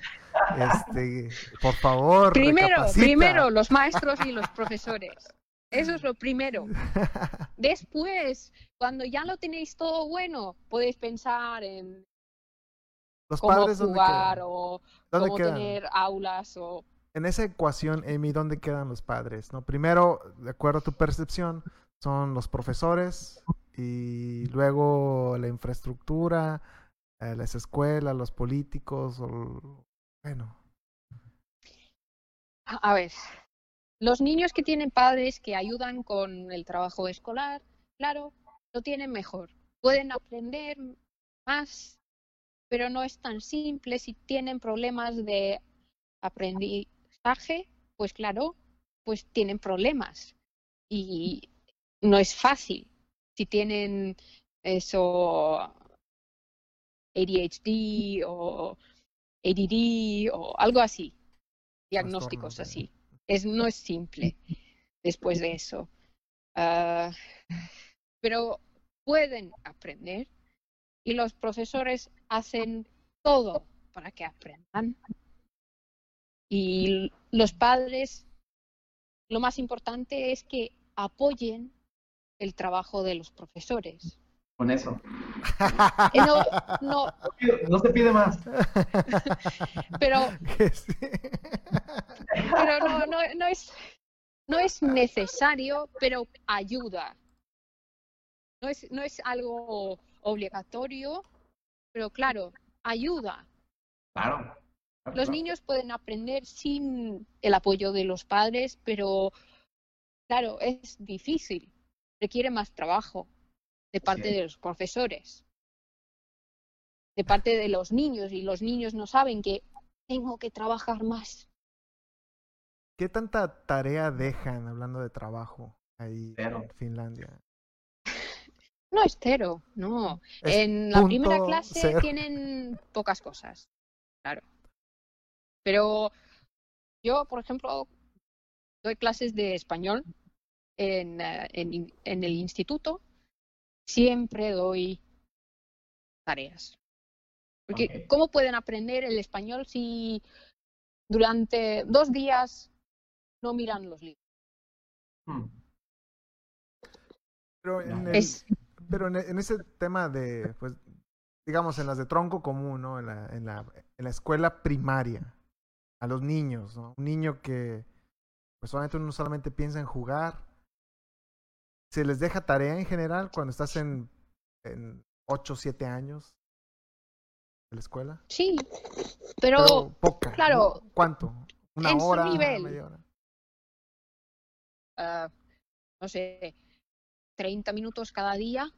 [SPEAKER 3] Este, por favor,
[SPEAKER 4] Primero,
[SPEAKER 3] recapacita.
[SPEAKER 4] primero los maestros y los profesores. Eso es lo primero. *laughs* Después, cuando ya lo tenéis todo bueno, podéis pensar en
[SPEAKER 3] Los
[SPEAKER 4] cómo
[SPEAKER 3] padres, ¿dónde
[SPEAKER 4] jugar o
[SPEAKER 3] ¿Dónde
[SPEAKER 4] cómo
[SPEAKER 3] quedan?
[SPEAKER 4] tener aulas o
[SPEAKER 3] En esa ecuación, Amy, ¿dónde quedan los padres? ¿No? Primero, de acuerdo a tu percepción, son los profesores y luego la infraestructura, eh, las escuelas, los políticos, o, bueno,
[SPEAKER 4] a ver, los niños que tienen padres que ayudan con el trabajo escolar, claro, lo tienen mejor. Pueden aprender más, pero no es tan simple. Si tienen problemas de aprendizaje, pues claro, pues tienen problemas. Y no es fácil. Si tienen eso, ADHD o ADD o algo así, diagnósticos así. Es, no es simple después de eso. Ah, pero pueden aprender y los profesores hacen todo para que aprendan. Y los padres, lo más importante es que apoyen el trabajo de los profesores.
[SPEAKER 5] Con eso.
[SPEAKER 4] Eh, No, no,
[SPEAKER 5] No se pide más.
[SPEAKER 4] pero
[SPEAKER 3] sí.
[SPEAKER 4] pero no, no, no es no es necesario, pero ayuda. No es, no es algo obligatorio, pero claro, ayuda.
[SPEAKER 5] Claro. claro,
[SPEAKER 4] Los
[SPEAKER 5] claro.
[SPEAKER 4] niños pueden aprender sin el apoyo de los padres, pero claro, es difícil. Requiere más trabajo de parte de los profesores, de parte de los niños, y los niños no saben que tengo que trabajar más.
[SPEAKER 3] ¿Qué tanta tarea dejan hablando de trabajo ahí
[SPEAKER 5] Cero.
[SPEAKER 3] en Finlandia? *laughs*
[SPEAKER 4] No es cero, no.
[SPEAKER 3] Es
[SPEAKER 4] En la primera clase
[SPEAKER 3] cero.
[SPEAKER 4] tienen pocas cosas, claro. Pero yo, por ejemplo, doy clases de español en, eh, en el instituto. Siempre doy tareas. Porque. ¿cómo pueden aprender el español si durante dos días no miran los libros.
[SPEAKER 5] Hmm.
[SPEAKER 3] Pero en,
[SPEAKER 5] No.
[SPEAKER 3] el-
[SPEAKER 4] Es,
[SPEAKER 3] pero en, en ese tema de, pues, digamos, en las de tronco común, ¿no? En la, en la, en la escuela primaria, a los niños, ¿no? Un niño que, pues, uno solamente piensa en jugar. ¿Se les deja tarea en general cuando estás en, en 8 o 7 años de la escuela?
[SPEAKER 4] sí, pero,
[SPEAKER 3] poca. ¿no?
[SPEAKER 4] claro,
[SPEAKER 3] ¿Cuánto? ¿Una
[SPEAKER 4] en su
[SPEAKER 3] hora?
[SPEAKER 4] nivel.
[SPEAKER 3] ¿Media hora?
[SPEAKER 4] ah, no sé, 30 minutos cada día.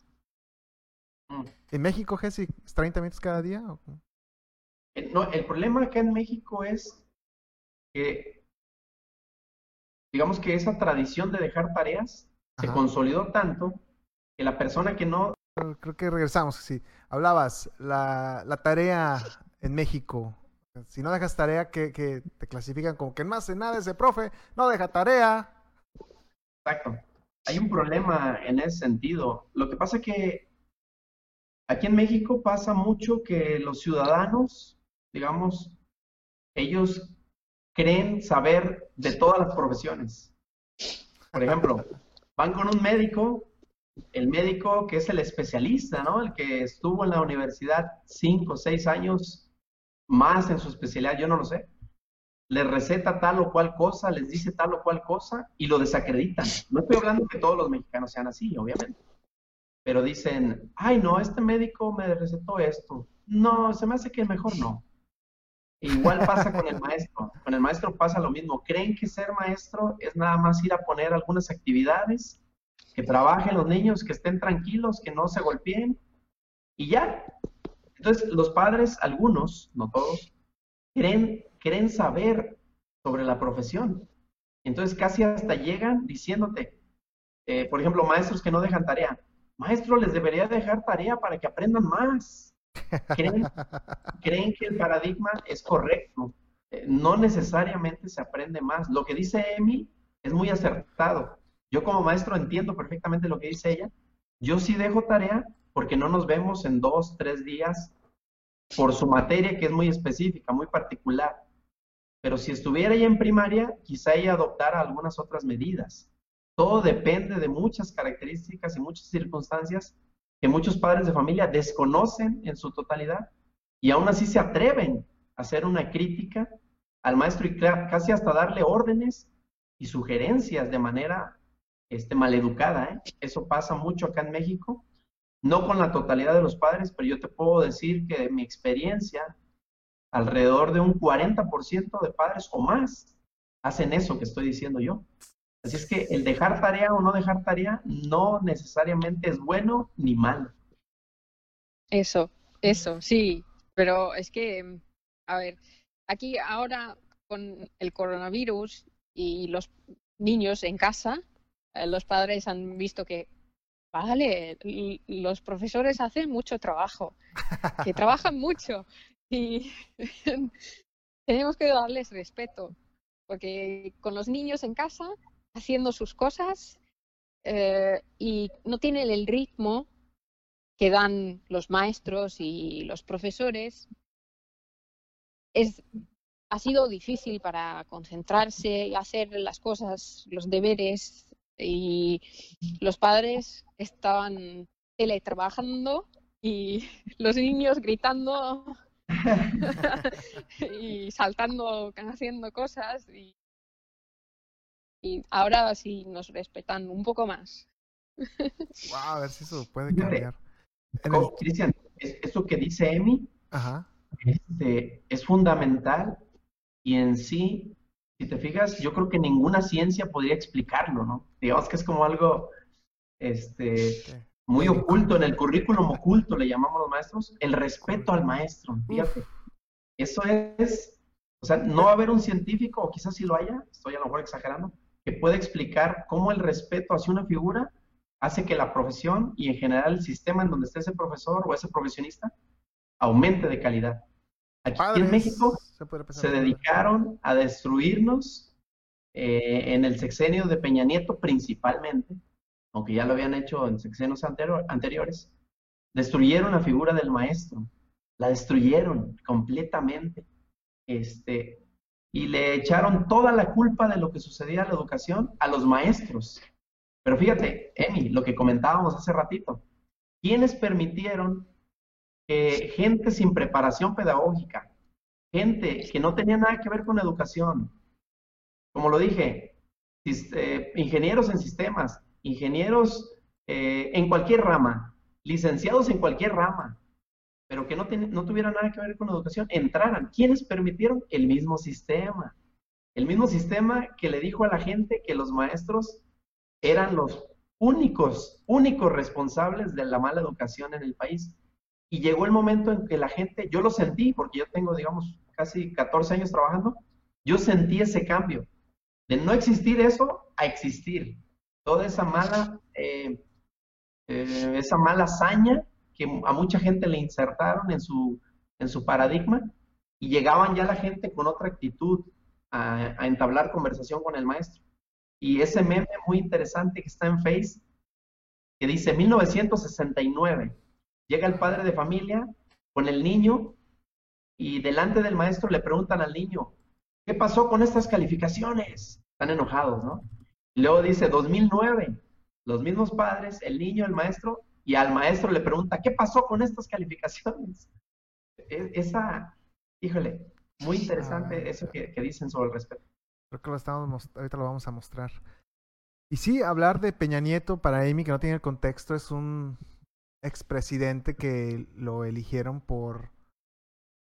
[SPEAKER 5] Hmm.
[SPEAKER 3] ¿En México, Jessy, es 30 minutos cada día? o?
[SPEAKER 5] Eh, No, el problema acá en México es que, digamos que esa tradición de dejar tareas se consolidó tanto que la persona que no,
[SPEAKER 3] Creo- que regresamos, sí. Hablabas, la, la tarea en México. Si no dejas tarea, que, que te clasifican como que no hace nada ese profe, no deja tarea.
[SPEAKER 5] exacto, hay un problema en ese sentido. Lo que pasa que aquí en México pasa mucho que los ciudadanos, digamos, ellos creen saber de todas las profesiones. Por ejemplo, *laughs* van con un médico, el médico que es el especialista, ¿no? El que estuvo en la universidad cinco o seis años más en su especialidad, yo no lo sé. Les receta tal o cual cosa, les dice tal o cual cosa y lo desacreditan. No estoy hablando que todos los mexicanos sean así, obviamente. Pero dicen, ay, no, este médico me recetó esto. No, se me hace que mejor no. Igual pasa con el maestro. Con el maestro pasa lo mismo. Creen que ser maestro es nada más ir a poner algunas actividades, que trabajen los niños, que estén tranquilos, que no se golpeen y ya. Entonces, los padres, algunos, no todos, creen, creen saber sobre la profesión. Entonces, casi hasta llegan diciéndote, eh, por ejemplo, maestros que no dejan tarea. Maestro, les debería dejar tarea para que aprendan más. Creen, creen que el paradigma es correcto. Eh, no necesariamente se aprende más. Lo que dice Emi es muy acertado. Yo como maestro entiendo perfectamente lo que dice ella. Yo sí dejo tarea porque no nos vemos en dos, tres días por su materia que es muy específica, muy particular. Pero si estuviera ella en primaria, quizá ella adoptara algunas otras medidas. Todo depende de muchas características y muchas circunstancias que muchos padres de familia desconocen en su totalidad y aún así se atreven a hacer una crítica al maestro y casi hasta darle órdenes y sugerencias de manera este, maleducada. ¿eh? Eso pasa mucho acá en México, no con la totalidad de los padres, pero yo te puedo decir que de mi experiencia, alrededor de un 40% de padres o más hacen eso que estoy diciendo yo. Así es que el dejar tarea o no dejar tarea no necesariamente es bueno ni malo.
[SPEAKER 4] Eso, eso, sí. Pero es que, a ver, aquí ahora con el coronavirus y los niños en casa, eh, los padres han visto que, vale, los profesores hacen mucho trabajo, *laughs* que trabajan mucho y *laughs* tenemos que darles respeto, porque con los niños en casa, haciendo sus cosas eh, y no tienen el ritmo que dan los maestros y los profesores, es, ha sido difícil para concentrarse y hacer las cosas, los deberes, y los padres estaban teletrabajando y *laughs* los niños gritando *laughs* *laughs* y saltando, haciendo cosas. Y, y ahora sí nos respetan un poco más. *laughs*
[SPEAKER 3] Wow, a ver si eso puede cambiar. El-
[SPEAKER 5] Cristian, es- eso que dice Emi
[SPEAKER 3] Ajá.
[SPEAKER 5] este, es fundamental y en sí, si te fijas, yo creo que ninguna ciencia podría explicarlo, ¿no? Digamos que es como algo este, muy oculto, en el currículum oculto le llamamos los maestros, el respeto al maestro, fíjate. Eso es, o sea, no va a haber un científico, o quizás sí lo haya, estoy a lo mejor exagerando, que pueda explicar cómo el respeto hacia una figura hace que la profesión y en general el sistema en donde esté ese profesor o ese profesionista aumente de calidad. Aquí
[SPEAKER 3] Padres,
[SPEAKER 5] en México
[SPEAKER 3] se
[SPEAKER 5] dedicaron a destruirnos eh, en el sexenio de Peña Nieto principalmente, aunque ya lo habían hecho en sexenios anteriores, destruyeron la figura del maestro, la destruyeron completamente. Este, y le echaron toda la culpa de lo que sucedía en la educación a los maestros. Pero fíjate, Emi, lo que comentábamos hace ratito, ¿quiénes permitieron que gente sin preparación pedagógica, gente que no tenía nada que ver con educación, como lo dije, eh, ingenieros en sistemas, ingenieros eh, en cualquier rama, licenciados en cualquier rama, pero que no, no tuvieran nada que ver con educación, entraran. ¿Quiénes permitieron? El mismo sistema. El mismo sistema que le dijo a la gente que los maestros eran los únicos, únicos responsables de la mala educación en el país. Y llegó el momento en que la gente, yo lo sentí, porque yo tengo, digamos, casi 14 años trabajando, yo sentí ese cambio de no existir eso a existir. Toda esa mala, eh, eh, esa mala hazaña que a mucha gente le insertaron en su, en su paradigma y llegaban ya la gente con otra actitud a, entablar conversación con el maestro. Y ese meme muy interesante que está en Face, que dice 1969, llega el padre de familia con el niño y delante del maestro le preguntan al niño, ¿qué pasó con estas calificaciones? Están enojados, ¿no? Luego dice 2009, los mismos padres, el niño, el maestro, y al maestro le pregunta, ¿qué pasó con estas calificaciones? E, esa, híjole, muy interesante ah, eso que, dicen sobre el respeto.
[SPEAKER 3] Creo que lo estamos, ahorita lo vamos a mostrar. Y sí, hablar de Peña Nieto para Amy, que no tiene el contexto, es un expresidente que lo eligieron por,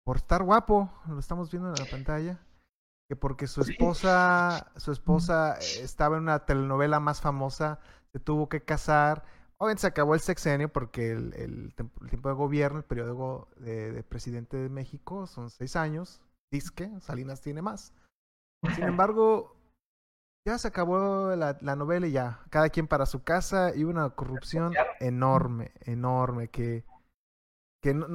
[SPEAKER 3] por estar guapo. Lo estamos viendo en la pantalla que porque su esposa, su esposa eh, estaba en una telenovela más famosa, se tuvo que casar. Obviamente se acabó el sexenio porque el, tiempo de gobierno, el periodo de, presidente de México son seis años. Disque, Salinas tiene más. Sin embargo, ya se acabó la, novela y ya, cada quien para su casa y una corrupción enorme, enorme, que, que no,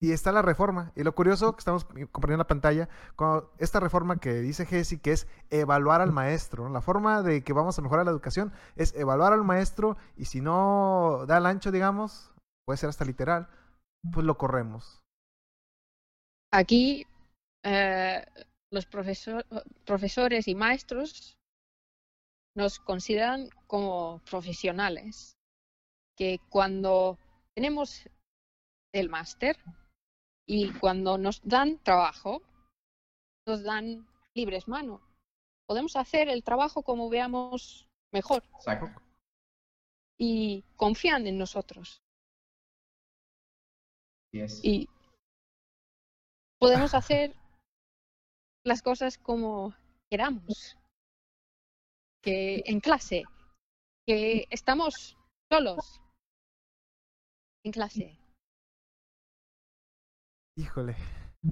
[SPEAKER 3] y está la reforma. Y lo curioso que estamos compartiendo la pantalla, con esta reforma que dice Jesse, que es evaluar al maestro. La forma de que vamos a mejorar la educación es evaluar al maestro y si no da el ancho, digamos, puede ser hasta literal, pues lo corremos.
[SPEAKER 4] Aquí eh, los profesores y maestros nos consideran como profesionales, que cuando tenemos el máster, y cuando nos dan trabajo, nos dan libres manos. Podemos hacer el trabajo como veamos mejor. Y confían en nosotros. Y podemos hacer las cosas como queramos. Que en clase, que estamos solos en clase.
[SPEAKER 3] Híjole,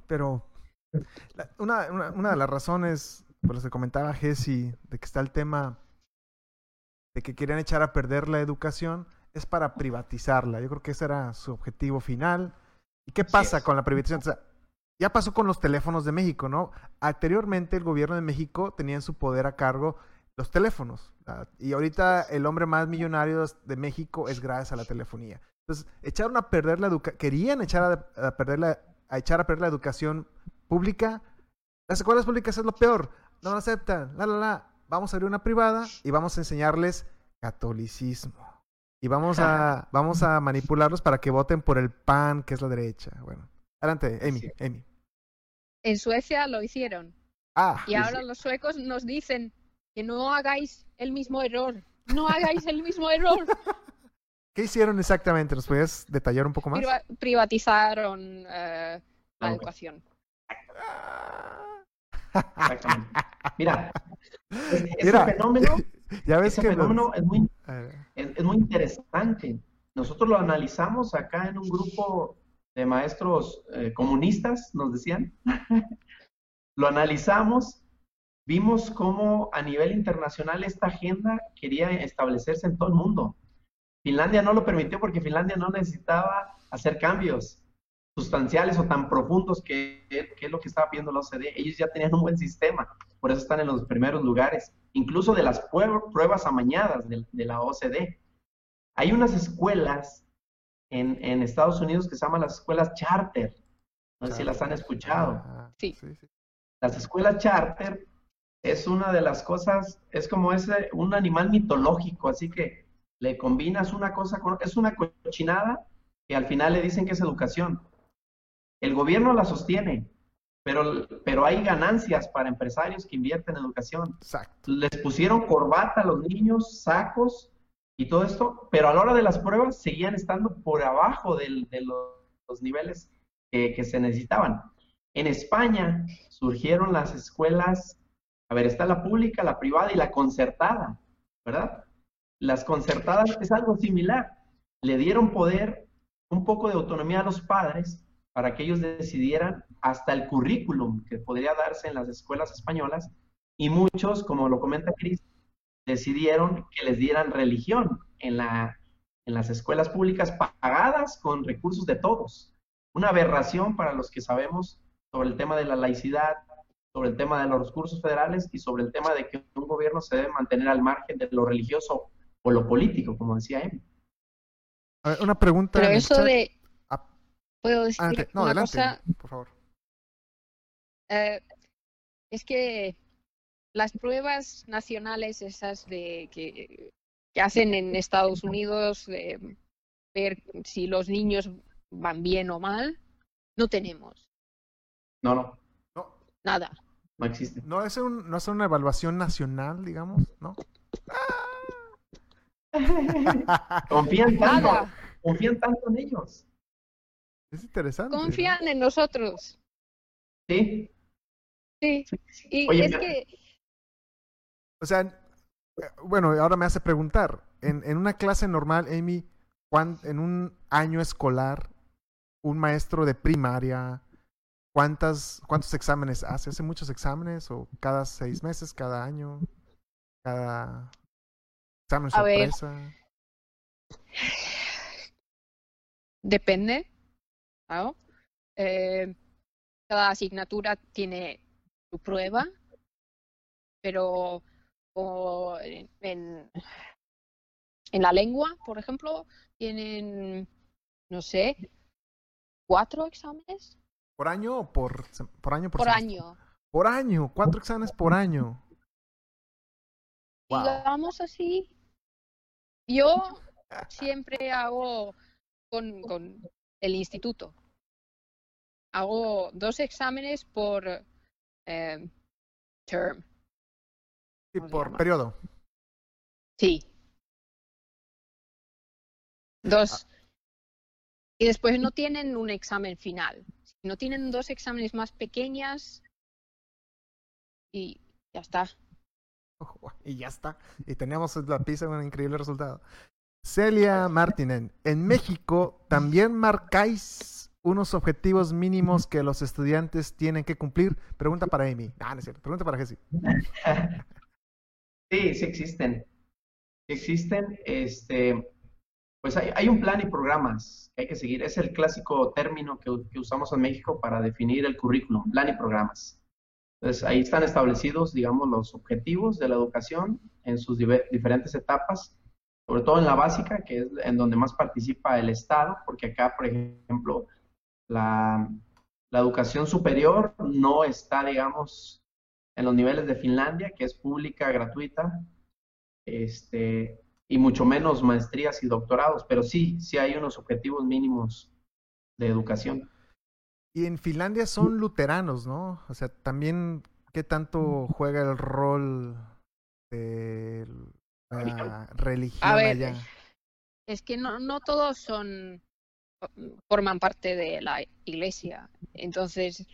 [SPEAKER 3] pero una, una, de las razones por las que comentaba Jesse de que está el tema de que querían echar a perder la educación es para privatizarla. Yo creo que ese era su objetivo final. ¿Y qué pasa con la privatización? O sea, ya pasó con los teléfonos de México, ¿no? Anteriormente el gobierno de México tenía en su poder a cargo los teléfonos. Y ahorita el hombre más millonario de México es gracias a la telefonía. Entonces, echaron a perder la educación, querían echar a perder la a echar a perder la educación pública. Las escuelas públicas es lo peor. No lo aceptan. La, la, la. Vamos a abrir una privada y vamos a enseñarles catolicismo. Y vamos a, *laughs* vamos a manipularlos para que voten por el PAN, que es la derecha. Bueno, adelante, Amy. Amy.
[SPEAKER 4] En Suecia lo hicieron.
[SPEAKER 3] Ah,
[SPEAKER 4] y ahora los suecos nos dicen que no hagáis el mismo error. No hagáis el mismo error. *laughs*
[SPEAKER 3] ¿Qué hicieron exactamente? ¿Nos puedes detallar un poco más?
[SPEAKER 4] privatizaron eh, la educación.
[SPEAKER 5] Mira, ese fenómeno, *laughs*
[SPEAKER 3] ya ves que
[SPEAKER 5] fenómeno es, muy, es, muy interesante. Nosotros lo analizamos acá en un grupo de maestros eh, comunistas, nos decían. *laughs* lo analizamos, vimos cómo a nivel internacional esta agenda quería establecerse en todo el mundo. Finlandia no lo permitió porque Finlandia no necesitaba hacer cambios sustanciales o tan profundos que, es lo que estaba pidiendo la OCDE. Ellos ya tenían un buen sistema, por eso están en los primeros lugares, incluso de las pruebas amañadas de, la OCDE. Hay unas escuelas en, Estados Unidos que se llaman las escuelas charter. No sé si las han escuchado.
[SPEAKER 4] Ah, sí.
[SPEAKER 5] las escuelas charter es una de las cosas, es como ese, un animal mitológico, así que le combinas una cosa con es una cochinada que al final le dicen que es educación. El gobierno la sostiene, pero, pero hay ganancias para empresarios que invierten en educación.
[SPEAKER 3] Exacto.
[SPEAKER 5] Les pusieron corbata a los niños, sacos y todo esto, pero a la hora de las pruebas seguían estando por abajo del, de los, los niveles que, que se necesitaban. En España surgieron las escuelas, a ver, está la pública, la privada y la concertada, ¿verdad? Las concertadas es algo similar. Le dieron poder, un poco de autonomía a los padres para que ellos decidieran hasta el currículum que podría darse en las escuelas españolas y muchos, como lo comenta Cris, decidieron que les dieran religión en, la, en las escuelas públicas pagadas con recursos de todos. Una aberración para los que sabemos sobre el tema de la laicidad, sobre el tema de los recursos federales y sobre el tema de que un gobierno se debe mantener al margen de lo religioso o lo político, como decía Emi.
[SPEAKER 3] A ver, una pregunta.
[SPEAKER 4] Pero eso de...
[SPEAKER 3] Ah,
[SPEAKER 4] ¿Puedo decir
[SPEAKER 3] adelante. No,
[SPEAKER 4] una
[SPEAKER 3] adelante,
[SPEAKER 4] cosa?
[SPEAKER 3] por favor.
[SPEAKER 4] Eh, es que las pruebas nacionales, esas de que, que hacen en Estados Unidos, de ver si los niños van bien o mal, no tenemos
[SPEAKER 5] No, no,
[SPEAKER 3] No,
[SPEAKER 4] nada.
[SPEAKER 5] no existe.
[SPEAKER 3] no es, un, no es una evaluación nacional, digamos, ¿no? *laughs*
[SPEAKER 5] Confían tanto,
[SPEAKER 4] Nada.
[SPEAKER 5] confían tanto en ellos.
[SPEAKER 3] Es interesante. ¿no?
[SPEAKER 4] Confían en nosotros.
[SPEAKER 5] Sí,
[SPEAKER 4] Sí. Y
[SPEAKER 5] Oye,
[SPEAKER 4] es
[SPEAKER 5] mira.
[SPEAKER 4] que
[SPEAKER 3] O sea, bueno, ahora me hace preguntar. En, en una clase normal, Amy, en un año escolar, un maestro de primaria, ¿cuántas, ¿cuántos exámenes hace? ¿Hace muchos exámenes? ¿O cada seis meses, cada año? ¿Cada examen
[SPEAKER 4] A ver.
[SPEAKER 3] sorpresa?
[SPEAKER 4] depende. ¿no? Eh, cada asignatura tiene su prueba, pero o en, en, en la lengua, por ejemplo, tienen, no sé, cuatro exámenes
[SPEAKER 3] ¿Por año o por, por año?
[SPEAKER 4] por año.
[SPEAKER 3] Por año, cuatro exámenes por año. Wow.
[SPEAKER 4] Digamos así. Yo siempre hago con, con el instituto. Hago dos exámenes por eh, term.
[SPEAKER 3] Sí,
[SPEAKER 4] ¿cómo se
[SPEAKER 3] por periodo.
[SPEAKER 4] Sí. Dos. Y después no tienen un examen final. No tienen dos exámenes más pequeñas y ya está. *laughs*
[SPEAKER 3] Y ya está. Y teníamos la pizza un increíble resultado. Celia Martinen, en México también marcáis unos objetivos mínimos que los estudiantes tienen que cumplir. Pregunta para Amy. Ah, no es cierto. Pregunta para Jessy. *laughs*
[SPEAKER 5] Sí, sí existen. Existen. Este, pues hay, hay un plan y programas que hay que seguir. Es el clásico término que, que usamos en México para definir el currículum, plan y programas. Entonces, ahí están establecidos, digamos, los objetivos de la educación en sus diferentes etapas, sobre todo en la básica, que es en donde más participa el Estado, porque acá, por ejemplo, la, la educación superior no está, digamos, en los niveles de Finlandia, que es pública, gratuita, este, y mucho menos maestrías y doctorados, pero sí, sí hay unos objetivos mínimos de educación.
[SPEAKER 3] Y en Finlandia son luteranos, ¿no? O sea, también, ¿qué tanto juega el rol de la religión
[SPEAKER 4] A ver,
[SPEAKER 3] allá?
[SPEAKER 4] Es que no, no todos son forman parte de la iglesia. Entonces,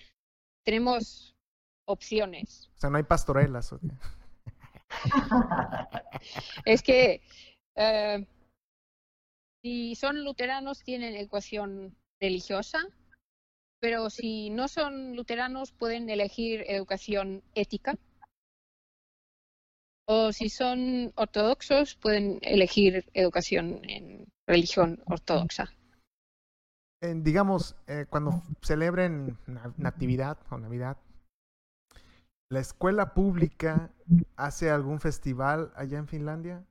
[SPEAKER 4] tenemos opciones.
[SPEAKER 3] O sea, no hay pastorelas. *laughs*
[SPEAKER 4] Es que eh, si son luteranos tienen educación religiosa, pero si no son luteranos pueden elegir educación ética. O si son ortodoxos pueden elegir educación en religión ortodoxa.
[SPEAKER 3] En, digamos, eh, cuando celebren na- Natividad o Navidad, ¿la escuela pública hace algún festival allá en Finlandia?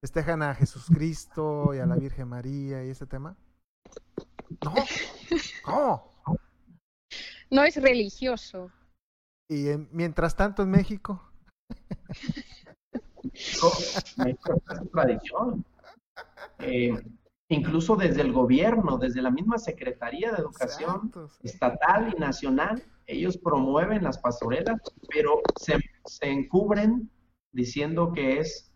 [SPEAKER 3] ¿Festejan a Jesucristo y a la Virgen María y ese tema? No. ¿Cómo?
[SPEAKER 4] No es religioso.
[SPEAKER 3] Y en- mientras tanto en México,
[SPEAKER 5] México, es su tradición. Eh, incluso desde el gobierno, desde la misma Secretaría de Educación
[SPEAKER 3] santos.
[SPEAKER 5] estatal y nacional, ellos promueven las pastorelas, pero se, se encubren diciendo que es,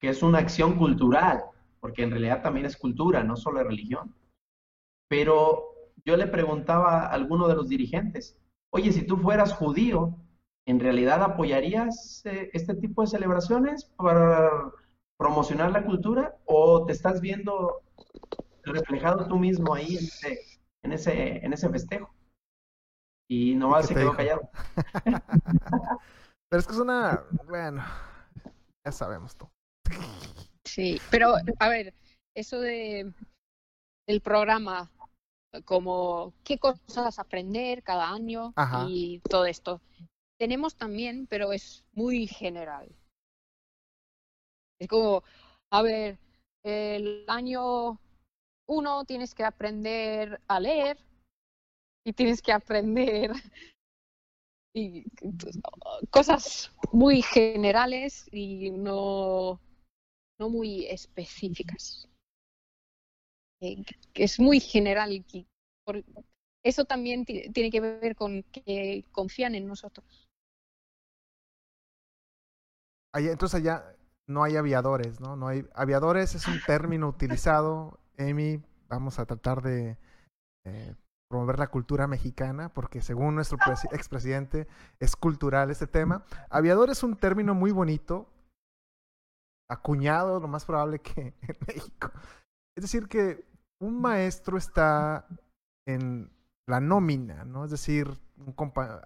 [SPEAKER 5] que es una acción cultural, porque en realidad también es cultura, no solo es religión. Pero yo le preguntaba a alguno de los dirigentes, oye, si tú fueras judío, ¿en realidad apoyarías eh, este tipo de celebraciones para promocionar la cultura o te estás viendo reflejado tú mismo ahí en ese, en ese, en ese festejo? Y nomás se quedó
[SPEAKER 3] dijo?
[SPEAKER 5] callado. *laughs*
[SPEAKER 3] Pero es que es una, bueno, ya sabemos todo.
[SPEAKER 4] Sí, pero a ver, eso de el programa, como qué cosas aprender cada año
[SPEAKER 3] Ajá.
[SPEAKER 4] y todo esto. Tenemos también, pero es muy general. Es como, a ver, el año uno tienes que aprender a leer y tienes que aprender *laughs* y cosas muy generales y no no muy específicas. Eh, que es muy general. que por- eso también ti- tiene que ver con que confían en nosotros.
[SPEAKER 3] Allá, entonces allá no hay aviadores, ¿no? No hay aviadores es un *laughs* término utilizado. Amy, vamos a tratar de eh, promover la cultura mexicana, porque según nuestro presi- expresidente es cultural este tema. Aviador es un término muy bonito, acuñado, lo más probable que *laughs* en México. Es decir, que un maestro está en la nómina, ¿no? Es decir, un compa-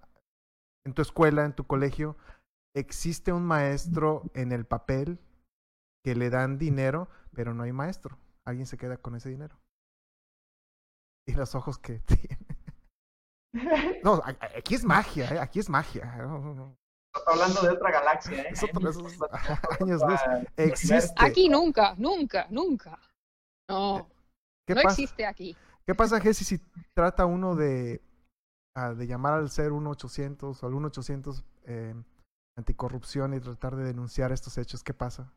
[SPEAKER 3] en tu escuela, en tu colegio, existe un maestro en el papel que le dan dinero, pero no hay maestro. Alguien se queda con ese dinero. Y los ojos que *laughs* tiene. No, aquí es magia, ¿eh? aquí es magia. No, no, no.
[SPEAKER 5] Está hablando de otra galaxia, ¿eh?
[SPEAKER 3] Es otro- esos *laughs* *laughs* años luz. Existe.
[SPEAKER 4] Aquí nunca, nunca, nunca. No,
[SPEAKER 3] ¿Qué
[SPEAKER 4] no
[SPEAKER 3] pasa?
[SPEAKER 4] existe aquí.
[SPEAKER 3] ¿Qué pasa, Jessy, si trata uno de, ah, de llamar al ser 1-800 o al 1-800 eh, anticorrupción y tratar de denunciar estos hechos? ¿Qué pasa?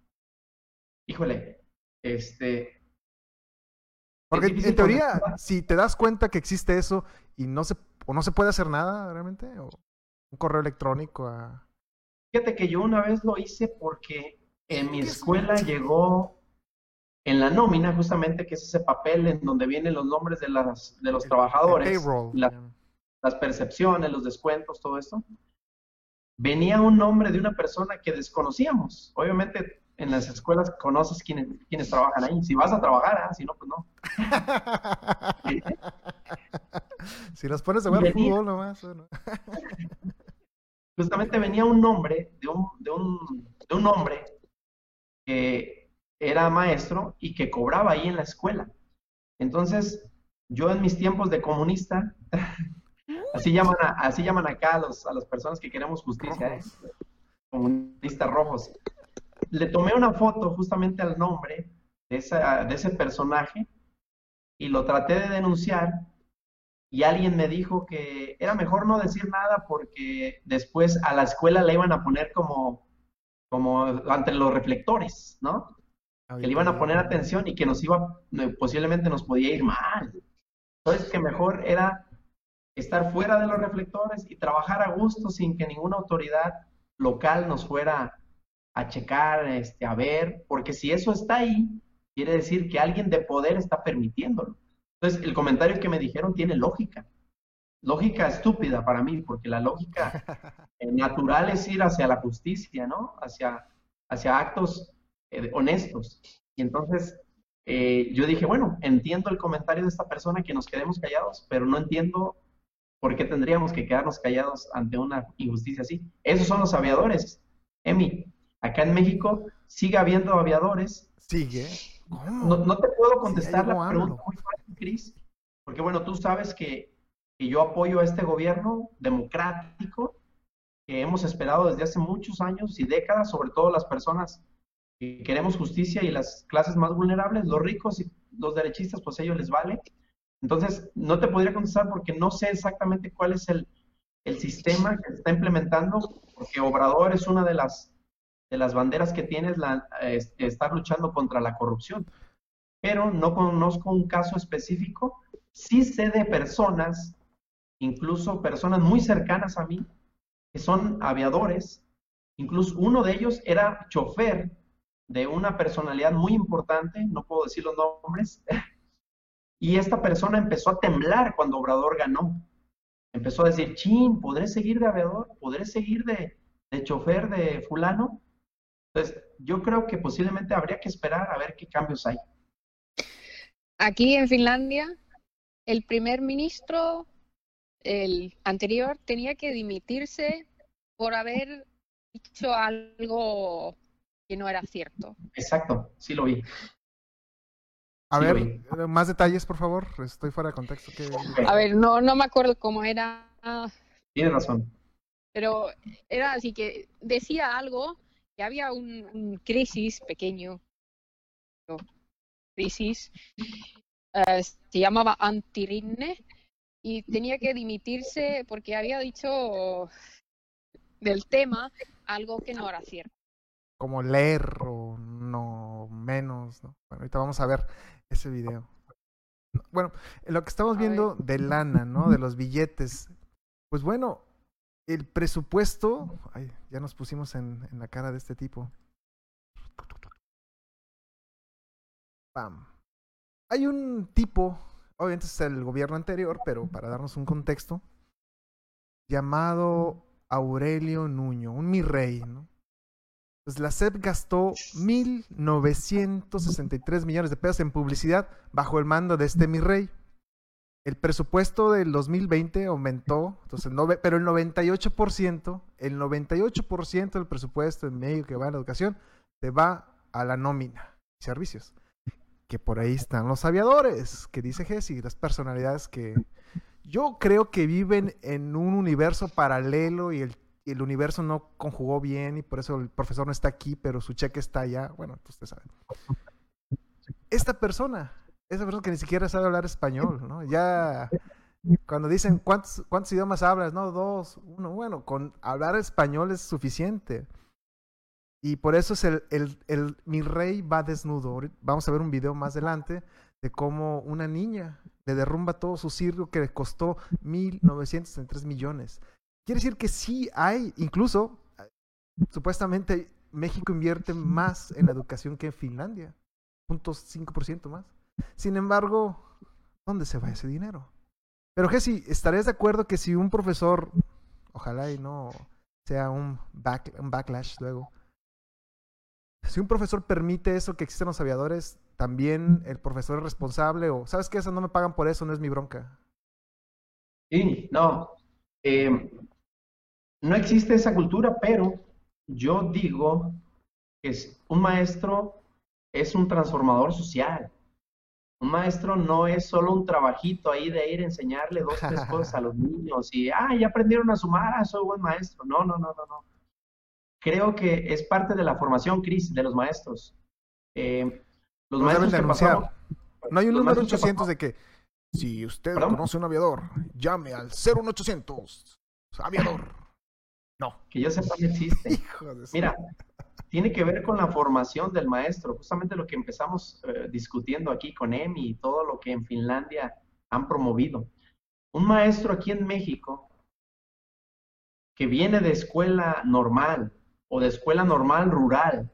[SPEAKER 5] Híjole, este,
[SPEAKER 3] Porque en teoría,
[SPEAKER 5] contestar.
[SPEAKER 3] si te das cuenta que existe eso y no se, o no se puede hacer nada realmente, o un correo electrónico a...
[SPEAKER 5] Fíjate que yo una vez lo hice porque en mi escuela llegó en la nómina, justamente, que es ese papel en donde vienen los nombres de, las, de los
[SPEAKER 3] el
[SPEAKER 5] trabajadores, la- las percepciones, los descuentos, todo esto. Venía un nombre de una persona que desconocíamos. Obviamente, en las escuelas conoces quiénes, quiénes trabajan ahí. Si vas a trabajar, ah, si no, pues no. *laughs*
[SPEAKER 3] si los pones a jugar
[SPEAKER 5] Venía-
[SPEAKER 3] fútbol nomás. bueno. *laughs*
[SPEAKER 5] justamente venía un nombre de un, de un, de un hombre que era maestro y que cobraba ahí en la escuela. Entonces, yo en mis tiempos de comunista, *laughs* así llaman, a- así llaman acá a, los, a las personas que queremos justicia, ¿eh? Comunistas rojos. Le tomé una foto justamente al nombre de, esa, de ese personaje y lo traté de denunciar y alguien me dijo que era mejor no decir nada porque después a la escuela le iban a poner como, como ante los reflectores, ¿no? Que le iban a poner atención y que nos iba, posiblemente nos podía ir mal. Entonces que mejor era estar fuera de los reflectores y trabajar a gusto sin que ninguna autoridad local nos fuera a checar, este, a ver, porque si eso está ahí, quiere decir que alguien de poder está permitiéndolo. Entonces, el comentario que me dijeron tiene lógica. Lógica estúpida para mí, porque la lógica *laughs* eh, natural es ir hacia la justicia, ¿no? Hacia, hacia actos eh, honestos. Y entonces eh, yo dije, bueno, entiendo el comentario de esta persona que nos quedemos callados, pero no entiendo por qué tendríamos que quedarnos callados ante una injusticia así. Esos son los aviadores. Emi, acá en México sigue habiendo aviadores
[SPEAKER 3] Sigue.
[SPEAKER 5] No, no te puedo contestar la pregunta muy fácil, Cris, porque bueno, tú sabes que, que yo apoyo a este gobierno democrático que hemos esperado desde hace muchos años y décadas, sobre todo las personas que queremos justicia y las clases más vulnerables, los ricos y los derechistas, pues a ellos les vale. Entonces, no te podría contestar porque no sé exactamente cuál es el, el sistema que se está implementando, porque Obrador es una de las, de las banderas que tiene, la, es- estar luchando contra la corrupción. Pero no conozco un caso específico. Sí sé de personas, incluso personas muy cercanas a mí, que son aviadores. Incluso uno de ellos era chofer de una personalidad muy importante, no puedo decir los nombres, *laughs* y esta persona empezó a temblar cuando Obrador ganó. Empezó a decir, chin, ¿podré seguir de aviador? ¿Podré seguir de, de chofer de fulano? Entonces, yo creo que posiblemente habría que esperar a ver qué cambios hay.
[SPEAKER 4] Aquí en Finlandia, el primer ministro, el anterior, tenía que dimitirse por haber dicho algo que no era cierto.
[SPEAKER 5] Exacto, sí lo vi.
[SPEAKER 3] A
[SPEAKER 5] Sí,
[SPEAKER 3] ver, eh, más detalles, por favor. Estoy fuera de contexto. ¿Qué-
[SPEAKER 5] Ok,
[SPEAKER 4] A ver, no, no me acuerdo cómo era,
[SPEAKER 5] Tienes razón.
[SPEAKER 4] pero era así que decía algo que había un, un crisis pequeño, no, crisis, eh, se llamaba Antirinne y tenía que dimitirse porque había dicho del tema algo que no era cierto.
[SPEAKER 3] Como leer o no menos. ¿no? Bueno, ahorita vamos a ver ese video. No, Bueno, lo que estamos viendo de lana, ¿no? De los billetes. Pues bueno, el presupuesto. Ay, ya nos pusimos en, en la cara de este tipo. Pam. Hay un tipo, obviamente es el gobierno anterior, pero para darnos un contexto, llamado Aurelio Nuño, un mi rey, ¿no? Pues la SEP gastó 1.963 millones de pesos en publicidad bajo el mando de este mi rey. El presupuesto del 2020 aumentó, entonces, nove- pero el 98%, el 98% del presupuesto en México que va a la educación se va a la nómina y servicios. Que por ahí están los aviadores, que dice Jesse, las personalidades que yo creo que viven en un universo paralelo y el, el universo no conjugó bien y por eso el profesor no está aquí, pero su cheque está allá. Bueno, pues ustedes saben. Esta persona, esa persona que ni siquiera sabe hablar español, ¿no? Ya cuando dicen cuántos, cuántos idiomas hablas, no, dos, uno, bueno, con hablar español es suficiente. Y por eso es el, el, el mi rey va desnudo. Vamos a ver un video más adelante de cómo una niña le derrumba todo su circo que le costó 1.963 millones. Quiere decir que sí hay, incluso, supuestamente México invierte más en la educación que en Finlandia, 0.5% más. Sin embargo, ¿dónde se va ese dinero? Pero Jesse, ¿estarías de acuerdo que si un profesor, ojalá y no sea un, back- un backlash luego, si un profesor permite eso que existen los aviadores, también el profesor es responsable o, ¿sabes qué? Eso no me pagan por eso, no es mi bronca.
[SPEAKER 5] Sí, no. eh, no existe esa cultura, pero yo digo que es- un maestro es un transformador social. Un maestro no es solo un trabajito ahí de ir a enseñarle dos, tres *laughs* cosas a los niños y, ah, ya aprendieron a sumar, ah, soy buen maestro. No, no, no, no, no. Creo que es parte de la formación, Cris, de los maestros. Eh, los
[SPEAKER 3] deben
[SPEAKER 5] maestros que pasamos-
[SPEAKER 3] No hay un número
[SPEAKER 5] maestros que
[SPEAKER 3] 800 de que si usted
[SPEAKER 5] ¿Perdón?
[SPEAKER 3] conoce un aviador, llame al 01800 aviador. No.
[SPEAKER 5] que yo sepa no existe. *laughs*
[SPEAKER 3] Hijo de
[SPEAKER 5] Mira, tiene que ver con la formación del maestro, justamente lo que empezamos eh, discutiendo aquí con Emi y todo lo que en Finlandia han promovido. Un maestro aquí en México que viene de escuela normal o de escuela normal rural,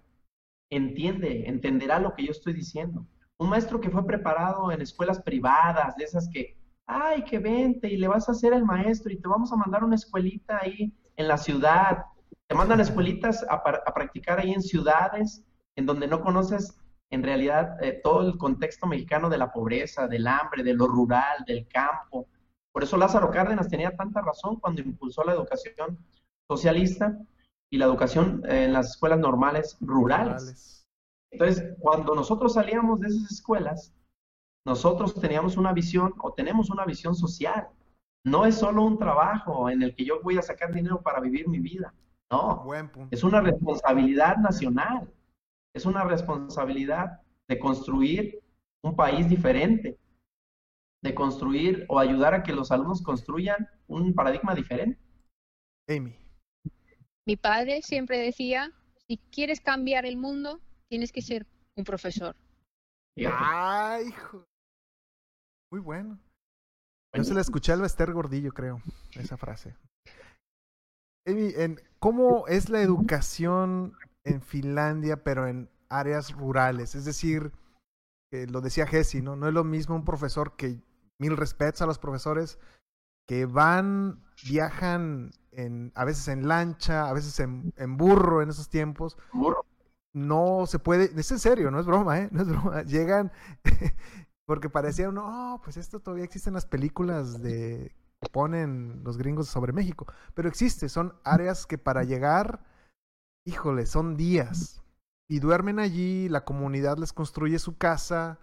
[SPEAKER 5] entiende, entenderá lo que yo estoy diciendo. Un maestro que fue preparado en escuelas privadas, de esas que, ay, que vente y le vas a hacer el maestro y te vamos a mandar una escuelita ahí en la ciudad. Te mandan a escuelitas a, a practicar ahí en ciudades en donde no conoces en realidad eh, todo el contexto mexicano de la pobreza, del hambre, de lo rural, del campo. Por eso Lázaro Cárdenas tenía tanta razón cuando impulsó la educación socialista y la educación eh, en las escuelas normales rurales.
[SPEAKER 3] Morales.
[SPEAKER 5] Entonces, cuando nosotros salíamos de esas escuelas, nosotros teníamos una visión o tenemos una visión social. No es solo un trabajo en el que yo voy a sacar dinero para vivir mi vida. No,
[SPEAKER 3] Buen punto.
[SPEAKER 5] es una responsabilidad nacional. Es una responsabilidad de construir un país diferente, de construir o ayudar a que los alumnos construyan un paradigma diferente.
[SPEAKER 3] Amy.
[SPEAKER 4] Mi padre siempre decía, si quieres cambiar el mundo, tienes que ser un profesor.
[SPEAKER 3] Ay, hijo. Muy bueno. Yo se la escuché al Esther Gordillo, creo, esa frase. Amy, en, ¿cómo es la educación en Finlandia, pero en áreas rurales? Es decir, que lo decía Jesse, ¿no? No es lo mismo un profesor que, mil respetos a los profesores, que van, viajan en, a veces en lancha, a veces en, en burro en esos tiempos.
[SPEAKER 5] Burro.
[SPEAKER 3] No se puede, es en serio, no es broma, ¿eh? No es broma. Llegan, *laughs* porque parecía uno, oh, pues esto todavía existe en las películas de que ponen los gringos sobre México, pero existe, son áreas que para llegar, híjole, son días y duermen allí, la comunidad les construye su casa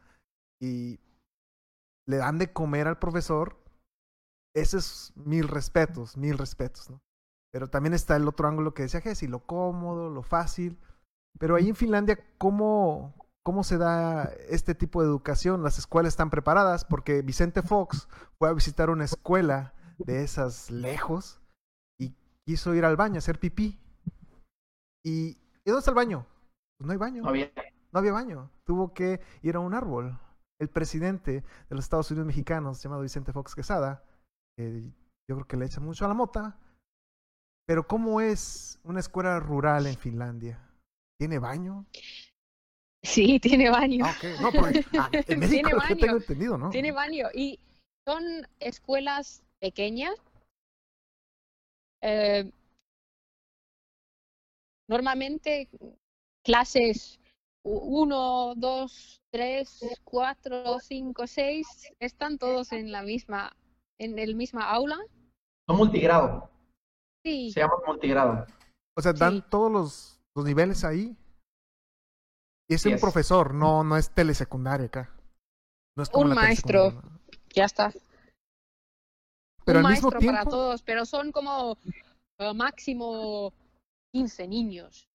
[SPEAKER 3] y le dan de comer al profesor. Ese es mil respetos, mil respetos, ¿no? Pero también está el otro ángulo que decía Jessy, lo cómodo, lo fácil. Pero ahí en Finlandia, ¿cómo, ¿cómo se da este tipo de educación? Las escuelas están preparadas porque Vicente Fox fue a visitar una escuela de esas lejos y quiso ir al baño a hacer pipí. ¿Y, ¿y dónde está el baño? Pues no hay baño.
[SPEAKER 5] No había.
[SPEAKER 3] No había baño. Tuvo que ir a un árbol. El presidente de los Estados Unidos mexicanos, llamado Vicente Fox Quesada, eh, yo creo que le echa mucho a la mota. Pero ¿cómo es una escuela rural en Finlandia? ¿Tiene baño?
[SPEAKER 4] Sí, tiene baño.
[SPEAKER 3] Ah, ok. No, porque ah, *laughs* en
[SPEAKER 4] Tiene
[SPEAKER 3] México es que
[SPEAKER 4] baño.
[SPEAKER 3] tengo entendido, ¿no?
[SPEAKER 4] Tiene baño y son escuelas pequeñas. Eh, normalmente clases 1, 2, 3, 4, 5, 6 están todos en la misma en el misma aula.
[SPEAKER 5] Son multigrado.
[SPEAKER 4] Sí,
[SPEAKER 5] Se llama multigrado.
[SPEAKER 3] O sea, dan
[SPEAKER 4] Sí.
[SPEAKER 3] todos los, los niveles ahí. Y es un
[SPEAKER 5] es.
[SPEAKER 3] profesor, no, no es telesecundaria acá. No es como
[SPEAKER 4] Un
[SPEAKER 3] la
[SPEAKER 4] maestro. ya está.
[SPEAKER 3] Pero
[SPEAKER 4] Un
[SPEAKER 3] al mismo
[SPEAKER 4] maestro para
[SPEAKER 3] tiempo,
[SPEAKER 4] todos, pero son como eh, máximo 15 niños.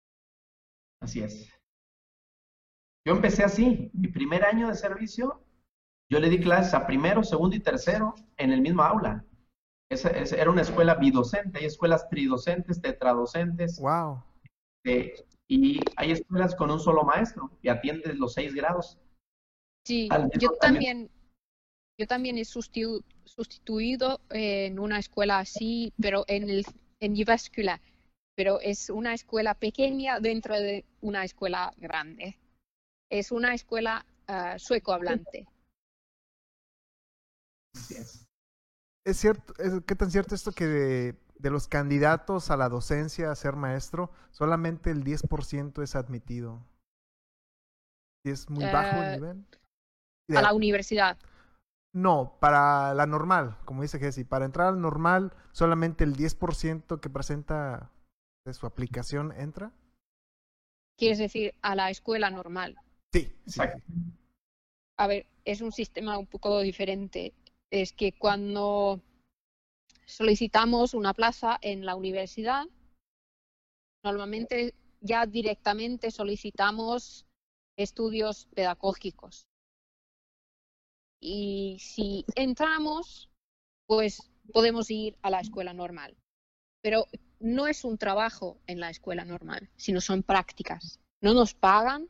[SPEAKER 5] Así es. Yo empecé así. Mi primer año de servicio, yo le di clases a primero, segundo y tercero en el mismo aula. Esa, esa era una escuela bidocente, hay escuelas tridocentes, tetradocentes,
[SPEAKER 3] wow.
[SPEAKER 5] eh, y hay escuelas con un solo maestro y atiendes los seis grados.
[SPEAKER 4] Sí,
[SPEAKER 5] mismo
[SPEAKER 4] yo también, yo también he sustitu- sustituido en una escuela así, pero en el en Jyväskylä, pero es una escuela pequeña dentro de una escuela grande. Es una escuela ah, sueco hablante.
[SPEAKER 5] Así es.
[SPEAKER 3] Es cierto, es- ¿qué tan cierto esto que de, los candidatos a la docencia a ser maestro, solamente el 10% es admitido? ¿Y es muy bajo el
[SPEAKER 4] Eh,
[SPEAKER 3] nivel?
[SPEAKER 4] A la universidad.
[SPEAKER 3] No, para la normal, como dice Jesse, para entrar al normal, solamente el 10% que presenta de su aplicación entra.
[SPEAKER 4] Quieres decir, a la escuela normal.
[SPEAKER 3] Sí, sí.
[SPEAKER 4] A ver, es un sistema un poco diferente. Es que cuando solicitamos una plaza en la universidad, normalmente ya directamente solicitamos estudios pedagógicos. Y si entramos, pues podemos ir a la escuela normal. Pero no es un trabajo en la escuela normal, sino son prácticas. No nos pagan,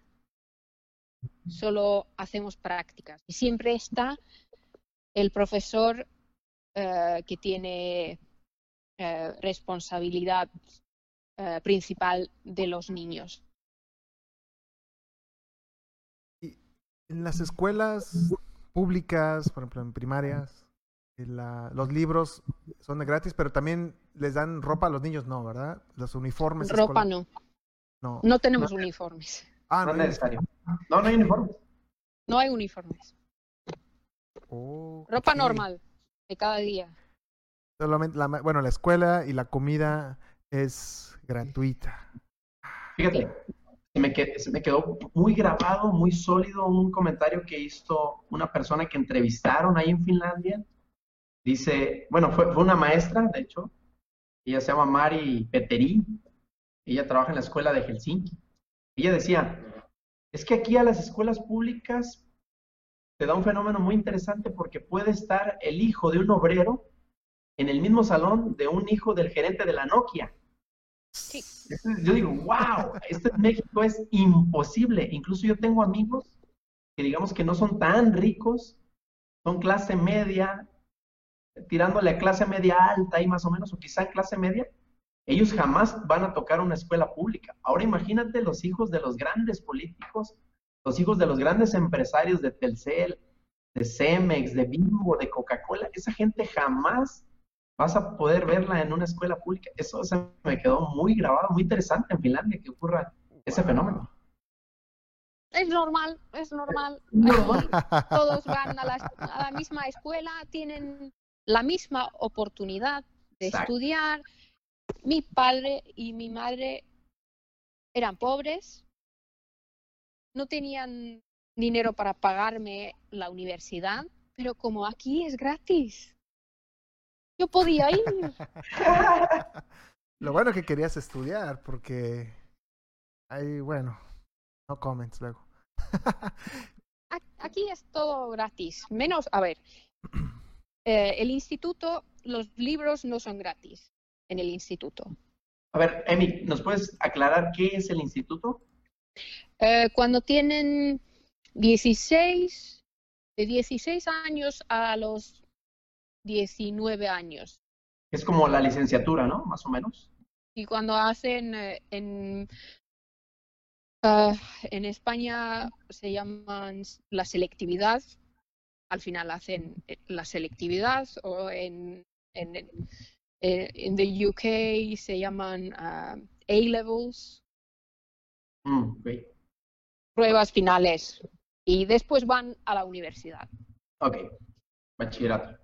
[SPEAKER 4] solo hacemos prácticas. Y siempre está el profesor eh, que tiene eh, responsabilidad eh, principal de los niños.
[SPEAKER 3] En las escuelas públicas, por ejemplo, en primarias, en la- los libros son de gratis, pero también les dan ropa a los niños, no, ¿verdad? Los uniformes.
[SPEAKER 4] Ropa no,
[SPEAKER 3] no.
[SPEAKER 4] no tenemos uniformes.
[SPEAKER 3] Ah,
[SPEAKER 5] No es
[SPEAKER 3] no.
[SPEAKER 5] necesario. No, no hay uniforme.
[SPEAKER 4] No hay uniformes.
[SPEAKER 3] Oh,
[SPEAKER 4] Ropa normal de cada día.
[SPEAKER 3] Solamente la, bueno, la escuela y la comida es gratuita.
[SPEAKER 5] Fíjate, se me, que- se me quedó muy grabado, muy sólido un comentario que hizo una persona que entrevistaron ahí en Finlandia. Dice, bueno, fue, fue una maestra, de hecho, ella se llama Mari Peteri, ella trabaja en la escuela de Helsinki. Ella decía, es que aquí a las escuelas públicas se da un fenómeno muy interesante porque puede estar el hijo de un obrero en el mismo salón de un hijo del gerente de la Nokia.
[SPEAKER 4] Sí.
[SPEAKER 5] Yo digo, wow, esto en México es imposible. Incluso yo tengo amigos que digamos que no son tan ricos, son clase media, tirándole a clase media alta y más o menos, o quizá clase media, ellos jamás van a tocar una escuela pública. Ahora imagínate los hijos de los grandes políticos, los hijos de los grandes empresarios de Telcel, de Cemex, de Bimbo, de Coca-Cola. Esa gente jamás vas a poder verla en una escuela pública. Eso se me quedó muy grabado, muy interesante en Finlandia que ocurra ese fenómeno.
[SPEAKER 4] Es normal, es normal. todos van a la, misma escuela, tienen la misma oportunidad de estudiar, mi padre y mi madre eran pobres, no tenían dinero para pagarme la universidad, pero como aquí es gratis, yo podía ir. *laughs*
[SPEAKER 3] Lo bueno que querías estudiar, porque ahí, bueno, no comments luego. *laughs*
[SPEAKER 4] aquí es todo gratis, menos, a ver, *clears throat* eh, el instituto, los libros no son gratis en el instituto.
[SPEAKER 5] A ver, Emi, ¿nos puedes aclarar qué es el instituto?
[SPEAKER 4] Eh, cuando tienen 16, de 16 años a los 19 años.
[SPEAKER 5] Es como la licenciatura, ¿no? Más o menos.
[SPEAKER 4] Y cuando hacen eh, en, ah, en España se llaman la selectividad, al final hacen eh, la selectividad o en, en, en the UK se llaman uh, A-levels.
[SPEAKER 5] Mm,
[SPEAKER 4] Pruebas finales. Y después van a la universidad.
[SPEAKER 5] Ok, bachillerato.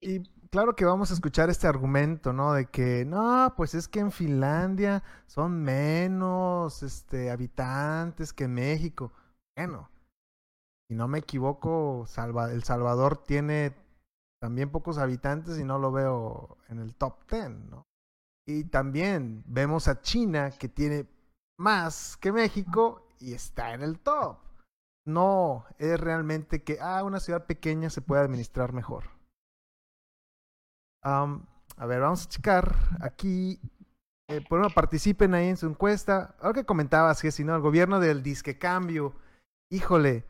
[SPEAKER 3] Y claro que vamos a escuchar este argumento, ¿no? De que, no, pues es que en Finlandia son menos este, habitantes que México. Bueno, si no me equivoco, Salva El Salvador tiene también pocos habitantes y no lo veo en el top 10, ¿no? Y también vemos a China que tiene más que México y está en el top. No es realmente que ah, una ciudad pequeña se puede administrar mejor. a ver, vamos a checar aquí. Eh, por uno, participen ahí en su encuesta. Algo que comentabas, que si no, el gobierno del disque cambio, híjole,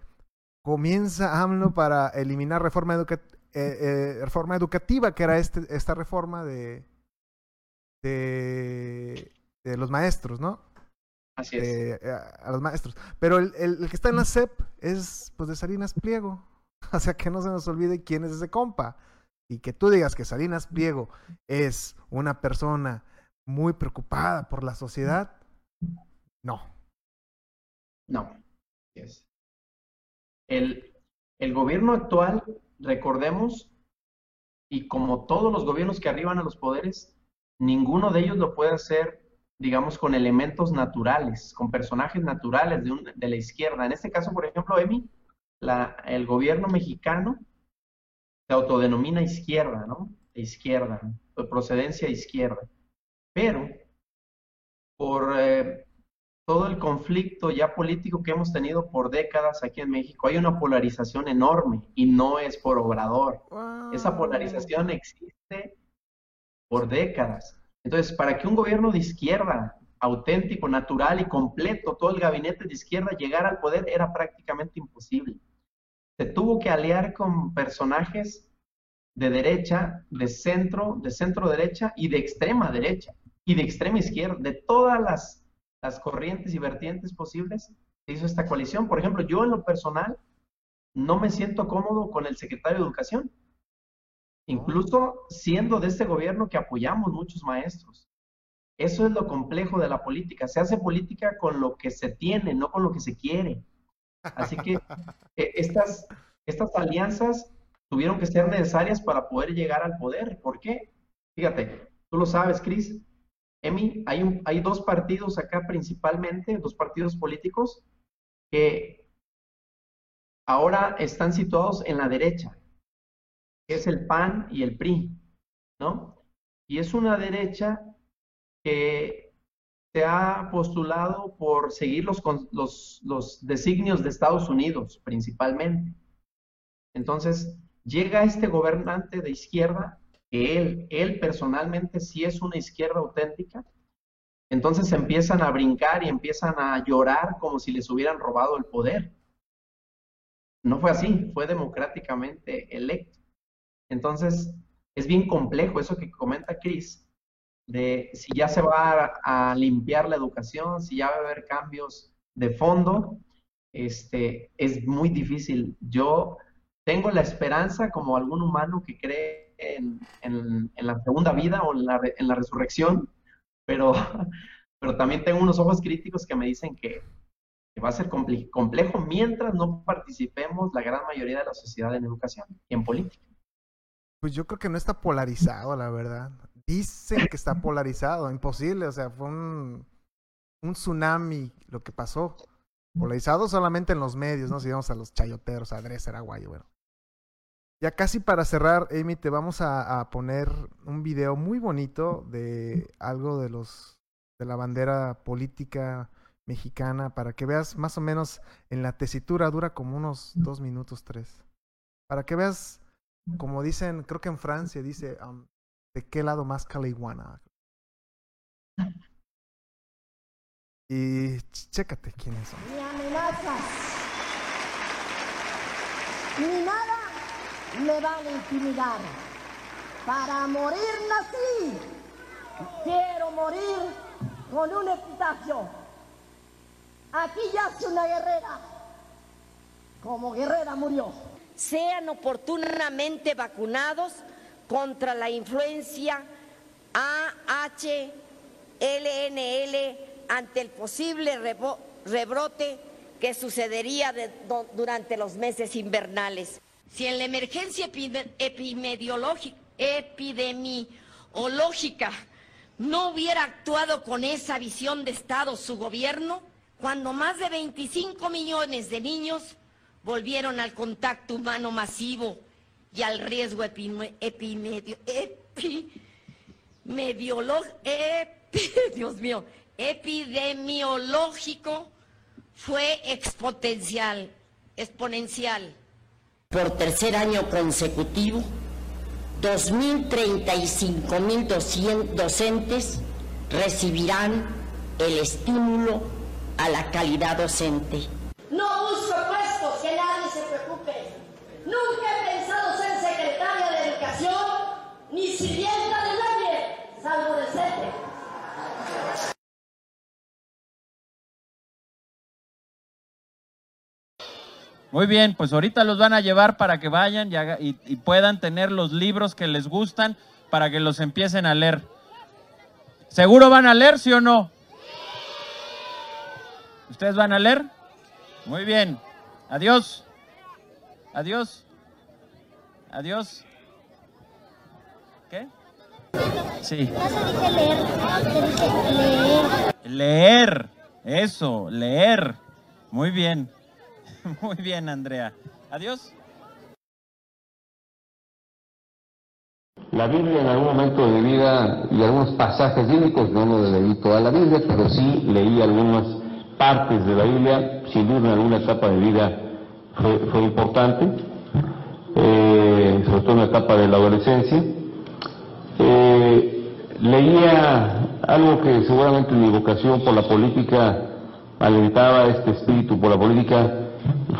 [SPEAKER 3] comienza AMLO para eliminar reforma eh, eh, reforma educativa, que era este, esta reforma de, de, los maestros, ¿no?
[SPEAKER 5] Así es.
[SPEAKER 3] Eh, a, los maestros. Pero el, el, que está en la SEP es pues de Salinas Pliego. *laughs* O sea, que no se nos olvide quién es ese compa. Y que tú digas que Salinas Pliego es una persona muy preocupada por la sociedad, no.
[SPEAKER 5] No. El, el gobierno actual recordemos, y como todos los gobiernos que arriban a los poderes, ninguno de ellos lo puede hacer, digamos, con elementos naturales, con personajes naturales de, de la izquierda. En este caso, por ejemplo, Emi, la, el gobierno mexicano se autodenomina izquierda, ¿no? De izquierda, de procedencia izquierda. Pero por eh, todo el conflicto ya político que hemos tenido por décadas aquí en México, hay una polarización enorme y no es por obrador. Esa polarización existe por décadas. Entonces, para que un gobierno de izquierda, auténtico, natural y completo, todo el gabinete de izquierda llegara al poder era prácticamente imposible. Se tuvo que aliar con personajes de derecha, de centro, de centro derecha y de extrema derecha y de extrema izquierda, de todas las las corrientes y vertientes posibles, se hizo esta coalición. Por ejemplo, yo en lo personal no me siento cómodo con el secretario de Educación, incluso siendo de este gobierno que apoyamos muchos maestros. Eso es lo complejo de la política. Se hace política con lo que se tiene, no con lo que se quiere. Así que *laughs* eh, estas, estas alianzas tuvieron que ser necesarias para poder llegar al poder. ¿Por qué? Fíjate, tú lo sabes, Cris, Emi, hay, hay dos partidos acá principalmente, dos partidos políticos que ahora están situados en la derecha, es el PAN y el PRI, ¿no? Y es una derecha que se ha postulado por seguir los, los, los designios de Estados Unidos principalmente. Entonces, llega este gobernante de izquierda que él, él personalmente sí es una izquierda auténtica, entonces empiezan a brincar y empiezan a llorar como si les hubieran robado el poder. No fue así, fue democráticamente electo. Entonces, es bien complejo eso que comenta Chris, de si ya se va a, limpiar la educación, si ya va a haber cambios de fondo, este, es muy difícil. Yo tengo la esperanza como algún humano que cree en, la segunda vida o en la, en la resurrección, pero, *laughs* pero también tengo unos ojos críticos que me dicen que, va a ser complejo mientras no participemos la gran mayoría de la sociedad en educación y en política.
[SPEAKER 3] Pues yo creo que no está polarizado, la verdad. Dicen que está polarizado, imposible, o sea, fue un, un tsunami lo que pasó. Polarizado solamente en los medios, ¿no? Si vamos a los chayoteros, a Dresser, a bueno. Ya casi para cerrar, Amy, te vamos a, poner un video muy bonito de algo de los de la bandera política mexicana para que veas más o menos en la tesitura dura como unos dos minutos tres para que veas como dicen creo que en Francia dice um, de qué lado más caliguana y chécate quiénes son
[SPEAKER 6] ni amenazas ni nada me van a intimidar. Para morir nací. Quiero morir con un epitafio. Aquí yace una guerrera. Como guerrera murió.
[SPEAKER 7] Sean oportunamente vacunados contra la influencia AHLNL ante el posible rebrote que sucedería durante los meses invernales. Si en la emergencia epidemiológica no hubiera actuado con esa visión de Estado su gobierno, cuando más de 25 millones de niños volvieron al contacto humano masivo y al riesgo *laughs* epidemiológico fue exponencial, exponencial. Por tercer año consecutivo, 2.035.000 docentes recibirán el estímulo a la calidad docente.
[SPEAKER 6] No busco puestos, que nadie se preocupe. Nunca he pensado ser secretaria de Educación ni sirvienta de nadie, salvo de ser.
[SPEAKER 8] Muy bien, pues ahorita los van a llevar para que vayan y, puedan tener los libros que les gustan para que los empiecen a leer. ¿Seguro van a leer, sí o no? ¿Ustedes van a leer? Muy bien. Adiós. Adiós. Adiós. ¿Qué? Sí. Leer. Leer. Eso, leer. Muy bien. *laughs* Muy bien, Andrea. Adiós.
[SPEAKER 9] La Biblia en algún momento de vida y algunos pasajes bíblicos, no lo leí toda la Biblia, pero sí leí algunas partes de la Biblia, sin duda en alguna etapa de vida fue, importante, eh, sobre todo en la etapa de la adolescencia. Eh, leía algo que seguramente mi vocación por la política alentaba este espíritu por la política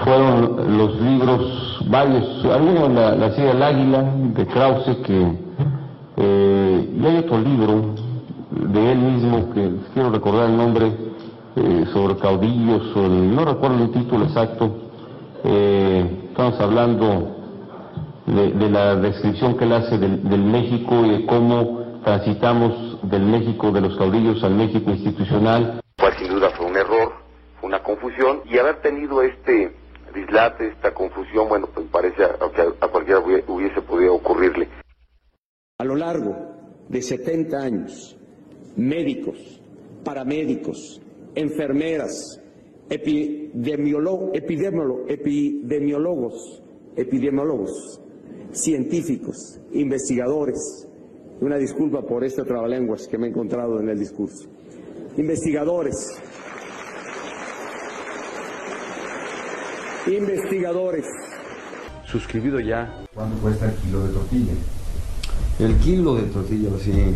[SPEAKER 9] fueron los libros, varios, algunos la, la silla del águila de Krause, que, eh, y hay otro libro de él mismo que quiero recordar el nombre, eh, sobre caudillos, no recuerdo el título exacto, eh, estamos hablando de, la descripción que él hace del, del México y de cómo transitamos del México de los caudillos al México institucional.
[SPEAKER 10] Cual sin duda fue un error, fue una confusión, y haber tenido este dislate, esta confusión, bueno, pues parece a, a cualquiera hubiese podido ocurrirle.
[SPEAKER 11] A lo largo de 70 años, médicos, paramédicos, enfermeras, epidemiólogos, epidemiólogos, epidemiólogos, científicos, investigadores, una disculpa por este trabalenguas que me he encontrado en el discurso, investigadores, investigadores.
[SPEAKER 9] Suscribido ya.
[SPEAKER 12] ¿Cuánto cuesta el kilo de tortilla? El kilo de tortilla, sí.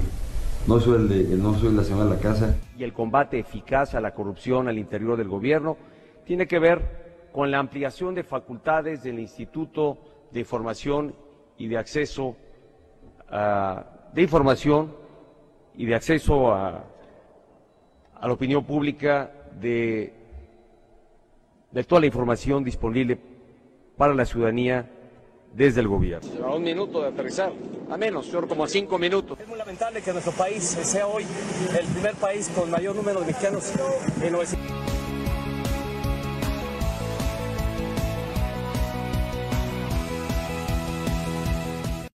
[SPEAKER 12] No soy, el de, no soy la señora de la casa.
[SPEAKER 13] Y el combate eficaz a la corrupción al interior del gobierno tiene que ver con la ampliación de facultades del Instituto de Información y de Acceso a, de Información y de Acceso a, la opinión pública de toda la información disponible para la ciudadanía desde el gobierno.
[SPEAKER 14] A un minuto de aterrizar, a menos, señor, como a cinco minutos. Es muy lamentable que nuestro país sea hoy el primer país con mayor número de mexicanos en obesidad.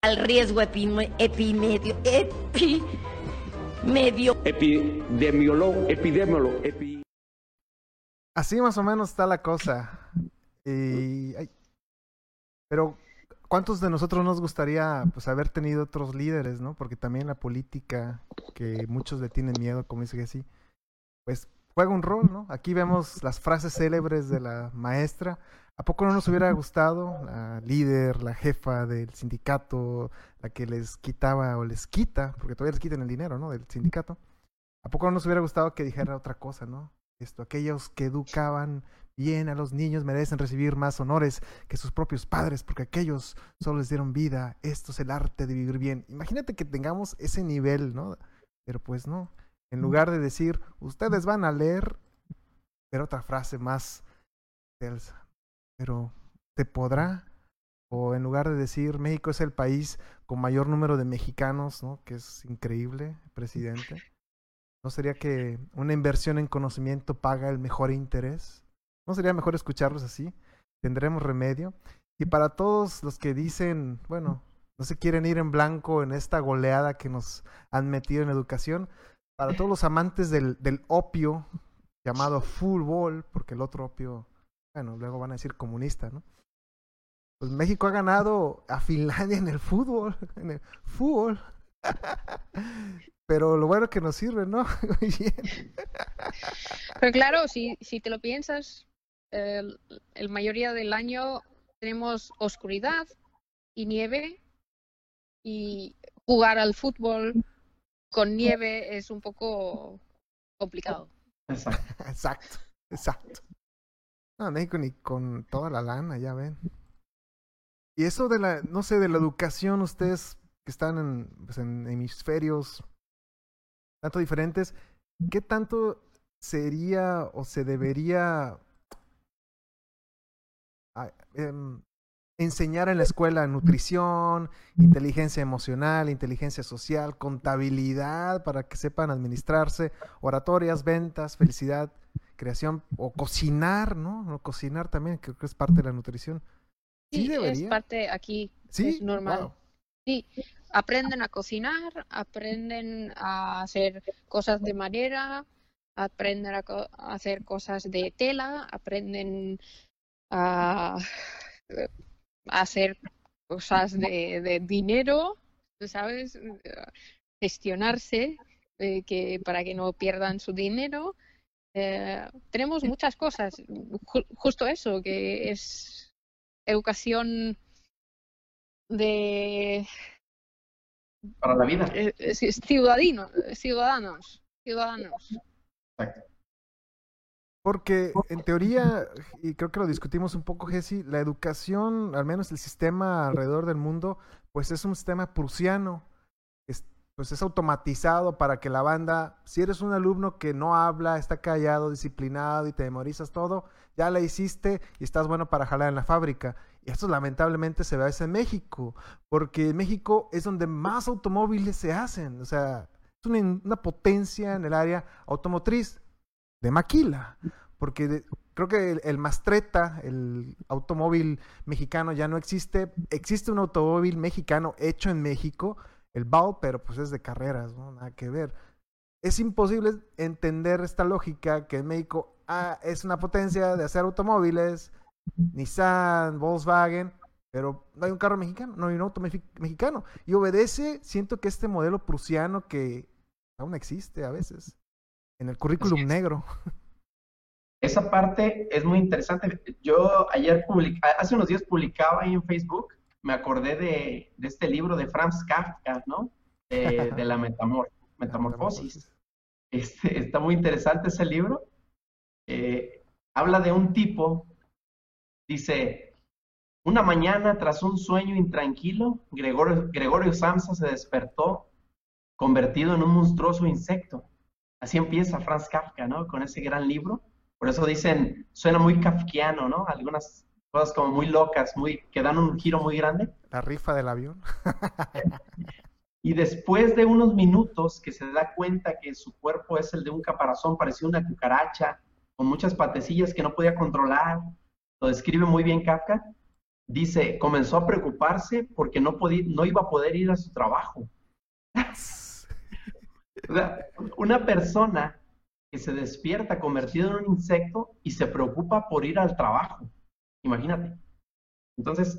[SPEAKER 7] Al riesgo epimedio, epimedio, epi, medio.
[SPEAKER 12] Epidemiólogo, epidemiólogo, epi...
[SPEAKER 3] Así más o menos está la cosa. Y, ay, pero ¿cuántos de nosotros nos gustaría pues haber tenido otros líderes, no? Porque también la política, que muchos le tienen miedo, como dice Jesse, pues juega un rol, ¿no? Aquí vemos las frases célebres de la maestra. ¿A poco no nos hubiera gustado la líder, la jefa del sindicato, la que les quitaba o les quita, porque todavía les quitan el dinero, ¿no? Del sindicato. ¿A poco no nos hubiera gustado que dijera otra cosa, ¿no? Esto, aquellos que educaban bien a los niños merecen recibir más honores que sus propios padres, porque aquellos solo les dieron vida. Esto es el arte de vivir bien. Imagínate que tengamos ese nivel, ¿no? Pero pues no. En lugar de decir, ustedes van a leer, pero otra frase más. Pero, ¿te podrá? O en lugar de decir, México es el país con mayor número de mexicanos, ¿no? Que es increíble, presidente. ¿No sería que una inversión en conocimiento paga el mejor interés? ¿No sería mejor escucharlos así? ¿Tendremos remedio? Y para todos los que dicen, bueno, no se quieren ir en blanco en esta goleada que nos han metido en educación, para todos los amantes del, opio llamado fútbol, porque el otro opio, bueno, luego van a decir comunista, ¿no? Pues México ha ganado a Finlandia en el fútbol, *laughs* en el fútbol. *laughs* Pero lo bueno que nos sirve, ¿no? *laughs*
[SPEAKER 4] Pero claro, si, si te lo piensas, el, el mayoría del año tenemos oscuridad y nieve y jugar al fútbol con nieve es un poco complicado.
[SPEAKER 5] Exacto. *laughs*
[SPEAKER 3] Exacto, exacto. No, México ni con toda la lana, ya ven. Y eso de la, no sé, de la educación, ustedes que están en, pues, en hemisferios tanto diferentes, ¿qué tanto sería o se debería em, enseñar en la escuela nutrición, inteligencia emocional, inteligencia social, contabilidad para que sepan administrarse, oratorias, ventas, felicidad, creación o cocinar, ¿no? O cocinar también, creo que es parte de la nutrición. Sí,
[SPEAKER 4] Sí, es parte aquí,
[SPEAKER 3] Sí,
[SPEAKER 4] es normal.
[SPEAKER 3] wow.
[SPEAKER 4] Sí, aprenden a cocinar, aprenden a hacer cosas de madera, aprenden a, co- a hacer cosas de tela, aprenden a, *sighs* a hacer cosas de, de dinero, ¿sabes? Gestionarse eh, que, para que no pierdan su dinero. Eh, tenemos muchas cosas, ju- justo eso, que es educación de
[SPEAKER 5] Para la vida.
[SPEAKER 4] eh, ciudadanos, ciudadanos.
[SPEAKER 3] Porque en teoría, y creo que lo discutimos un poco, Jesse, la educación, al menos el sistema alrededor del mundo, pues es un sistema prusiano. Es- pues es automatizado para que la banda, si eres un alumno que no habla, está callado, disciplinado y te memorizas todo, ya la hiciste y estás bueno para jalar en la fábrica. Y esto lamentablemente se ve en México, porque México es donde más automóviles se hacen. O sea, es una potencia en el área automotriz de maquila, porque creo que el, Mastreta, el automóvil mexicano ya no existe, existe un automóvil mexicano hecho en México, el BAL, pero pues es de carreras, ¿no? Nada que ver. Es imposible entender esta lógica que en México ah, es una potencia de hacer automóviles, Nissan, Volkswagen, pero no hay un carro mexicano, no hay un auto mexicano. Y obedece, siento que este modelo prusiano que aún existe a veces, en el currículum negro.
[SPEAKER 5] Esa parte es muy interesante. Yo ayer public- hace unos días publicaba ahí en Facebook me acordé de, de este libro de Franz Kafka, ¿no? De, *laughs* de la metamor metamorfosis. Este, está muy interesante ese libro. Eh, habla de un tipo, dice, una mañana tras un sueño intranquilo, Gregorio, Gregorio Samsa se despertó convertido en un monstruoso insecto. Así empieza Franz Kafka, ¿no? Con ese gran libro. Por eso dicen, suena muy kafkiano, ¿no? Algunas cosas como muy locas, muy, que dan un giro muy grande.
[SPEAKER 3] La rifa del avión. *laughs*
[SPEAKER 5] y después de unos minutos que se da cuenta que su cuerpo es el de un caparazón, parecía una cucaracha, con muchas patecillas que no podía controlar, lo describe muy bien Kafka, dice, comenzó a preocuparse porque no, podía, no iba a poder ir a su trabajo. *laughs* una persona que se despierta convertido en un insecto y se preocupa por ir al trabajo. Imagínate. Entonces,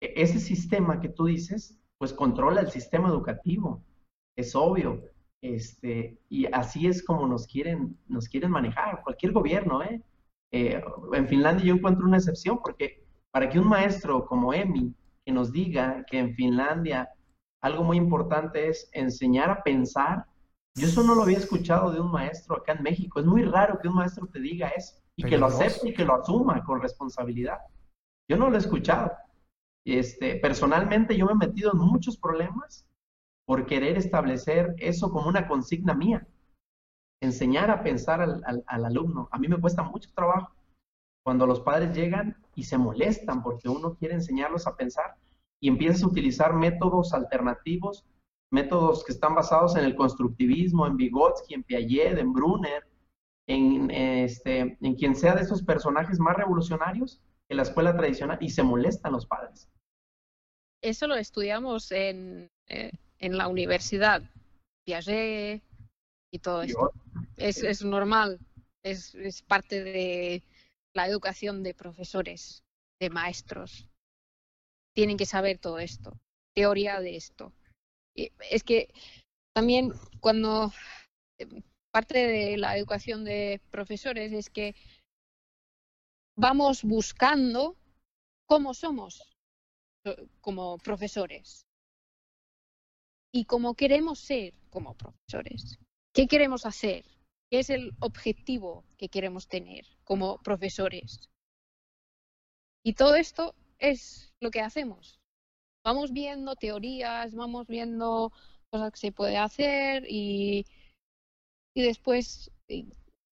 [SPEAKER 5] e-, ese sistema que tú dices, pues controla el sistema educativo. Es obvio. Este, y así es como nos quieren, nos quieren manejar, cualquier gobierno, ¿eh? ¿eh? En Finlandia yo encuentro una excepción porque para que un maestro como Emi, que nos diga que en Finlandia algo muy importante es enseñar a pensar, yo eso no lo había escuchado de un maestro acá en México. Es muy raro que un maestro te diga eso y que lo acepte y que lo asuma con responsabilidad. Yo no lo he escuchado. Este, personalmente yo me he metido en muchos problemas por querer establecer eso como una consigna mía. Enseñar a pensar al, al, alumno. A mí me cuesta mucho trabajo cuando los padres llegan y se molestan porque uno quiere enseñarlos a pensar y empiezas a utilizar métodos alternativos, métodos que están basados en el constructivismo, en Vygotsky, en Piaget, en Brunner, en, este, en quien sea de esos personajes más revolucionarios en la escuela tradicional y se molestan los padres.
[SPEAKER 4] Eso lo estudiamos en, eh, en la universidad, Piaget y todo esto. Es, es normal, es, es parte de la educación de profesores, de maestros. Tienen que saber todo esto, teoría de esto. Es que también cuando parte de la educación de profesores es que vamos buscando cómo somos eh, como profesores y cómo queremos ser como profesores. ¿Qué queremos hacer? ¿Qué es el objetivo que queremos tener como profesores? Y todo esto es lo que hacemos. Vamos viendo teorías, vamos viendo cosas que se puede hacer y, y después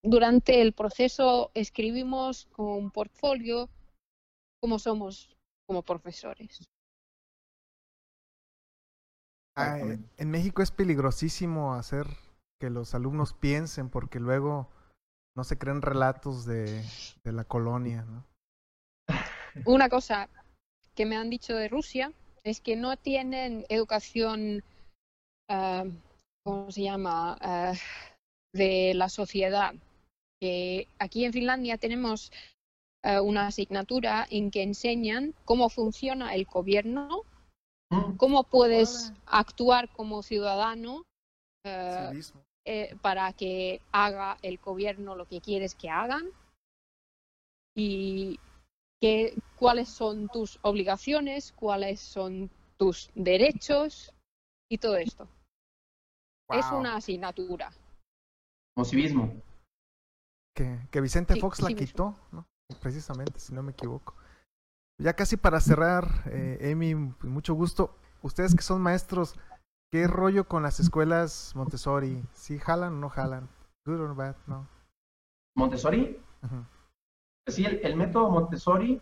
[SPEAKER 4] durante el proceso escribimos con un portfolio cómo somos como profesores.
[SPEAKER 3] Ah, en México es peligrosísimo hacer que los alumnos piensen porque luego no se creen relatos de, de la colonia. ¿no?
[SPEAKER 4] Una cosa que me han dicho de Rusia es que no tienen educación, uh, ¿cómo se llama?, uh, de la sociedad. Que aquí en Finlandia tenemos uh, una asignatura en que enseñan cómo funciona el gobierno, mm. cómo puedes actuar como ciudadano eh, para que haga el gobierno lo que quieres que hagan y que, cuáles son tus obligaciones, cuáles son tus derechos y todo esto. Es una asignatura.
[SPEAKER 5] Civismo.
[SPEAKER 3] Que, que Vicente Fox la quitó, ¿no? precisamente, si no me equivoco. Ya casi para cerrar, eh, Emi, mucho gusto. Ustedes que son maestros, ¿qué rollo con las escuelas Montessori? ¿Sí jalan o no jalan? ¿Good or bad? No.
[SPEAKER 5] ¿Montessori? Pues sí, el, método Montessori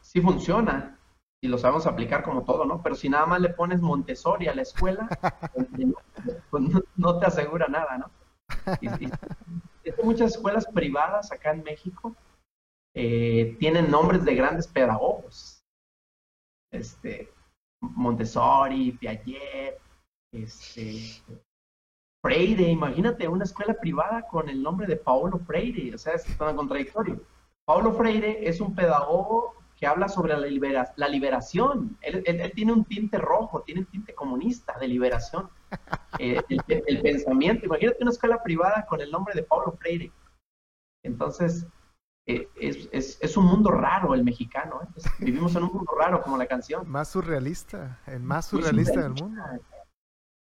[SPEAKER 5] sí funciona y lo sabemos aplicar como todo, ¿no? Pero si nada más le pones Montessori a la escuela, *laughs* pues no, te asegura nada, ¿no? Y, muchas escuelas privadas acá en México eh, tienen nombres de grandes pedagogos. Este, Montessori, Piaget, este, Freire, imagínate una escuela privada con el nombre de Paulo Freire, o sea, es tan contradictorio. Paulo Freire es un pedagogo que habla sobre la, la liberación. Él, tiene un tinte rojo, tiene un tinte comunista de liberación. *laughs* Eh, el, pensamiento, imagínate una escuela privada con el nombre de Paulo Freire. Entonces, eh, es, es, es, un mundo raro el mexicano. ¿eh? vivimos en un mundo raro, como la canción.
[SPEAKER 3] Más surrealista, el más surrealista, del mundo.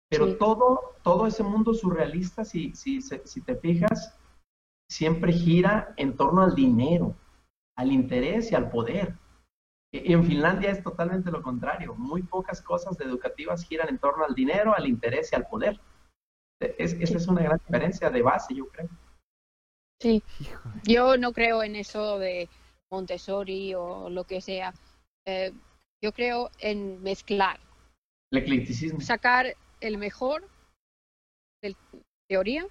[SPEAKER 5] Pero todo, todo ese mundo surrealista, si, si, si te fijas, siempre gira en torno al dinero, al interés y al poder. E, en Finlandia es totalmente lo contrario. Muy pocas cosas educativas giran en torno al dinero, al interés y al poder. E, es, esa es una gran diferencia de base, yo creo.
[SPEAKER 4] Sí, yo no creo en eso de Montessori o lo que sea. Eh, yo creo en mezclar.
[SPEAKER 5] El eclecticismo.
[SPEAKER 4] Sacar el mejor de teoría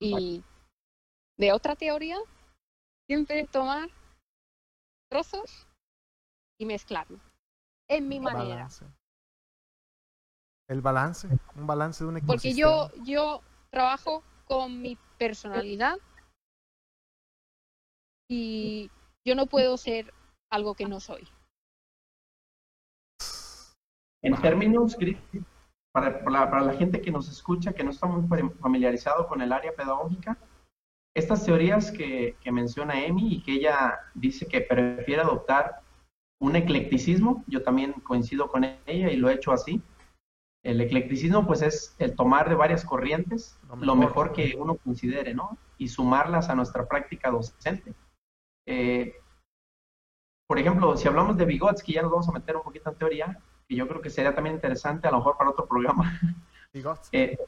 [SPEAKER 4] y de otra teoría, siempre tomar trozos y mezclarlo. En mi manera.
[SPEAKER 3] El balance, un balance de un
[SPEAKER 4] Porque yo, yo trabajo con mi personalidad y yo no puedo ser algo que no soy.
[SPEAKER 5] En términos, para, para, la, gente que nos escucha, que no está muy familiarizado con el área pedagógica, estas teorías que, que menciona Emi y que ella dice que prefiere adoptar un eclecticismo, yo también coincido con ella y lo he hecho así. El eclecticismo pues es el tomar de varias corrientes lo mejor, que uno considere, ¿no? Y sumarlas a nuestra práctica docente. Eh, por ejemplo, si hablamos de Vygotsky, ya nos vamos a meter un poquito en teoría, que yo creo que sería también interesante a lo mejor para otro programa. Vygotsky, *laughs* eh,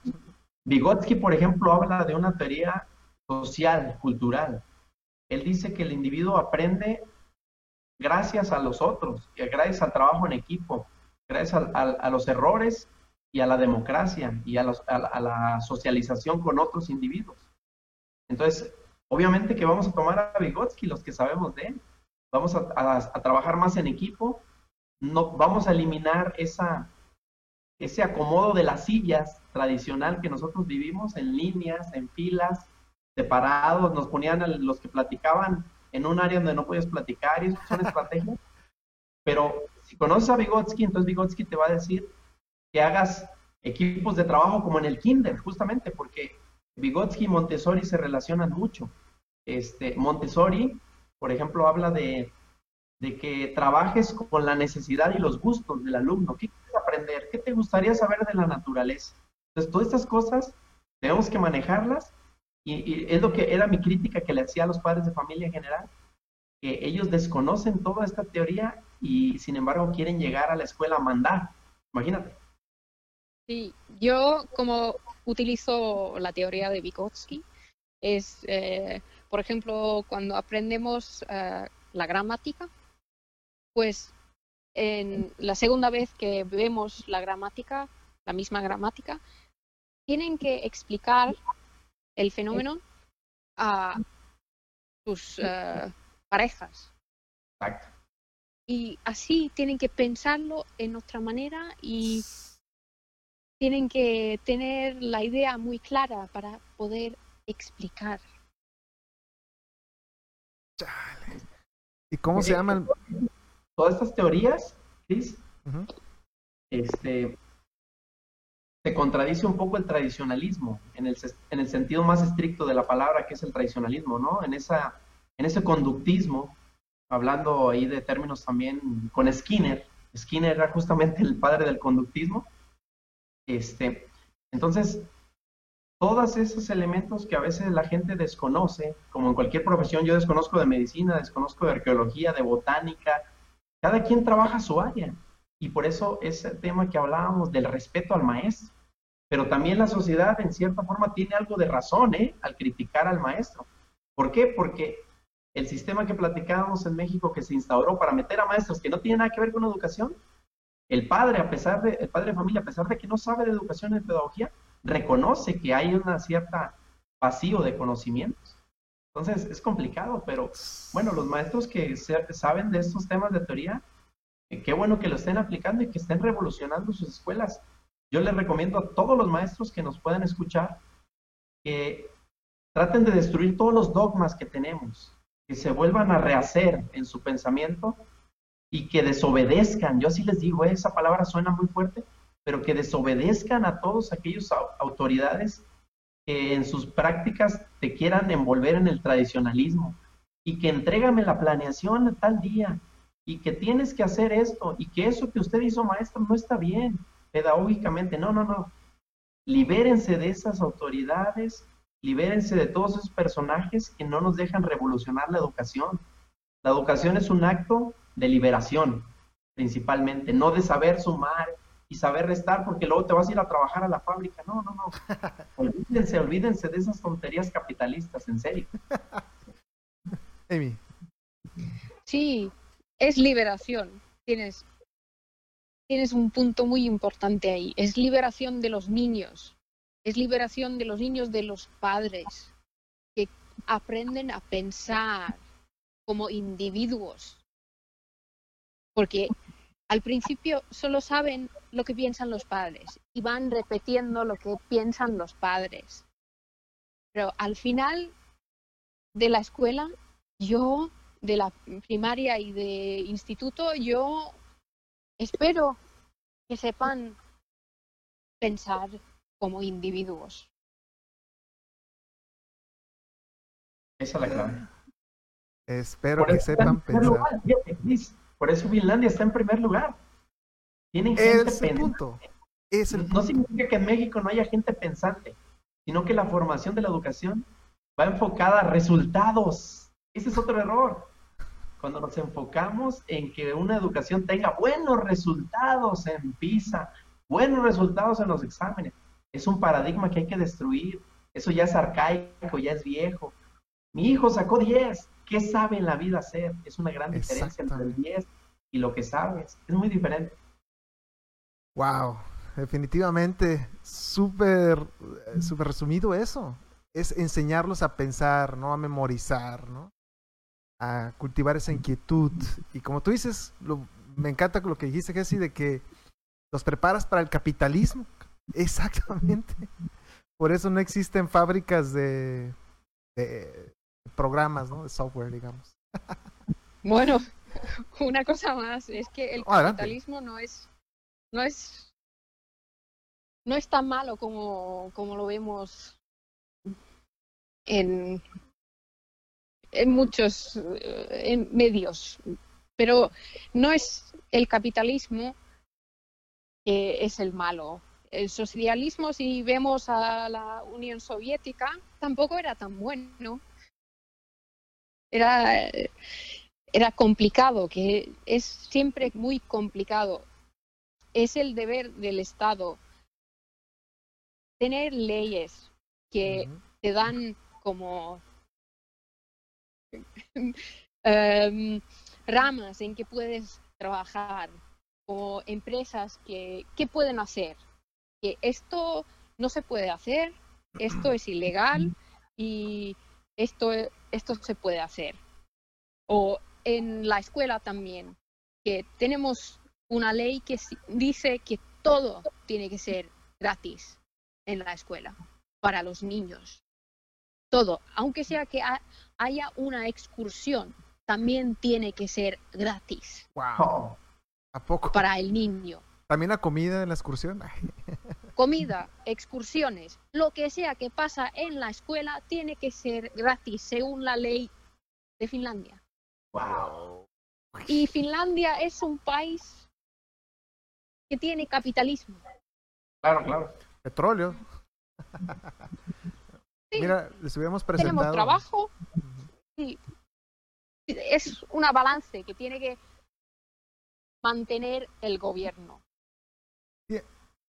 [SPEAKER 5] Vygotsky por ejemplo, habla de una teoría social, cultural. Él dice que el individuo aprende gracias a los otros, gracias al trabajo en equipo, gracias a, los errores y a la democracia y a, la socialización con otros individuos. Entonces, obviamente que vamos a tomar a Vygotsky, los que sabemos de él, vamos a, trabajar más en equipo, no, vamos a eliminar esa, ese acomodo de las sillas tradicional que nosotros vivimos en líneas, en filas, separados, nos ponían a los que platicaban en un área donde no puedes platicar y eso son estrategias. Pero si conoces a Vygotsky, entonces Vygotsky te va a decir que hagas equipos de trabajo como en el kinder, justamente porque Vygotsky y Montessori se relacionan mucho. Este, Montessori, por ejemplo, habla de, de que trabajes con la necesidad y los gustos del alumno. ¿Qué quieres aprender? ¿Qué te gustaría saber de la naturaleza? Entonces, todas estas cosas tenemos que manejarlas y, es lo que era mi crítica que le hacía a los padres de familia en general, que ellos desconocen toda esta teoría y sin embargo quieren llegar a la escuela a mandar. Imagínate.
[SPEAKER 4] Sí, yo como utilizo la teoría de Vygotsky, es, eh, por ejemplo, cuando aprendemos eh, la gramática, pues en la segunda vez que vemos la gramática, la misma gramática, tienen que explicar el fenómeno a sus eh, parejas. Y así tienen que pensarlo en otra manera y tienen que tener la idea muy clara para poder explicar.
[SPEAKER 3] ¿Y cómo se llaman?
[SPEAKER 5] Todas estas teorías, Chris, este, se contradice un poco el tradicionalismo, en el, en el sentido más estricto de la palabra que es el tradicionalismo, ¿no? En, esa, en ese conductismo, hablando ahí de términos también con Skinner, Skinner era justamente el padre del conductismo, este, entonces, todos esos elementos que a veces la gente desconoce, como en cualquier profesión, yo desconozco de medicina, desconozco de arqueología, de botánica, cada quien trabaja su área. Y por eso ese tema que hablábamos del respeto al maestro. Pero también la sociedad, en cierta forma, tiene algo de razón ¿eh? al criticar al maestro. ¿Por qué? Porque el sistema que platicábamos en México que se instauró para meter a maestros que no tienen nada que ver con educación, el padre, a pesar de, el padre de familia, a pesar de que no sabe de educación y pedagogía, reconoce que hay una cierta vacío de conocimientos. Entonces es complicado, pero bueno, los maestros que saben de estos temas de teoría qué bueno que lo estén aplicando y que estén revolucionando sus escuelas. Yo les recomiendo a todos los maestros que nos puedan escuchar que traten de destruir todos los dogmas que tenemos, que se vuelvan a rehacer en su pensamiento y que desobedezcan. Yo así les digo, esa palabra suena muy fuerte, pero que desobedezcan a todos aquellos autoridades que en sus prácticas te quieran envolver en el tradicionalismo, y que entrégame la planeación a tal día y que tienes que hacer esto y que eso que usted hizo maestro no está bien pedagógicamente. No, no, no. Libérense de esas autoridades, libérense de todos esos personajes que no nos dejan revolucionar la educación. La educación es un acto de liberación, principalmente, no de saber sumar y saber restar porque luego te vas a ir a trabajar a la fábrica. No, no, no. *laughs* olvídense, olvídense de esas tonterías capitalistas, en serio.
[SPEAKER 3] Amy.
[SPEAKER 4] Sí, es liberación. Tienes, tienes un punto muy importante ahí. Es liberación de los niños. Es liberación de los niños de los padres que aprenden a pensar como individuos. Porque al principio solo saben lo que piensan los padres y van repitiendo lo que piensan los padres. Pero al final de la escuela, yo, de la primaria y de instituto, yo espero que sepan pensar como individuos.
[SPEAKER 5] Esa es la clave.
[SPEAKER 3] Espero que sepan pensar.
[SPEAKER 5] Por eso Finlandia está en primer lugar. Tienen gente pensante. no significa que en México no haya gente pensante, sino que la formación de la educación va enfocada a resultados. Ese es otro error. Cuando nos enfocamos en que una educación tenga buenos resultados en PISA, buenos resultados en los exámenes, es un paradigma que hay que destruir. Eso ya es arcaico, ya es viejo. Mi hijo sacó 10. ¿Qué sabe en la vida hacer? Es una gran diferencia entre el 10 y lo que sabes. Es muy diferente.
[SPEAKER 3] Wow, definitivamente, súper, súper resumido eso. Es enseñarlos a pensar, ¿no? A memorizar, ¿no? A cultivar esa inquietud. Y como tú dices, me encanta lo que dijiste, Jesse, de que los preparas para el capitalismo. *laughs* Exactamente. Por eso no existen fábricas de, de programas, ¿no? De software, digamos. *laughs*
[SPEAKER 4] Bueno, *laughs* una cosa más, es que el capitalismo no es, no es, no es tan malo como, como lo vemos en, en muchos eh, en medios, pero no es el capitalismo que es el malo. El socialismo, si vemos a la Unión Soviética, tampoco era tan bueno era, era complicado, que es siempre muy complicado. Es el deber del Estado tener leyes que te dan como *laughs* em, ramas en que puedes trabajar o empresas que, que pueden hacer que esto no se puede hacer, esto es ilegal y esto, esto se puede hacer. O en la escuela también, que tenemos una ley que dice que todo tiene que ser gratis en la escuela para los niños. Todo, aunque sea que haya una excursión, también tiene que ser gratis.
[SPEAKER 3] Wow. ¿A poco?
[SPEAKER 4] Para el niño.
[SPEAKER 3] ¿También la comida en la excursión? *laughs*
[SPEAKER 4] comida, excursiones, lo que sea que pasa en la escuela tiene que ser gratis según la ley de Finlandia.
[SPEAKER 5] Wow.
[SPEAKER 4] Y Finlandia es un país que tiene capitalismo.
[SPEAKER 5] Claro, claro.
[SPEAKER 3] Petróleo. Mira, les hubiéramos presentado.
[SPEAKER 4] Tenemos trabajo. Sí. Es una balance que tiene que mantener el gobierno.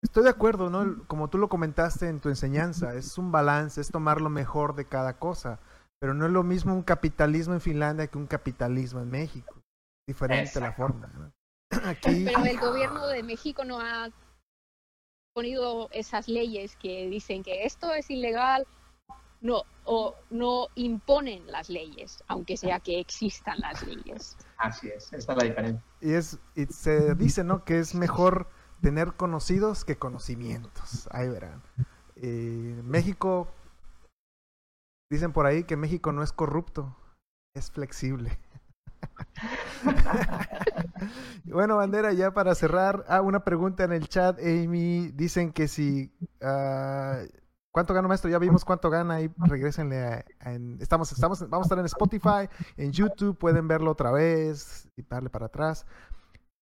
[SPEAKER 3] Estoy de acuerdo, ¿no? Como tú lo comentaste en tu enseñanza, es un balance, es tomar lo mejor de cada cosa, pero no es lo mismo un capitalismo en Finlandia que un capitalismo en México. Diferente la forma. *clears throat*
[SPEAKER 4] Aquí... Pero el gobierno de México no ha ponido esas leyes que dicen que esto es ilegal, no, o no imponen las leyes, aunque sea que existan las leyes.
[SPEAKER 5] Así es, esa es la diferencia.
[SPEAKER 3] Y, es, y se dice, ¿no? Que es mejor tener conocidos que conocimientos. Ahí verán. Eh, México, dicen por ahí que México no es corrupto, es flexible. *laughs* bueno, Bandera, ya para cerrar, ah, una pregunta en el chat, Amy, dicen que si, uh, ¿Cuánto gana maestro? Ya vimos cuánto gana ahí. Regrésenle a, a- en- estamos, estamos, vamos a estar en Spotify, en YouTube, pueden verlo otra vez y darle para atrás.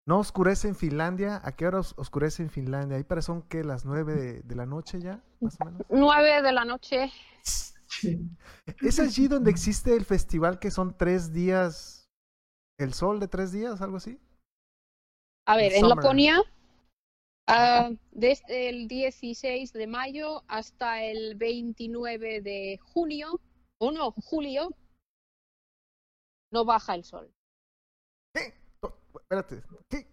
[SPEAKER 3] No oscurece en Finlandia. ¿A qué hora os- oscurece en Finlandia? Ahí para son que las nueve de, de la noche ya, más o menos.
[SPEAKER 4] Nueve de la noche.
[SPEAKER 3] ¿Es allí donde existe el festival que son tres días, el sol de tres días, algo así?
[SPEAKER 4] A ver,
[SPEAKER 3] El
[SPEAKER 4] en
[SPEAKER 3] summer.
[SPEAKER 4] Laponia, ah, desde el 16 de mayo hasta el 29 de junio, o no, julio, no baja el sol.
[SPEAKER 3] Espérate. ¿qué?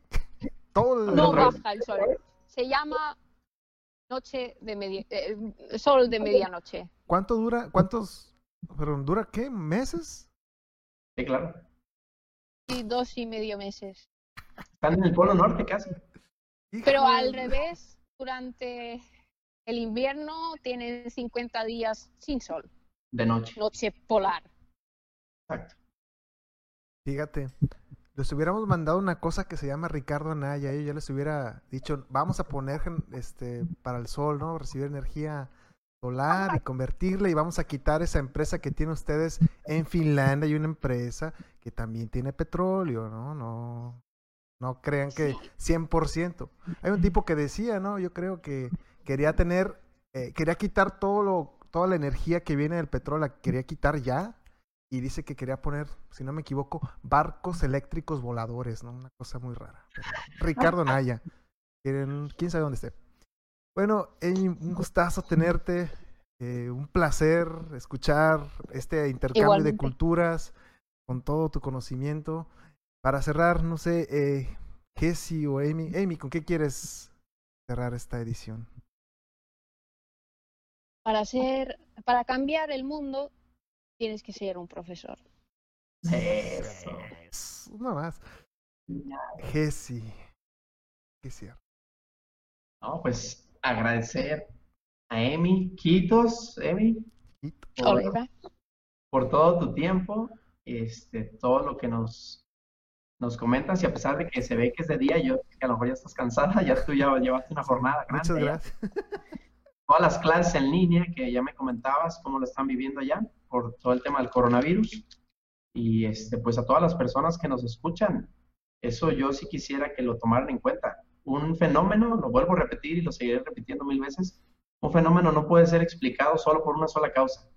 [SPEAKER 3] Todo el-
[SPEAKER 4] No baja el sol. Se llama noche de media, eh, sol de medianoche.
[SPEAKER 3] ¿Cuánto dura? ¿Cuántos? Perdón, ¿dura qué? ¿Meses?
[SPEAKER 5] Sí, claro.
[SPEAKER 4] Y dos y medio meses.
[SPEAKER 5] Están en el Polo Norte casi.
[SPEAKER 4] Pero al revés, durante el invierno tienen 50 días sin sol,
[SPEAKER 5] De noche.
[SPEAKER 4] noche polar.
[SPEAKER 5] Exacto.
[SPEAKER 3] Fíjate, les hubiéramos mandado una cosa que se llama Ricardo Anaya, y yo les hubiera dicho, vamos a poner este para el sol, ¿no? Recibir energía solar y convertirla y vamos a quitar esa empresa que tienen ustedes en Finlandia, hay una empresa que también tiene petróleo, ¿no? No no crean que 100%. Hay un tipo que decía, ¿no? Yo creo que quería tener eh, quería quitar todo lo toda la energía que viene del petróleo, la quería quitar ya y dice que quería poner, si no me equivoco, barcos eléctricos voladores, ¿no? Una cosa muy rara. Ricardo Naya. ¿Quién sabe dónde esté? Bueno, Amy, un gustazo tenerte. eh, un placer escuchar este intercambio de culturas con todo tu conocimiento. Para cerrar, no sé, eh, Jesse o Amy. Amy, ¿con qué quieres cerrar esta edición?
[SPEAKER 4] Para ser, para cambiar el mundo, tienes que ser un profesor.
[SPEAKER 3] Eso. Una más. Jesse. ¿Qué cierra?
[SPEAKER 5] No, pues agradecer a Emi, Quitos, Emi, por, por todo tu tiempo, este, todo lo que nos, nos comentas y a pesar de que se ve que es de día, yo que a lo mejor ya estás cansada, ya tú ya llevaste una jornada grande.
[SPEAKER 3] Muchas gracias.
[SPEAKER 5] Todas las clases en línea que ya me comentabas, cómo lo están viviendo allá por todo el tema del coronavirus. Y este, pues a todas las personas que nos escuchan, eso yo sí quisiera que lo tomaran en cuenta. Un fenómeno, lo vuelvo a repetir y lo seguiré repitiendo mil veces, un fenómeno no puede ser explicado solo por una sola causa.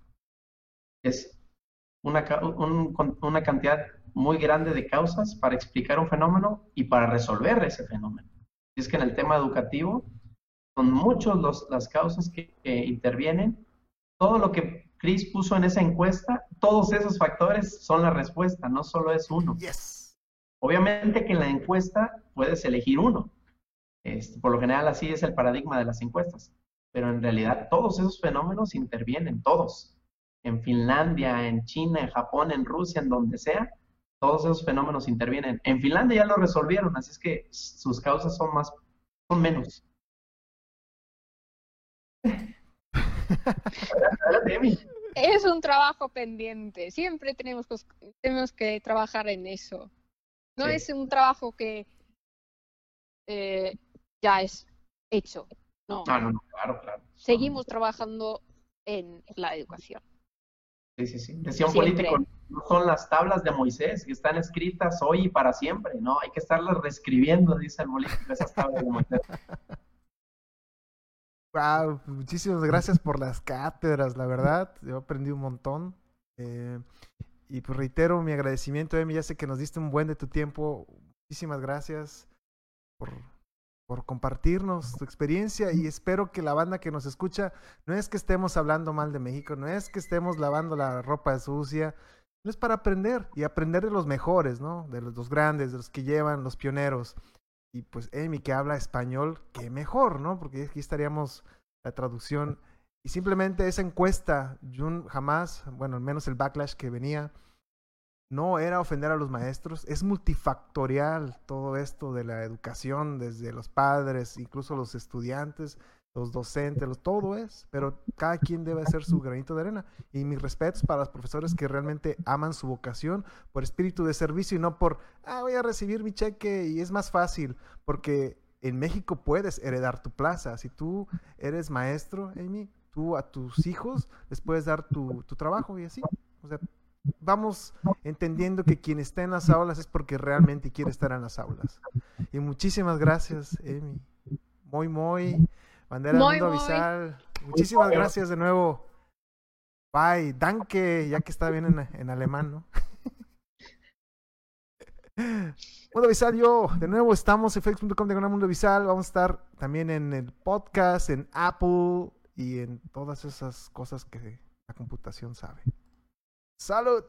[SPEAKER 5] Es una, un- una cantidad muy grande de causas para explicar un fenómeno y para resolver ese fenómeno. Y es que en el tema educativo son muchos los, las causas que, que intervienen. Todo lo que Chris puso en esa encuesta, todos esos factores son la respuesta, no solo es uno. Obviamente que en la encuesta puedes elegir uno. Este, por lo general así es el paradigma de las encuestas. Pero en realidad todos esos fenómenos intervienen, todos. En Finlandia, en China, en Japón, en Rusia, en donde sea, todos esos fenómenos intervienen. En Finlandia ya lo resolvieron, así es que sus causas son más, son menos.
[SPEAKER 4] Es un trabajo pendiente. Siempre tenemos, que trabajar en eso. No
[SPEAKER 5] Sí.
[SPEAKER 4] es un trabajo que eh, ya es hecho. No.
[SPEAKER 5] Ah, no, no, claro, claro.
[SPEAKER 4] Seguimos trabajando en la educación.
[SPEAKER 5] Sí, sí, sí. Decía un
[SPEAKER 4] Siempre.
[SPEAKER 5] político, no son las tablas de Moisés que están escritas hoy y para siempre, ¿no? Hay que estarlas reescribiendo, dice el político, esas tablas de Moisés.
[SPEAKER 3] Wow, muchísimas gracias por las cátedras, la verdad, yo aprendí un montón. eh, y pues reitero mi agradecimiento, Emi, ya sé que nos diste un buen de tu tiempo. Muchísimas gracias por, por compartirnos tu experiencia y espero que la banda que nos escucha, no es que estemos hablando mal de México, no es que estemos lavando la ropa sucia, no es para aprender y aprender de los mejores, ¿no? De los, los grandes, de los que llevan, los pioneros. Y pues Amy que habla español, qué mejor, ¿no? Porque aquí estaríamos la traducción. Y simplemente esa encuesta, yo jamás, bueno, al menos el backlash que venía, no era ofender a los maestros, es multifactorial todo esto de la educación, desde los padres, incluso los estudiantes, los docentes, todo es, pero cada quien debe hacer su granito de arena. Y mis respetos para los profesores que realmente aman su vocación por espíritu de servicio y no por, ah, voy a recibir mi cheque y es más fácil, porque en México puedes heredar tu plaza. Si tú eres maestro, Amy, tú tú a tus hijos les puedes dar tu, tu trabajo y así. O sea, vamos entendiendo que quien está en las aulas es porque realmente quiere estar en las aulas. Y muchísimas gracias, Emi. Muy, muy. Bandera
[SPEAKER 4] Muy,
[SPEAKER 3] Mundo. Avisal. Muchísimas gracias de nuevo. Bye. Danke, ya que está bien en, en alemán, ¿no? *laughs* Mundo Visal, yo, de nuevo estamos en facebook.com de Mundo Visal. Vamos a estar también en el podcast, en Apple y en todas esas cosas que la computación sabe. ¡Salud!